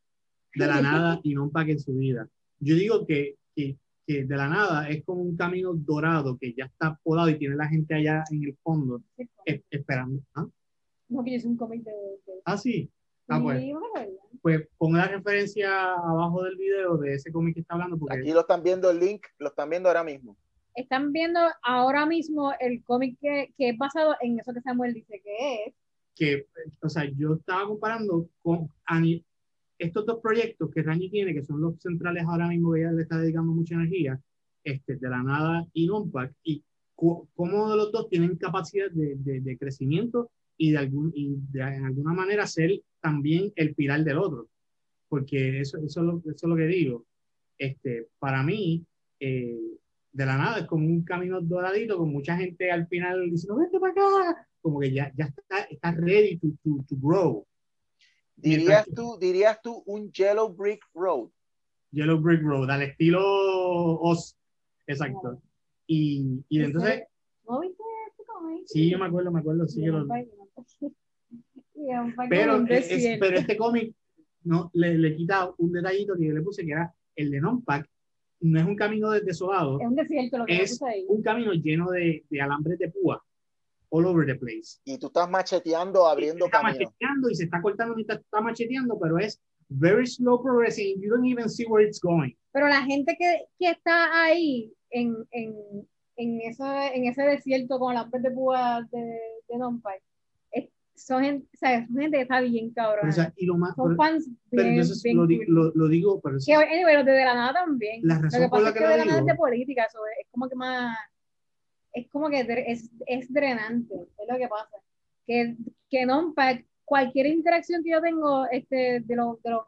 De la nada y no un pack en su vida. Yo digo que, que, que de la nada es como un camino dorado que ya está podado y tiene la gente allá en el fondo es- esperando. ¿Ah? no que soy un cómic de, de- Ah, sí. Ah, pues, pues pon la referencia abajo del video de ese cómic que está hablando porque Aquí lo están viendo el link, lo están viendo ahora mismo. Están viendo ahora mismo el cómic que, que es basado en eso que Samuel dice que es. que, o sea, yo estaba comparando con estos dos proyectos que Randy tiene, que son los centrales ahora mismo ella le está dedicando mucha energía, este, de la nada y Nompact, y cómo los dos tienen capacidad de, de- de crecimiento y de, algún, y de en alguna manera ser también el pilar del otro. Porque eso, eso, es, lo, eso es lo que digo. Este, para mí, eh, de la nada es como un camino doradito con mucha gente al final diciendo, vente para acá, como que ya, ya está, está ready to, to, to grow. Dirías tú, dirías tú un Yellow Brick Road. Yellow Brick Road, al estilo Oz. Exacto. Y, y entonces, ¿No viste este sí, yo me acuerdo, me acuerdo, sí, lo- pero, es- pero este cómic no, le, le quita un detallito que yo le puse que era el de Non-Pack. No es un camino de- desolado, Es un desierto lo que es puse ahí. un camino lleno de, de alambres de púa, all over the place. Y tú estás macheteando, abriendo está camino. macheteando y se está cortando mientras está macheteando, pero es very slow progressing. You don't even see where it's going. Pero la gente que, que está ahí en, en, en, eso, en ese desierto con las de púa de, de Nompay, es- son, gente, o sea, son gente que está bien cabrón. O sea, y lo más, son pero- fans pero bien, entonces bien lo, cool. lo, lo digo, pero eso- Que, anyway, los de, de la nada también. La lo razón que por pasa la es que que lo de la nada es de política, eso es, es como que más, es como que es, es drenante, es lo que pasa. Que, que no, cualquier interacción que yo tengo este, de, los, de, los,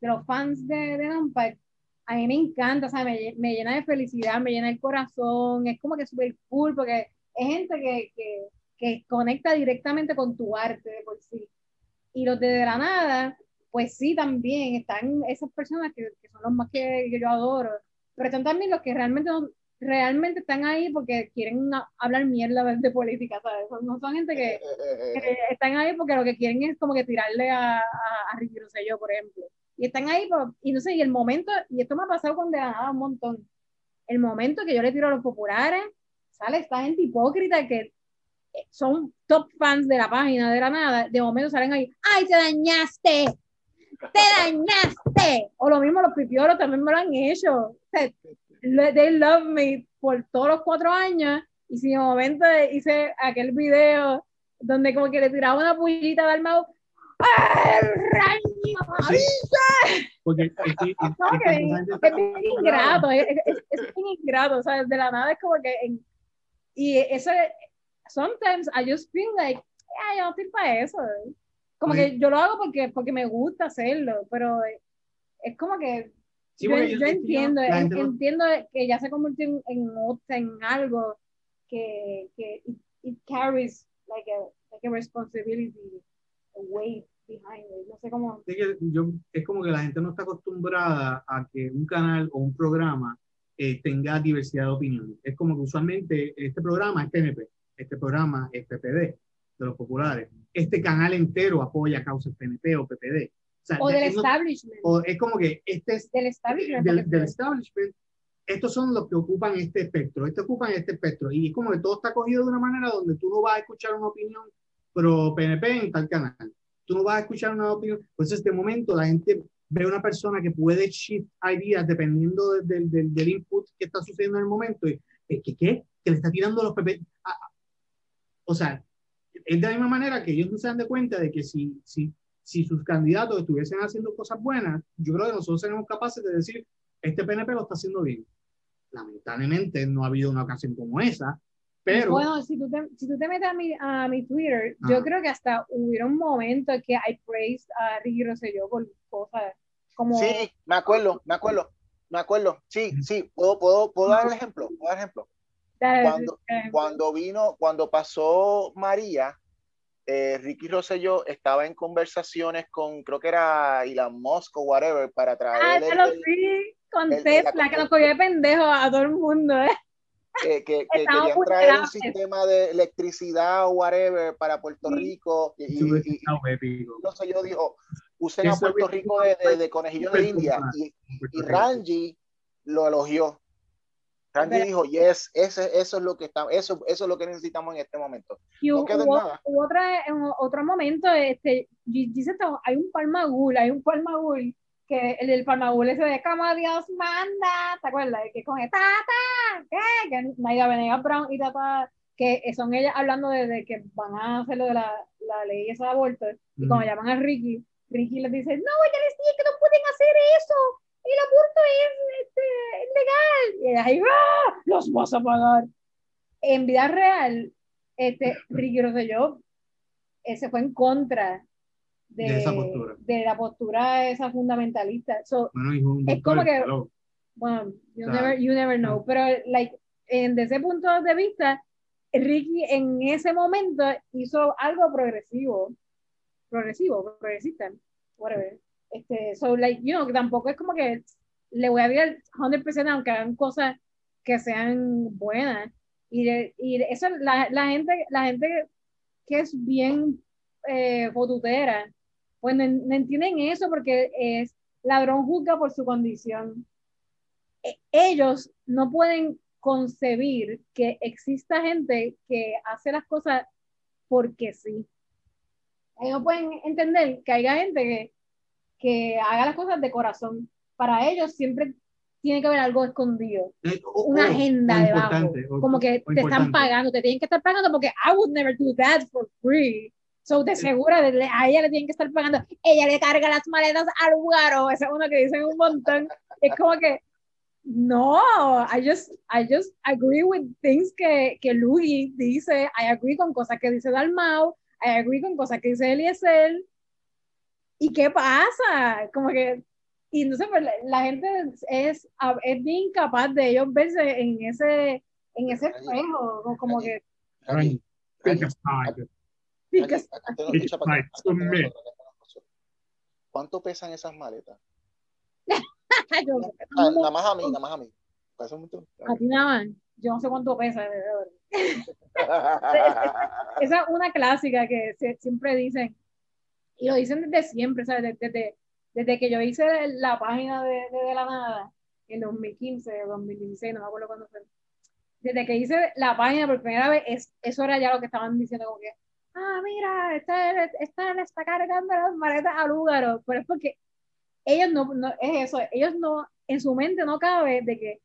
de los fans de, de Numpack, a mí me encanta, o sea, me, me llena de felicidad, me llena el corazón, es como que súper cool, porque es gente que, que, que conecta directamente con tu arte de por sí. Y los de, de la nada, pues sí, también están esas personas que, que son los más que, que yo adoro, pero están también los que realmente no- realmente están ahí porque quieren hablar mierda de, política, ¿sabes? No son gente que, Eh, eh, eh, que están ahí porque lo que quieren es como que tirarle a, a, a Ricky Rosselló, por ejemplo. Y están ahí, por- y no sé, y el momento, y esto me ha pasado con de la nada un montón, el momento que yo le tiro a los populares, sale esta gente hipócrita que son top fans de la página de la nada, de momento salen ahí, ¡ay, te dañaste! ¡Te dañaste! O lo mismo los pipiolos también me lo han hecho. O sea, le- they love me por todos los cuatro años y si de momento hice aquel video donde como que le tiraba una pullita del mouse ¡Ay, rayo! Sí. Porque es que, es que No, que esa gente está es bien ingrato, es, es, bien ingrato, o sea, de la nada es como que, en- y eso, sometimes I just feel like, ah, yo no estoy para eso, como Oye. que yo lo hago porque, porque me gusta hacerlo, pero es como que, Sí, yo, yo entiendo, entiendo que ya se convirtió en, en, en algo que, que it, it carries like a, like a responsibility, a weight behind it, no sé cómo, es que yo, es como que la gente no está acostumbrada a que un canal o un programa eh, tenga diversidad de opiniones. Es como que usualmente este programa es PNP, este programa es PPD, de los populares. Este canal entero apoya causas PNP o PPD. O, sea, o del no- establishment, o es como que este es del establishment, del, del establishment, estos son los que ocupan este espectro, estos ocupan este espectro, y es como que todo está cogido de una manera donde tú no vas a escuchar una opinión pro PNP en tal canal, tú no vas a escuchar una opinión, pues este momento la gente ve una persona que puede shift ideas dependiendo de- del- del- del input que está sucediendo en el momento, y ¿qué? qué? Que le está tirando los PP. a- a- o sea, es de la misma manera que ellos no se dan de cuenta de que si, si, si sus candidatos estuviesen haciendo cosas buenas, yo creo que nosotros seremos capaces de decir, este PNP lo está haciendo bien. Lamentablemente no ha habido una ocasión como esa, pero Bueno, si tú te, si tú te metes a mi, a mi Twitter, yo Ajá. creo que hasta hubiera un momento que I praised a Ricky Rosselló por cosas como... Sí, me acuerdo, me acuerdo, me acuerdo. Sí, sí, puedo, puedo, puedo dar el ejemplo, puedo dar el ejemplo. Cuando, cuando vino, cuando pasó María, eh, Ricky Rosselló estaba en conversaciones con, creo que era Elon Musk o whatever, para ah, traer ya el- lo el- sí, con el- Tesla, que nos cogió de pendejo a todo el mundo, ¿eh? que, que- que querían traer un sistema de electricidad o whatever para Puerto Sí. Rico. Y, y- hubiese y- estado épico. Rosselló dijo, usen a Puerto Rico de, de, de conejillo de India. Y, y. Ranji lo elogió. Pero- dijo, yes, ese, eso es lo que está, eso, eso es lo que necesitamos en este momento. Y No hubo, nada. hubo otra, en otro momento, este, dice hay un palmagul, hay un palmagul, que el del palmagul ese de como Dios manda, ¿te acuerdas? Que con esta, ta, ¿qué? que Naida Venegas Brown y Tata, que son ellas hablando de, de que van a hacer lo de la, la ley esa de aborto, y cuando Ujú. llaman a Ricky, Ricky les dice, no, ella les dije que no pueden hacer eso, el aborto es este, legal, y ahí, ¡ah! los vas a pagar. En vida real, este, Ricky Rosselló se fue en contra de, De esa postura. de la postura esa fundamentalista. So, Bueno, un Es como que- hello. bueno, you, Claro. never, you never know, pero like, en, desde ese punto de vista, Ricky en ese momento hizo algo progresivo, progresivo, progresista, whatever. Este, so, like, you know, tampoco es como que le voy a dar 100% aunque hagan cosas que sean buenas. Y, de- y eso, la, la gente, la gente que es bien eh, fotutera, pues no, no entienden eso porque es ladrón juzga por su condición. E- ellos no pueden concebir que exista gente que hace las cosas porque sí. Ellos pueden entender que haya gente que, que haga las cosas de corazón. Para ellos siempre tiene que haber algo escondido, Eh, o- una o- agenda o debajo. Como que te están pagando, te tienen que estar pagando porque I would never do that for free. So, de segura, de- de- a ella le tienen que estar pagando. Ella le carga las maletas al guaro. Ese es uno que dicen un montón. Es como que, no, I just, I just agree with things que, que Louis dice. I agree con cosas que dice Dalmau. I agree con cosas que dice Eliezer. ¿Y qué pasa? Como que, y entonces pues, la, la gente es, es bien incapaz de ellos verse en ese, en ese espejo. Como que, ¿Cuánto pesan esas maletas? Yo- Ah, nada más a mí, nada más a mí. Pesa un montón. a ti nada más. Yo no sé cuánto pesa. Esa es una clásica que se- siempre dicen, y lo dicen desde siempre, ¿sabes? Desde, desde, que yo hice la página de, de, De la Nada, en 2015 o 2016, no me acuerdo cuándo fue. Desde que hice la página por primera vez, es, eso era ya lo que estaban diciendo, como que, ah, mira, esta le está cargando las maletas al húgaro, pero es porque ellos no, no, es eso, ellos no, en su mente no cabe de que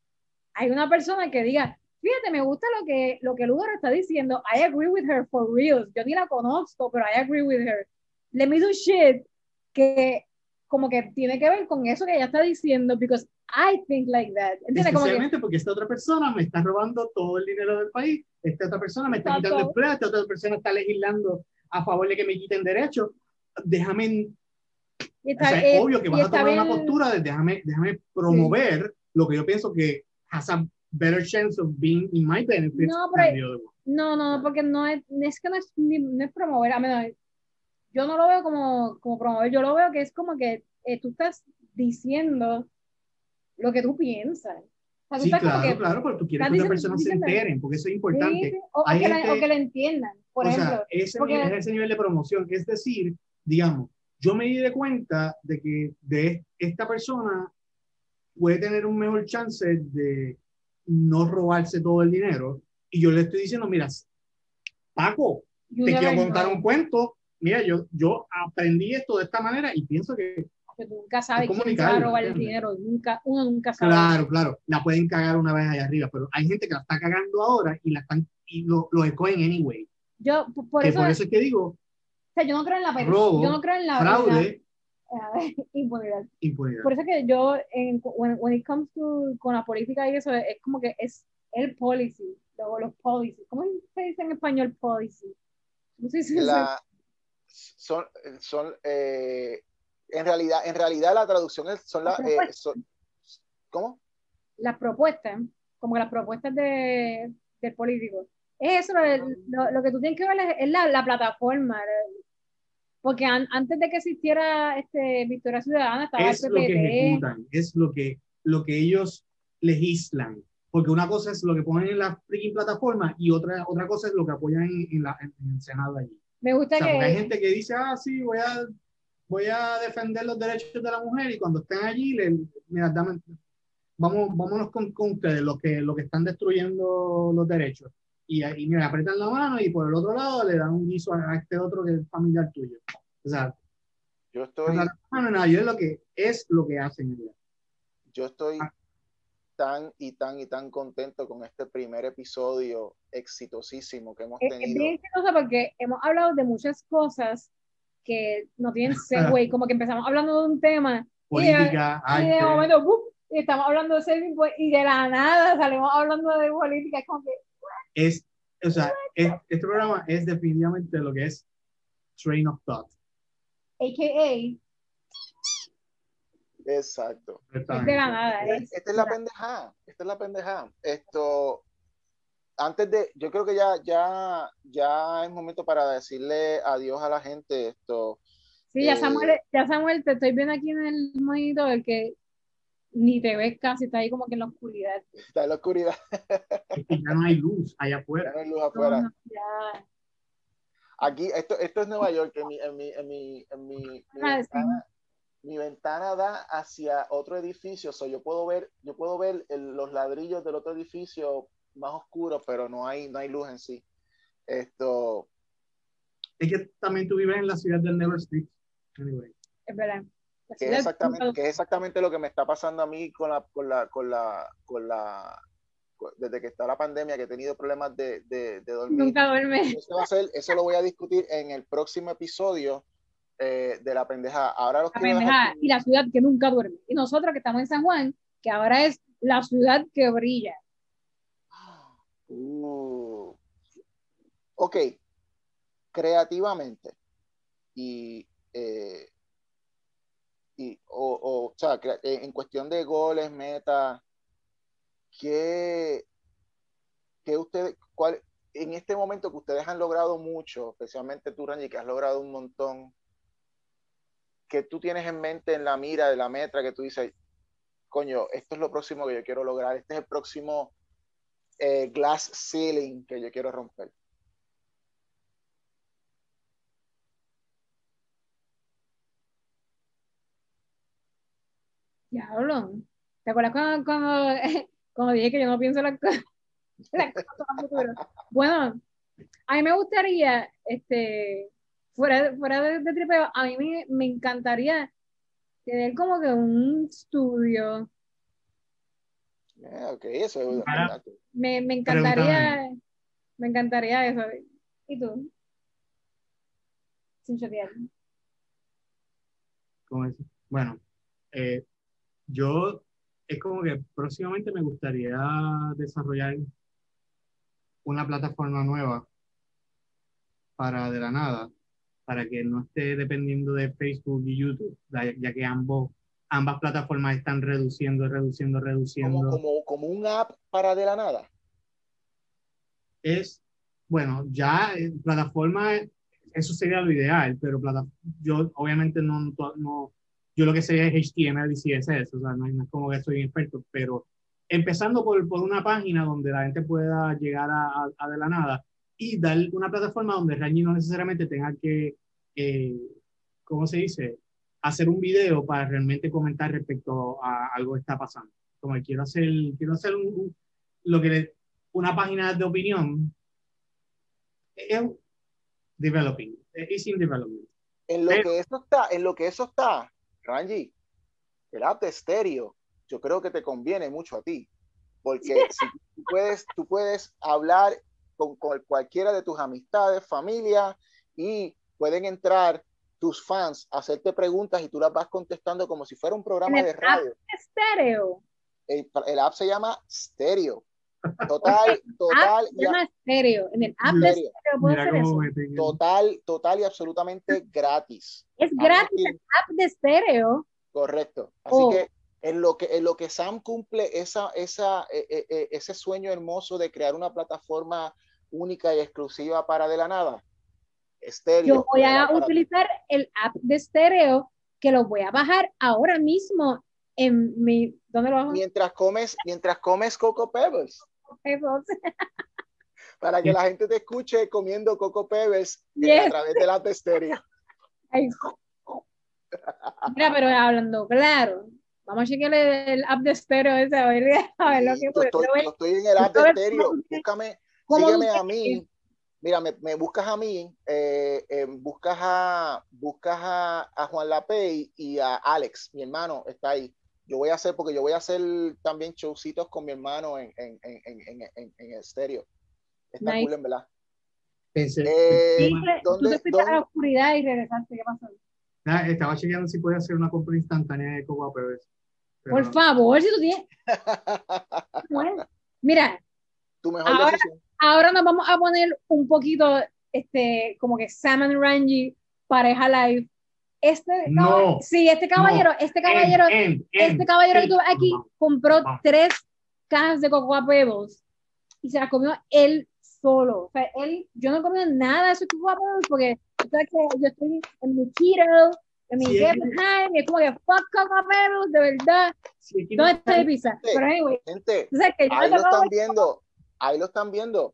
hay una persona que diga, fíjate, me gusta lo que, lo que Lugaro está diciendo. I agree with her for real. Yo ni la conozco, pero I agree with her. Let me do shit que como que tiene que ver con eso que ella está diciendo, because I think like that. ¿Entiendes? Como que, Especialmente porque esta otra persona me está robando todo el dinero del país, esta otra persona me está Exacto. quitando empleo, esta otra persona está legislando a favor de que me quiten derechos. Déjame, y o está, sea, eh, es obvio que vas a está tomar una bien- postura de déjame, déjame promover lo que yo pienso que has a better chance of being in my benefit No, pero-. No, no, porque no es, es que no es, ni- no es promover, a menos, yo no lo veo como, como promover, yo lo veo que es como que eh, tú estás diciendo lo que tú piensas. O sea, Sí, claro, que, claro, pero tú quieres que otras personas se enteren, porque eso es sí, importante. sí, o, o Hay que la- gente- o que lo entiendan, por o ejemplo. sea, ese, porque- nivel- ese nivel de promoción. Es decir, digamos, yo me di de cuenta de que de esta persona puede tener un mejor chance de no robarse todo el dinero. Y yo le estoy diciendo, mira, Paco, you te quiero contar know, un cuento. Mira, yo, yo aprendí esto de esta manera y pienso que, que tú nunca sabes es quién se va a robar el dinero, nunca, uno nunca sabe. claro, claro, la pueden cagar una vez allá arriba, pero hay gente que la está cagando ahora y la están y lo, lo escogen anyway. Yo, por que eso, por eso es que digo, o sea, yo no creo en la robo, yo no creo en la, fraude, la- impunidad. impunidad. Por eso que yo, en, when, when it comes to, con la política y eso, es como que es el policy, luego los policies. ¿Cómo se dice en español policy? ¿Cómo se dice? La- son, son eh, en realidad, en realidad la traducción es, son las, eh, son- ¿cómo? Las propuestas, como las propuestas de, del político. Es eso, lo, lo- lo que tú tienes que ver es, es la, la plataforma. Porque an- antes de que existiera este Victoria Ciudadana estaba es el lo que ejecutan, es lo que, lo que ellos legislan. Porque una cosa es lo que ponen en la freaking plataforma y otra, otra cosa es lo que apoyan en, en la, en el Senado allí. Me gusta O sea, porque hay que gente que dice, ah, sí, voy a, voy a defender los derechos de la mujer y cuando estén allí, le, mira, dame, vamos, vámonos con, con ustedes, los que, los que están destruyendo los derechos. Y, y mira, apretan la mano y por el otro lado le dan un guiso a, a este otro que es familiar tuyo. O sea, Yo estoy, la mano, no, yo es lo que, es lo que hacen. yo estoy Ah. Tan y tan y tan contento con este primer episodio exitosísimo que hemos es, es tenido. bien chistoso porque hemos hablado de muchas cosas que no tienen segue, como que empezamos hablando de un tema y de, Política, y de momento ¡buf! y estamos hablando de saving pues, y de la nada salimos hablando de política, es como que es, o sea, es- este programa es definitivamente lo que es train of thought. AKA Exacto. es de la nada. Esta, es- esta es la pendejada, esta es la pendejada. Esto, antes de, yo creo que ya, ya, ya es momento para decirle adiós a la gente. Esto, Sí, ya eh, Samuel, ya Samuel, te estoy viendo aquí en el monitor que ni te ves casi, está ahí como que en la oscuridad. está en la oscuridad, Es que ya no hay luz allá ya afuera. no hay luz afuera. No, ya. Aquí, esto, esto es Nueva York, en mi, en mi, en mi, en mi, mi Ah, sí. ventana, mi ventana da hacia otro edificio, so yo puedo ver, yo puedo ver el- los ladrillos del otro edificio más oscuros, pero no hay, no hay luz en sí. Esto, Es que también tú vives en la ciudad del Never Sleep. Anyway. Es verdad. Que es exactamente, que es exactamente lo que me está pasando a mí con la, con la, con la, con la, desde que está la pandemia, que he tenido problemas de, de, de dormir. Nunca duerme. Eso, va a ser, eso lo voy a discutir en el próximo episodio eh, de la pendeja. Ahora los La pendejada. Y la ciudad que nunca duerme. Y nosotros que estamos en San Juan, que ahora es la ciudad que brilla. Uh. Ok, creativamente y, eh, y o, o, o sea, eh, en cuestión de goles, metas, ¿qué, qué ustedes, cuál, en este momento que ustedes han logrado mucho, especialmente tú, Randy, que has logrado un montón, que tú tienes en mente en la mira de la metra que tú dices, coño, esto es lo próximo que yo quiero lograr, este es el próximo eh, glass ceiling que yo quiero romper? Diablo. ¿Te acuerdas cuando, cuando, cuando dije que yo no pienso las cosas? Bueno, a mí me gustaría, este, fuera, fuera de, de tripeo, a mí me, me encantaría tener como que un estudio. Ah, ok, eso es Para- Me, me encantaría, Pregúntame. me encantaría eso. ¿Y tú? Sin chotear. ¿cómo decir? Bueno, eh, yo es como que próximamente me gustaría desarrollar una plataforma nueva para de la nada, para que no esté dependiendo de Facebook y YouTube, ya, que ambos, ambas plataformas están reduciendo, reduciendo, reduciendo. como, como, como un app para de la nada. es, bueno, ya eh, plataforma, eso sería lo ideal, pero plata- yo obviamente no, no, yo lo que sé es HTML y CSS, o sea, no, no es como que soy experto, pero empezando por, por una página donde la gente pueda llegar a, a- a de la nada y dar una plataforma donde Rangi no necesariamente tenga que, eh, ¿cómo se dice? Hacer un video para realmente comentar respecto a algo que está pasando. Como que quiero hacer, quiero hacer un- un- lo que le- una página de opinión es developing, es in development. En lo Pero- que eso está, en lo que eso está, Ranji, el app de estéreo, yo creo que te conviene mucho a ti, porque si tú puedes, tú puedes hablar con, con cualquiera de tus amistades, familia, y pueden entrar tus fans a hacerte preguntas y tú las vas contestando como si fuera un programa En el de radio. Estéreo. El, el app se llama Stereo. Total, total, se y, llama Estéreo. En el app de puedo hacer eso. meten- total, total y absolutamente gratis. Es gratis el app de Estéreo. Correcto. Así Oh. que en lo que en lo que Sam cumple esa, esa, eh, eh, eh, ese sueño hermoso de crear una plataforma única y exclusiva para de la nada, estéreo. Yo voy a utilizar el app de Estéreo que lo voy a bajar ahora mismo en mi. ¿Dónde lo bajo? mientras comes, mientras comes Coco Pebbles, para que la gente te escuche comiendo Coco Pebbles Yes. a través del app de estéreo. Ay. Mira, pero hablando claro, vamos a chequear el, el app de Estéreo ese, a ver, a ver lo que yo, puede. estoy, yo estoy en el app de estéreo. Búscame, sígueme a mí. Mira, me, me buscas a mí, eh, eh, buscas a buscas a, a Juan Lapey y a Alex, mi hermano, está ahí. Yo voy a hacer, porque yo voy a hacer también showcitos con mi hermano en, en, en, en, en, en estéreo. Está Nice. cool, en verdad. Pensé- Eh, que tú ¿dónde- te fuiste a la dónde- oscuridad y regresaste, ¿qué pasó? Ah, estaba chequeando si podía hacer una compra instantánea de Cocoa pero Por favor, si tú tienes. Bueno, Mira, tu mejor Ahora- decisión. Ahora nos vamos a poner un poquito, este, como que Sam and Ranji, pareja live. Este, No. sí, este caballero, este caballero, End, end, este end, caballero que tuve aquí Vamos. compró tres cajas de Cocoa Pebbles y se las comió él solo. O sea, él, yo no he comido nada de esos Cocoa Pebbles porque tú sabes que yo estoy en mi keto, en mi Sí, get es que- behind, y es como que fuck Cocoa Pebbles, de verdad. Sí, no ¿Dónde está mi pizza? Pero anyway, Gente, tú sabes que ahí no lo están viendo, ahí lo están viendo.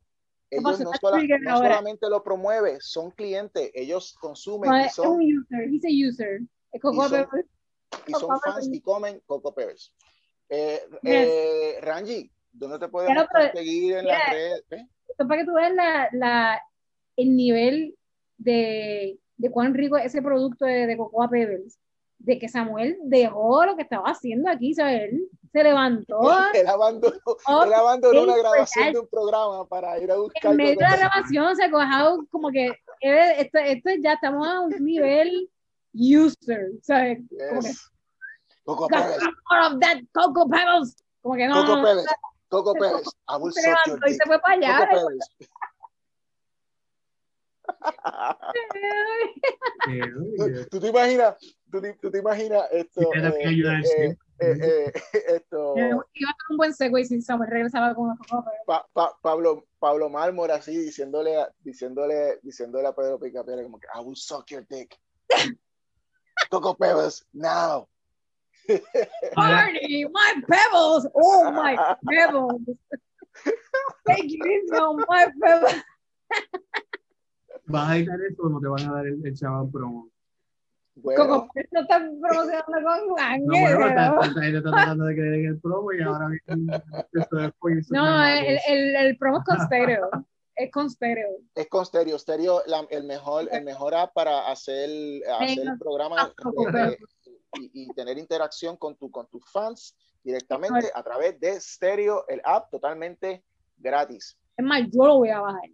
Ellos no, sola- no solamente lo promueven, son clientes, ellos consumen No, y es son, un user, he's a user. Y son- y son fans y comen Coco Pebbles. Eh, eh, Ranji, ¿dónde te podemos Claro, conseguir en mira, las redes? ¿Eh? Esto es para que tú veas la, la, el nivel de, de cuán rico es ese producto de, de Cocoa Pebbles. De que Samuel dejó lo que estaba haciendo aquí, ¿sabes? Se levantó Él abandonó, oh, él abandonó una sí, grabación pues, de un programa para ir a buscar en medio de Coco la grabación se cojado como que eh, esto, esto ya estamos a un nivel user, ¿sabes? Como que, Yes. Coco of that Pebbles. Como que no, Coco Pebbles, Coco Pebbles. I will se levantó y se fue para allá. Coco oye, ¿Tú te imaginas? ¿Tú te, tú te imaginas esto? Sí, eh, sí. eh, eh, eh, esto Iba a ser un buen segue si Samuel regresaba con. Pa- Pa- Pablo, Pablo Mármol así diciéndole, a- diciéndole, diciéndole a Pedro Picapiedra como que I will suck your dick. Coco Pebbles, now. Party, my pebbles. Oh, my pebbles. Thank you, so my pebbles. ¿Vas a editar eso o no te van a dar el, el chaval promo? Bueno, Como no están promocionando con No, bueno, Ángel. está, está, está tratando de que den el promo y ahora esto después. No, el, el, el promo es con stereo. Es con stereo. es con Stereo. Stereo, la- el, mejor, el mejor app para hacer, hacer el programa Ah, de- Pebbles. y, y tener interacción con, tu, con tus fans directamente a través de Stereo, el app totalmente gratis. Es más, yo lo voy a bajar.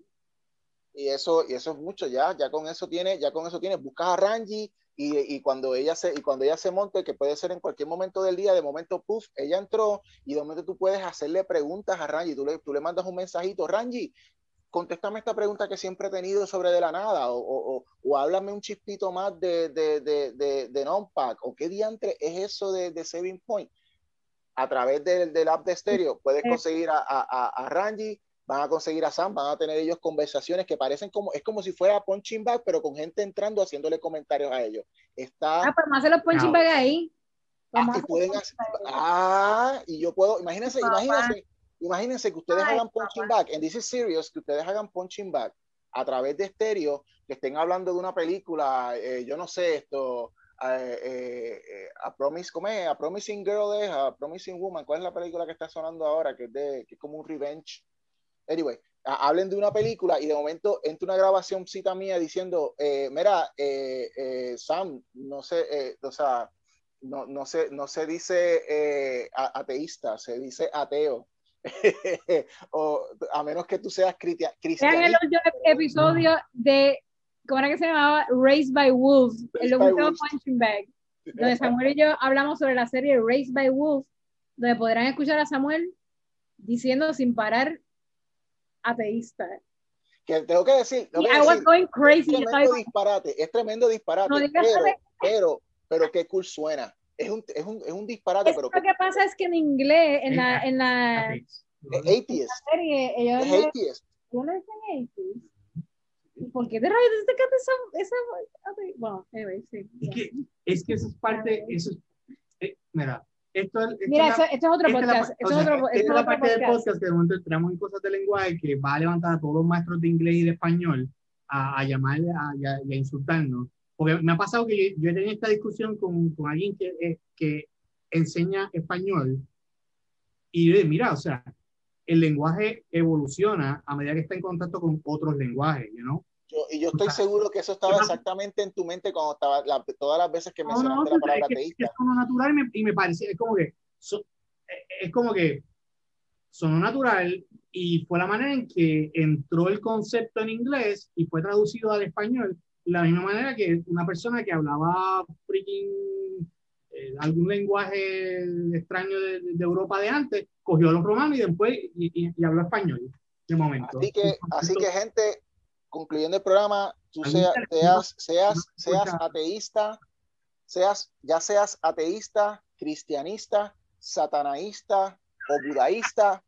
Y eso, y eso es mucho ya, ya con eso tiene, ya con eso tiene, buscas a Rangi y, y cuando ella se, y cuando ella se monte, que puede ser en cualquier momento del día, de momento, puff, ella entró y de momento tú puedes hacerle preguntas a Rangi, tú le, tú le mandas un mensajito, Rangi, contéstame esta pregunta que siempre he tenido sobre de la nada, o, o, o, o háblame un chispito más de, de, de, de, de non-pack, o qué diantre es eso de, de Saving Point. A través del, del app de Stereo puedes conseguir a, a, a, a Rangi, van a conseguir a Sam, van a tener ellos conversaciones que parecen como, es como si fuera punching bag, pero con gente entrando haciéndole comentarios a ellos. Está, Ah, pues hacer los punching No. bag ahí. Ah, y pueden hacer, ah, y yo puedo, imagínense, Papá. imagínense, imagínense que ustedes Ay, hagan punching bag, en This is Serious, que ustedes hagan punching bag a través de estéreo, que estén hablando de una película, eh, yo no sé esto, eh, eh, eh, a Promise, ¿cómo es? A Promising Girl es, a Promising Woman, ¿cuál es la película que está sonando ahora? Que es, de, que es como un revenge. Anyway, hablen de una película y de momento entra una grabación cita mía diciendo, eh, mira, eh, eh, Sam, no sé, eh, o sea, no, no, se, no se dice eh, ateísta, se dice ateo. o a menos que tú seas critia- Vean el último episodio de, ¿cómo era que se llamaba? Raised by Wolves, el último punching bag, donde Samuel y yo hablamos sobre la serie Raised by Wolves, donde podrán escuchar a Samuel diciendo sin parar ateísta. Que tengo que decir, tengo Y que I was decir, going es crazy. estaba tremendo disparate, es tremendo disparate, No pero, pero, pero qué cool suena. Es un, es un, es un disparate, Es pero lo que pasa es que en inglés, en la, en la es atheist, serie, ellos es le, atheist. ellos le dicen atheist. ¿Y por qué te esa, esa, Bueno, anyway, sí. Es que, es que eso es parte, eso es, eh, mira, esto, es- esto Mira, es la- esto, esto es otro esta es la podcast. pa- Esto o es sea, otro, esta es es la parte del podcast. podcast que de momento entramos en cosas de lenguaje que va a levantar a todos los maestros de inglés y de español a, a llamar a, y a, a insultarnos. Porque me ha pasado que yo, yo he tenido esta discusión con, con alguien que, eh, que enseña español y yo digo, mira, o sea, el lenguaje evoluciona a medida que está en contacto con otros lenguajes, you know? Yo- y yo estoy seguro que eso estaba exactamente en tu mente cuando estaba la- todas las veces que No, no, mencionaste la es palabra que- ateísta. es como natural y me, y me parece, es como que, so- eh, es como que sonó natural y fue la manera en que entró el concepto en inglés y fue traducido al español, la misma manera que una persona que hablaba freaking eh, algún lenguaje extraño de, de Europa de antes, cogió a los romanos y después y, y- y habló español de momento. Así que, así que gente, concluyendo el programa, tú seas, seas, ¿No seas ateísta, seas, ya seas ateísta, cristianista, satanaísta o budaísta,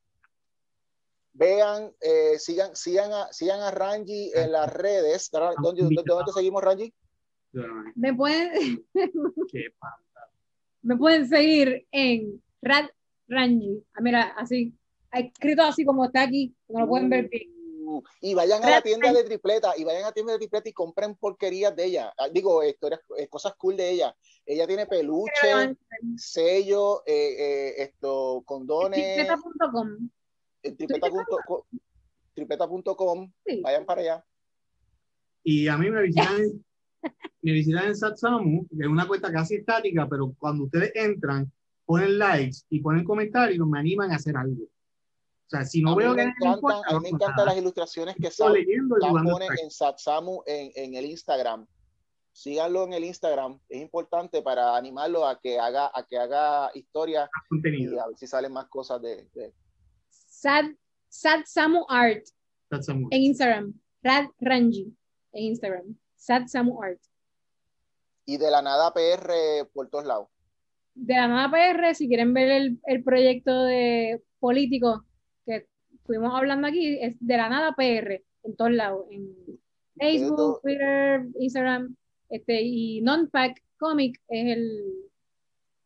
vean, eh, sigan, sigan a, sigan a Rangi en las redes. ¿Dónde, dónde, dónde te seguimos, Rangi? Me pueden, me pueden seguir en Rad Rangi. Ah, mira, así. Escrito así como está aquí. No lo pueden ver bien. Y vayan a la tienda de tripleta y vayan a la tienda de tripleta y compren porquerías de ella. Ah, Digo, historias, eh, cosas cool de ella. Ella tiene peluche, sello, eh, eh, esto, condones, Tripleta.com. tripleta.com. tripleta.com, Sí. vayan para allá. Y a mí me visitan, me visitan en Satsamu, que es una cuenta casi estática, pero cuando ustedes entran, ponen likes y ponen comentarios, me animan a hacer algo. O sea, si no a mí veo me que importa, a mí me encantan nada. las ilustraciones que Sam, Sam pone en Satsamu en, en el Instagram. Síganlo en el Instagram. Es importante para animarlo a que haga, a que haga historia y a ver si salen más cosas de, de- Sad, Sad Samu Art en Instagram. Rad Rangi en Instagram. Sad Samu Art. y de la nada PR por todos lados. de la nueva PR, si quieren ver el, el proyecto de político estuvimos hablando aquí, es de la nada PR, en todos lados, en Facebook, Twitter, Instagram, este, y non-pack cómic es el,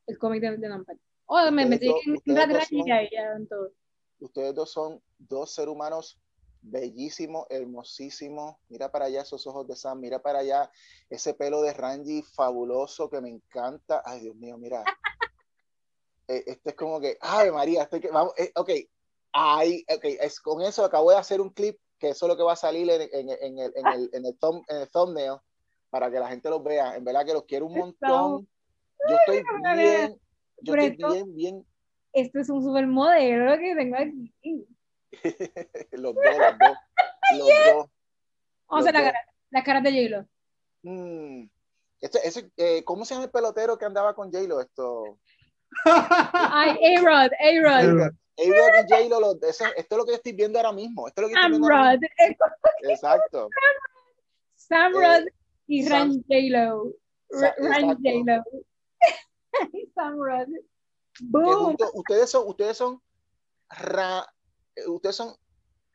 el cómic de, de Lampard. Oh, me metí en Rack y ya en todo. Ustedes dos son dos seres humanos bellísimos, hermosísimos. Mira para allá esos ojos de Sam, mira para allá ese pelo de Ranji fabuloso que me encanta. Ay, Dios mío, mira. Eh, este es como que, ay María, este que, vamos, eh, ok, ay, ok, es, con eso acabo de hacer un clip que eso es lo que va a salir en, en- en el, en, el, en, el thumb- en el thumbnail para que la gente los vea. En verdad que los quiero un montón. Yo estoy bien, yo estoy esto- bien, bien. Este es un supermodelo que tengo aquí. Los dos, los dos, los dos. Vamos a hacer la Los cara, las caras de J-Lo. Mm. Este, ese, eh, ¿Cómo se llama el pelotero que andaba con J-Lo? Esto. Ay, A-Rod, A-Rod. A-Rod y J-Lo, los- eso- esto es lo que yo estoy viendo ahora mismo. Esto es lo que estoy viendo ahora Sam-Rod. Eh, mismo. Exacto. Sam-Rod y Sam- Ran J-Lo. Ran exacto. J-Lo. Sam-Rod. Que Boom. junto- ustedes son, ustedes son, Ra- eh, ustedes son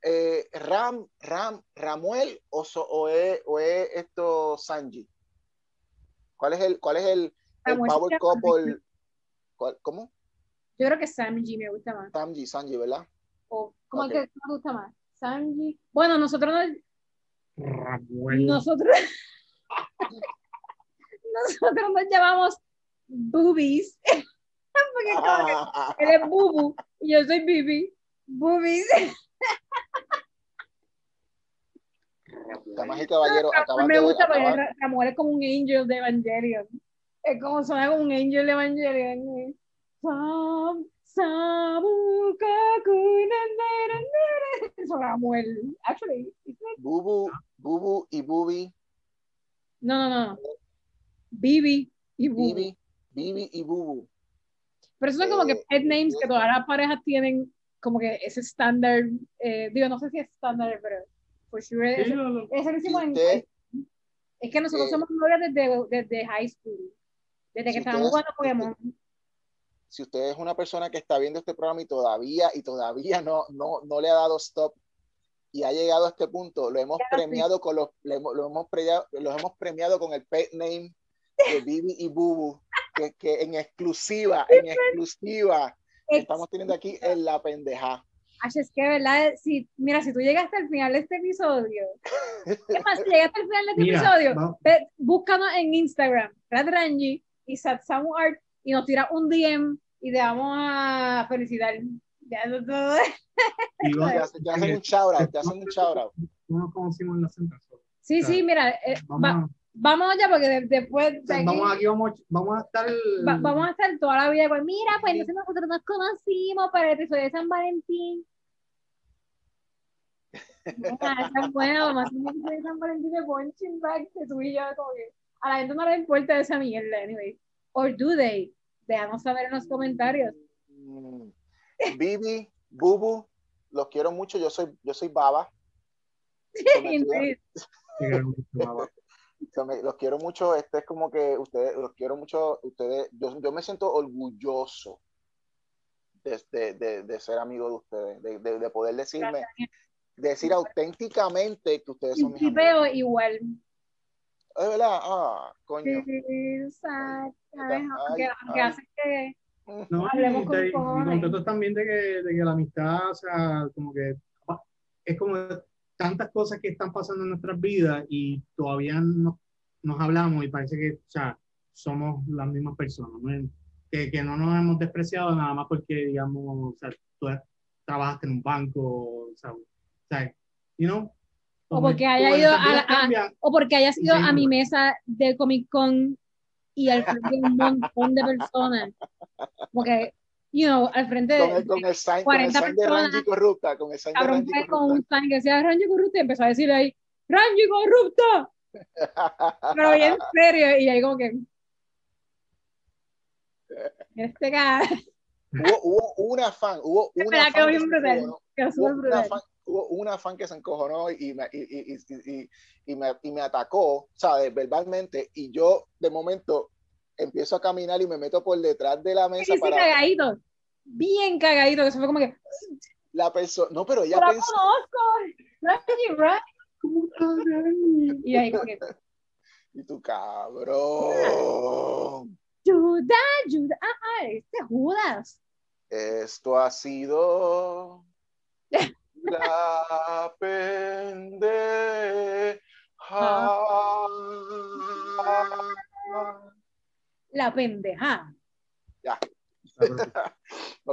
eh, Ram, Ram, Ramuel o, so- o, es, o es esto Sanji. ¿Cuál es el, cuál es el, el power couple? ¿Cuál- ¿Cómo? Yo creo que Samji me gusta más. Sanji, Sanji, ¿verdad? O, ¿Cómo Ok. es que me gusta más? Samji. Bueno, nosotros no, Ramuel. nosotros, nosotros nos llamamos boobies. Porque como que Ah, él es bubu y yo soy bibi. Boobies. Damas y caballeros, acaban me de gusta porque acaban- Ra- Samuel es como un angel de Evangelion. Es como suena como un angel de Evangelion. Samuel. Actually? Bubu, Bubu y Bubi, no, no, no. Bibi y Bubu. Bibi, Bibi y Bubu. Pero son como que Eh, pet names que eh, todas las parejas tienen como que ese estándar. eh, digo, no sé si es estándar, pero for sure. Sí, ese- lo- lo- ese lo hicimos en usted- Es que nosotros Eh, somos novios desde, desde high school. Desde que si estábamos jugando Pokémon. Si usted es una persona que está viendo este programa y todavía, y todavía no, no, no le ha dado stop y ha llegado a este punto, lo hemos premiado con los, lo hemos premiado, los hemos premiado con el pet name de Bibi y Bubu, que, que en exclusiva, en exclusiva, estamos teniendo aquí en la pendeja. Ash, es que, ¿verdad? Si, mira, si tú llegaste al final de este episodio, es más, si llegaste al final de este Mira, episodio, ve- búscanos en Instagram, Rat Ranji y Satsamu Art, y nos tira un DM y te vamos a felicitar. Ya todo. y lo- Te hacen, un shout out, te hacen un shout out. No nos conocimos en la central. Sí, sí, mira, eh, Vamos, va- vamos ya porque de- después de aquí, vamos aquí, vamos, vamos a estar. va- vamos a estar toda la vida igual. Mira, pues Sí. entonces nosotros nos conocimos para el episodio de San Valentín. Mira, esa es buena, vamos a hacer un episodio de San Valentín de punching bag de tú y yo, como que a la gente no le importa esa mierda, anyway. Or do they? Déjanos saber en los comentarios. Mm. Bibi, Bubu, los quiero mucho, yo soy, yo soy Baba. Los quiero mucho, este es como que ustedes, los quiero mucho, ustedes, yo, yo me siento orgulloso de, de- de- de ser amigo de ustedes, de, de- de poder decirme, decir auténticamente que ustedes son mis Y amigos. veo igual. Es verdad, ah, coño. Ay, Aunque, hace que No, Hablemos con y cojones. también de que, de que la amistad, o sea, como que ah, es como tantas cosas que están pasando en nuestras vidas y todavía no, nos hablamos y parece que, o sea, somos las mismas personas, ¿no? Que, que no nos hemos despreciado nada más porque, digamos, o sea, tú trabajaste en un banco, o sea, o sea, you know, O porque que haya ido a a- o porque hayas ido Sí, a mi mesa de Comic Con y al frente de un montón de personas. Porque, you know, al frente Con el, de con el sign, con el 40 sign de personas. Ranji corrupta, con el sign de fue con un corrupta. sign que decía Ranji corrupto y empezó a decirle ahí, Ranji corrupto, pero bien serio, y ahí como que este cara hubo, hubo una fan, hubo una fan que se brutal. encojonó. que hubo una, fan, hubo una fan que se encojonó y me, y, y, y, me, y me atacó, ¿sabes? Verbalmente, y yo de momento empiezo a caminar y me meto por detrás de la mesa sí, para cagadito, bien cagadito, que se fue como que, la persona. No, pero ella ¡Yo la pensó. Y ahí como que, Y tu cabrón. Judas, Judas. Ah, ah, este Judas. Esto ha sido la pendeja. La pendeja. Ya. Ok,